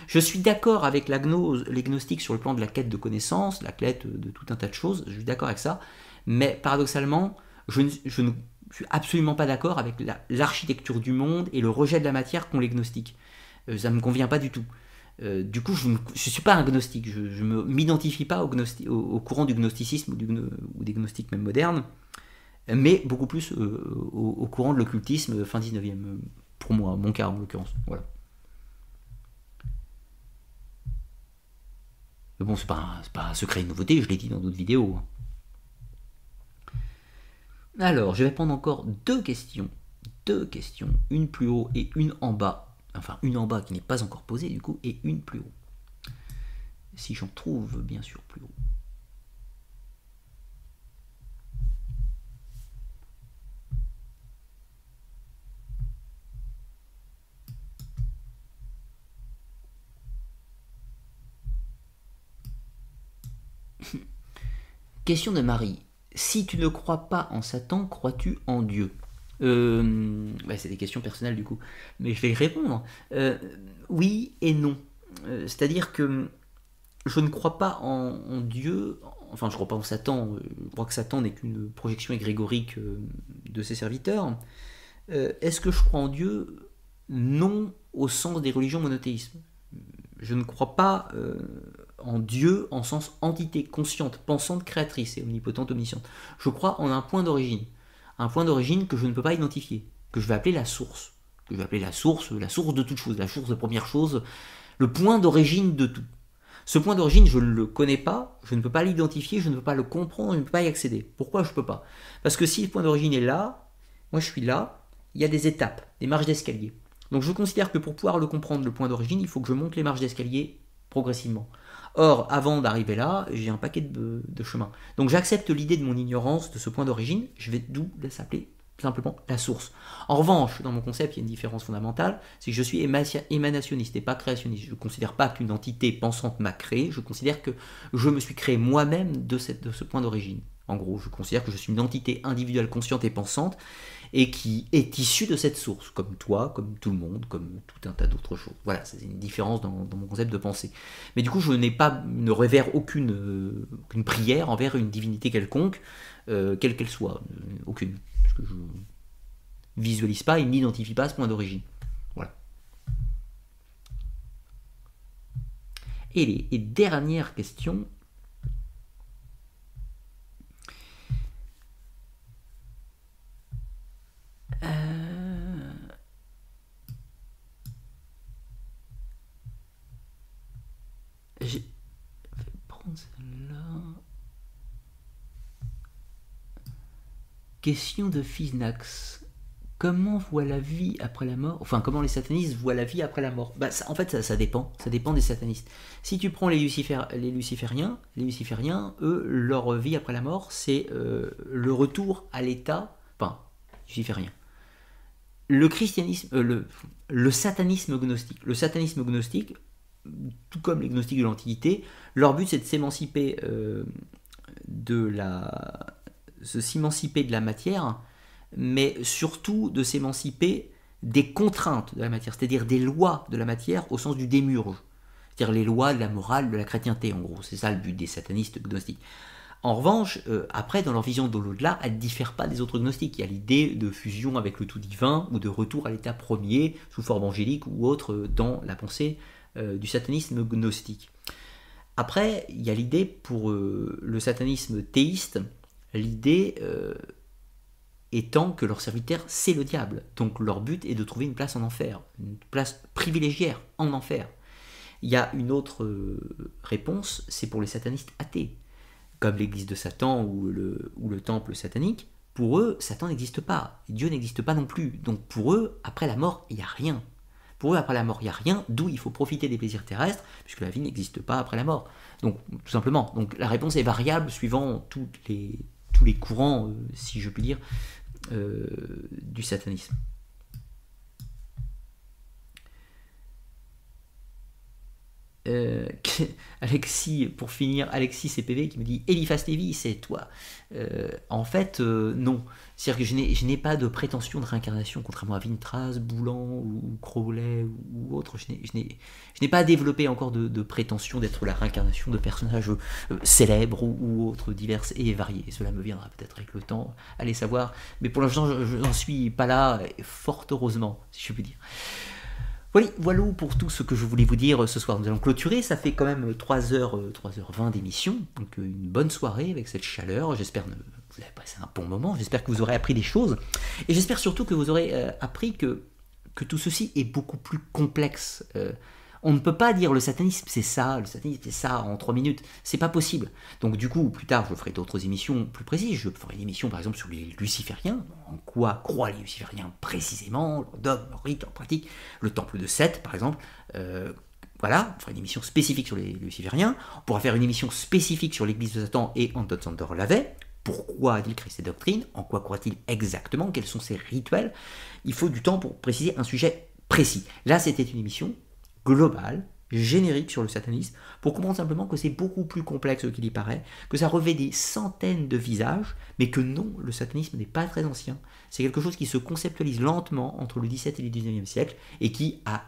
je, suis d'accord avec la les gnostiques sur le plan de la quête de connaissances, la quête de tout un tas de choses, je suis d'accord avec ça, mais paradoxalement, je ne, suis absolument pas d'accord avec l'architecture du monde et le rejet de la matière qu'ont les gnostiques. Euh, ça ne me convient pas du tout. Euh, du coup, je ne suis pas un gnostique, je ne m'identifie pas au, au, courant du gnosticisme ou, des gnostiques même modernes, mais beaucoup plus euh, au, courant de l'occultisme fin 19e, pour moi, mon cas en l'occurrence. Voilà. Mais bon, c'est pas, pas un secret de nouveauté, je l'ai dit dans d'autres vidéos. Hein. Alors, je vais prendre encore deux questions. Deux questions, une plus haut et une en bas. Enfin, une en bas qui n'est pas encore posée du coup, et une plus haut. Si j'en trouve bien sûr plus haut. Question de Marie si tu ne crois pas en Satan, crois-tu en Dieu? Euh, C'est des questions personnelles du coup, mais je vais y répondre. Euh, oui et non. Euh, c'est-à-dire que je ne crois pas en, Dieu, enfin je ne crois pas en Satan, je crois que Satan n'est qu'une projection égrégorique de ses serviteurs. Est-ce que je crois en Dieu? Non au sens des religions monothéismes. Je ne crois pas en Dieu en sens entité consciente, pensante, créatrice et omnipotente, omnisciente. Je crois en un point d'origine. Un point d'origine que je ne peux pas identifier, que je vais appeler la source. Que je vais appeler la source, la source de toute chose, la source de première chose, le point d'origine de tout. Ce point d'origine, je ne le connais pas, je ne peux pas l'identifier, je ne peux pas le comprendre, je ne peux pas y accéder. Pourquoi je ne peux pas? Parce que si le point d'origine est là, moi je suis là, il y a des étapes, des marges d'escalier. Donc je considère que pour pouvoir le comprendre, le point d'origine, il faut que je monte les marges d'escalier progressivement. Or, avant d'arriver là, j'ai un paquet de, chemin. Donc j'accepte l'idée de mon ignorance de ce point d'origine, je vais d'où s'appeler simplement la source. En revanche, dans mon concept, il y a une différence fondamentale, c'est que je suis émanationniste et pas créationniste. Je ne considère pas qu'une entité pensante m'a créé, je considère que je me suis créé moi-même de, de ce point d'origine. En gros, je considère que je suis une entité individuelle consciente et pensante, et qui est issu de cette source, comme toi, comme tout le monde, comme tout un tas d'autres choses. Voilà, c'est une différence dans, mon concept de pensée. Mais du coup, je n'ai pas, ne révère aucune, euh, prière envers une divinité quelconque, euh, quelle qu'elle soit, euh, aucune, parce que je visualise pas et n'identifie pas ce point d'origine. Voilà. Et les et dernière question, Euh, je vais prendre celle-là. Question de Finax. Comment voit la vie après la mort? Enfin, comment les satanistes voient la vie après la mort? Bah, En fait, ça, dépend. Ça dépend des satanistes. Si tu prends les, les lucifériens, les lucifériens, eux, leur vie après la mort, c'est euh, le retour à l'état. Enfin, luciférien le christianisme, euh, le, satanisme gnostique. Le satanisme gnostique, tout comme les gnostiques de l'Antiquité, leur but c'est de s'émanciper euh, de la, s'émanciper de la matière, mais surtout de s'émanciper des contraintes de la matière, c'est-à-dire des lois de la matière au sens du démurge, c'est-à-dire les lois de la morale, de la chrétienté en gros. C'est ça le but des satanistes gnostiques. En revanche, euh, après, dans leur vision de l'au-delà, elle ne diffère pas des autres gnostiques. Il y a l'idée de fusion avec le tout divin ou de retour à l'état premier sous forme angélique ou autre euh, dans la pensée euh, du satanisme gnostique. Après, il y a l'idée pour le satanisme théiste, l'idée étant que leur serviteur, c'est le diable. Donc leur but est de trouver une place en enfer, une place privilégiée en enfer. Il y a une autre réponse, c'est pour les satanistes athées, l'église de Satan ou le, temple satanique. Pour eux, Satan n'existe pas, Dieu n'existe pas non plus. Donc pour eux, après la mort, il n'y a rien. Pour eux, après la mort, il n'y a rien, d'où il faut profiter des plaisirs terrestres, puisque la vie n'existe pas après la mort. Donc, tout simplement. Donc, la réponse est variable suivant tous les, tous les courants, euh, si je puis dire, euh, du satanisme. Euh, Alexis, pour finir, Alexis CPV qui me dit Eliphas Lévy, c'est toi. Euh, en fait, euh, non. C'est-à-dire que je n'ai pas de prétention de réincarnation, contrairement à Vintras, Boulan ou Crowley ou, autre. Je n'ai pas développé encore de, prétention d'être la réincarnation de personnages célèbres ou, autres, divers et variés. Cela me viendra peut-être avec le temps, allez savoir. Mais pour l'instant, je n'en suis pas là, fort heureusement, si je puis dire. Voilà, voilà pour tout ce que je voulais vous dire ce soir. Nous allons clôturer, ça fait quand même 3h, 3h20 d'émission, donc euh, une bonne soirée avec cette chaleur. J'espère que vous avez passé un bon moment, j'espère que vous aurez appris des choses, et j'espère surtout que vous aurez euh, appris que, tout ceci est beaucoup plus complexe. Euh, on ne peut pas dire le satanisme c'est ça, le satanisme c'est ça en trois minutes. C'est pas possible. Donc du coup, plus tard, je ferai d'autres émissions plus précises. Je ferai une émission par exemple sur les lucifériens. En quoi croient les lucifériens précisément, leur rite, leur pratique. Le temple de Seth par exemple. Euh, voilà, on fera une émission spécifique sur les lucifériens. On pourra faire une émission spécifique sur l'église de Satan et Anton Sander l'avait. Pourquoi a-t-il créé ces doctrines? En quoi croit-il exactement? Quels sont ses rituels? Il faut du temps pour préciser un sujet précis. Là, c'était une émission global, générique sur le satanisme, pour comprendre simplement que c'est beaucoup plus complexe qu'il y paraît, que ça revêt des centaines de visages, mais que non, le satanisme n'est pas très ancien. C'est quelque chose qui se conceptualise lentement entre le XVIIe et le XIXe siècle, et qui a,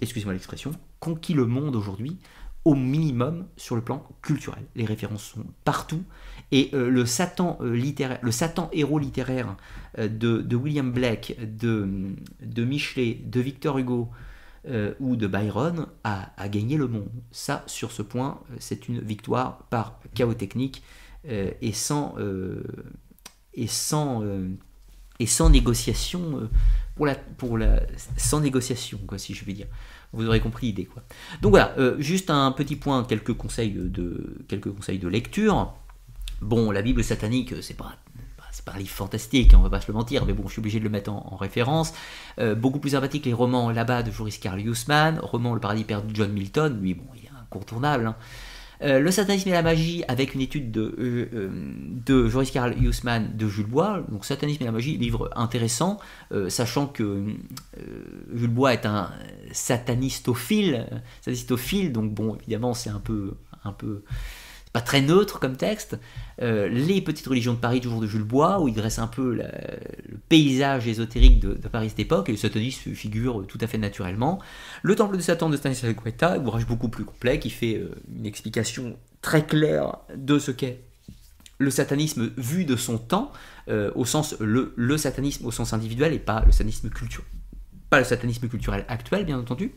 excusez-moi l'expression, conquis le monde aujourd'hui, au minimum sur le plan culturel. Les références sont partout, et euh, le Satan euh, le Satan héros littéraire euh, de, William Blake, de Michelet, de Victor Hugo, euh, ou de Byron a, gagné le monde. Ça, sur ce point, euh, c'est une victoire par chaos technique euh, et sans, négociation pour la, sans négociation, quoi, si je veux dire. Vous aurez compris l'idée, quoi. Donc voilà, juste un petit point, quelques conseils de, quelques conseils de lecture. Bon, la Bible satanique, c'est pas c'est pas un livre fantastique, hein, on va pas se le mentir, mais bon, je suis obligé de le mettre en, référence. Euh, beaucoup plus sympathique les romans là-bas de Joris Carl Hussman, roman Le paradis perdu de John Milton, lui, bon, il est incontournable. Hein. Euh, le satanisme et la magie, avec une étude de, euh, Joris Carl Hussman de Jules Bois. Donc, Satanisme et la magie, livre intéressant, sachant que Jules Bois est un satanistophile, satanistophile, donc bon, évidemment, c'est un peu, un peu pas très neutre comme texte. Euh, les petites religions de Paris, toujours de Jules Bois, où il dresse un peu le paysage ésotérique de, Paris cette époque, et le satanisme figure tout à fait naturellement. Le temple de Satan de Stanislas Guetta, ouvrage beaucoup plus complet, qui fait euh, une explication très claire de ce qu'est le satanisme vu de son temps, euh, au sens le, le, satanisme au sens individuel et pas le satanisme culturel, pas le satanisme culturel actuel, bien entendu.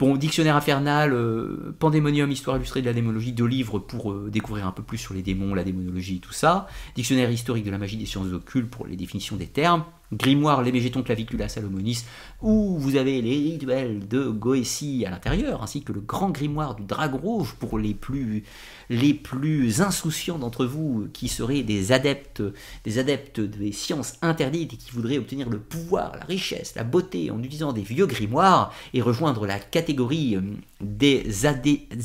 Bon, Dictionnaire infernal, euh, Pandémonium, Histoire illustrée de la démonologie, deux livres pour euh, découvrir un peu plus sur les démons, la démonologie, tout ça. Dictionnaire historique de la magie des sciences occultes pour les définitions des termes. Grimoire, les végétons clavicula Salomonis, où vous avez les rituels de Goétie à l'intérieur, ainsi que le grand grimoire du Dragon Rouge pour les plus, les plus insouciants d'entre vous qui seraient des adeptes, des adeptes des sciences interdites et qui voudraient obtenir le pouvoir, la richesse, la beauté en utilisant des vieux grimoires et rejoindre la catégorie euh, des,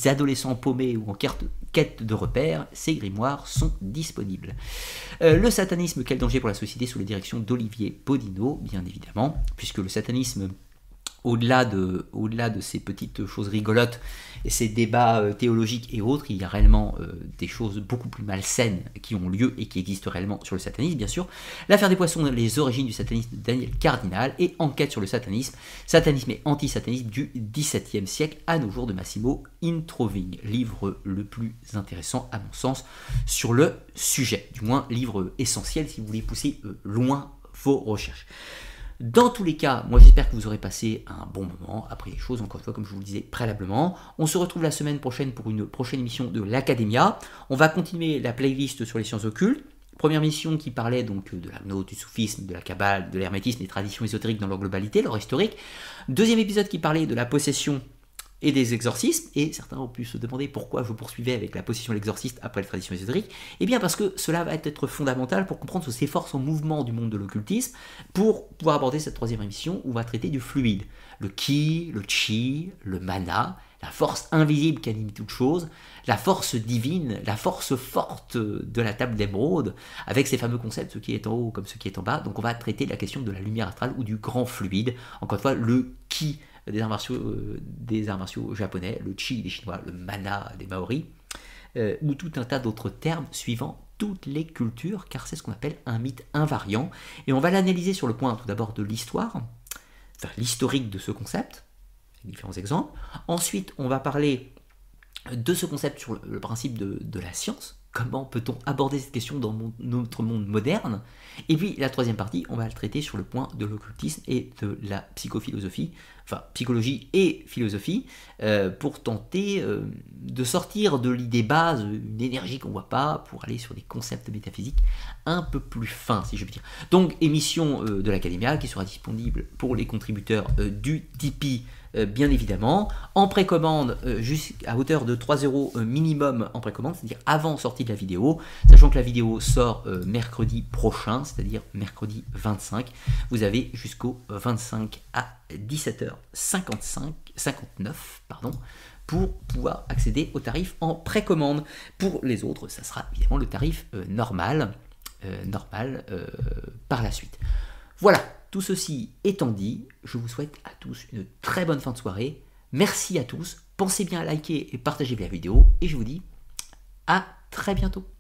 adolescents paumés ou en quête de repères, ces grimoires sont disponibles. Euh, le satanisme, quel danger pour la société sous la direction d'Olivier Bodino, bien évidemment, puisque le satanisme au-delà de, ces petites choses rigolotes et ces débats euh, théologiques et autres, il y a réellement euh, des choses beaucoup plus malsaines qui ont lieu et qui existent réellement sur le satanisme, bien sûr. L'affaire des poissons, les origines du satanisme de Daniel Cardinal et enquête sur le satanisme, satanisme et antisatanisme du XVIIe siècle à nos jours de Massimo Introving, livre le plus intéressant à mon sens sur le sujet, du moins livre essentiel si vous voulez pousser euh, loin vos recherches. Dans tous les cas, moi j'espère que vous aurez passé un bon moment, appris les choses, encore une fois, comme je vous le disais préalablement. On se retrouve la semaine prochaine pour une prochaine émission de l'Academia. On va continuer la playlist sur les sciences occultes. Première mission qui parlait donc de la du soufisme, de la kabbale, de l'hermétisme, des traditions ésotériques dans leur globalité, leur historique. Deuxième épisode qui parlait de la possession et des exorcismes, et certains ont pu se demander pourquoi je poursuivais avec la possession de l'exorciste après la tradition ésotérique, eh bien parce que cela va être fondamental pour comprendre ces forces en mouvement du monde de l'occultisme, pour pouvoir aborder cette troisième émission où on va traiter du fluide, le ki, le chi, le mana, la force invisible qui anime toute chose, la force divine, la force forte de la table d'émeraude, avec ces fameux concepts, ce qui est en haut comme ce qui est en bas. Donc on va traiter la question de la lumière astrale ou du grand fluide. Encore une fois, le ki des arts martiaux, euh, des arts martiaux japonais, le chi des chinois, le mana des maoris, euh, ou tout un tas d'autres termes suivant toutes les cultures, car c'est ce qu'on appelle un mythe invariant. Et on va l'analyser sur le point tout d'abord de l'histoire, enfin l'historique de ce concept, différents exemples. Ensuite, on va parler de ce concept sur le, principe de, la science. Comment peut-on aborder cette question dans notre monde moderne? Et puis la troisième partie, on va le traiter sur le point de l'occultisme et de la psychophilosophie, enfin psychologie et philosophie, euh, pour tenter euh, de sortir de l'idée base, une énergie qu'on voit pas, pour aller sur des concepts métaphysiques un peu plus fins, si je puis dire. Donc émission euh, de l'Académia qui sera disponible pour les contributeurs du Tipeee bien évidemment, en précommande euh, jusqu'à hauteur de 3 euros euh, minimum en précommande, c'est-à-dire avant sortie de la vidéo, sachant que la vidéo sort mercredi prochain, c'est-à-dire mercredi 25. Vous avez jusqu'au 25 à 17h55, 59, pardon, pour pouvoir accéder au tarif en précommande. Pour les autres, ça sera évidemment le tarif normal, normal par la suite. Voilà, tout ceci étant dit, je vous souhaite à tous une très bonne fin de soirée. Merci à tous. Pensez bien à liker et partager la vidéo. Et je vous dis à très bientôt.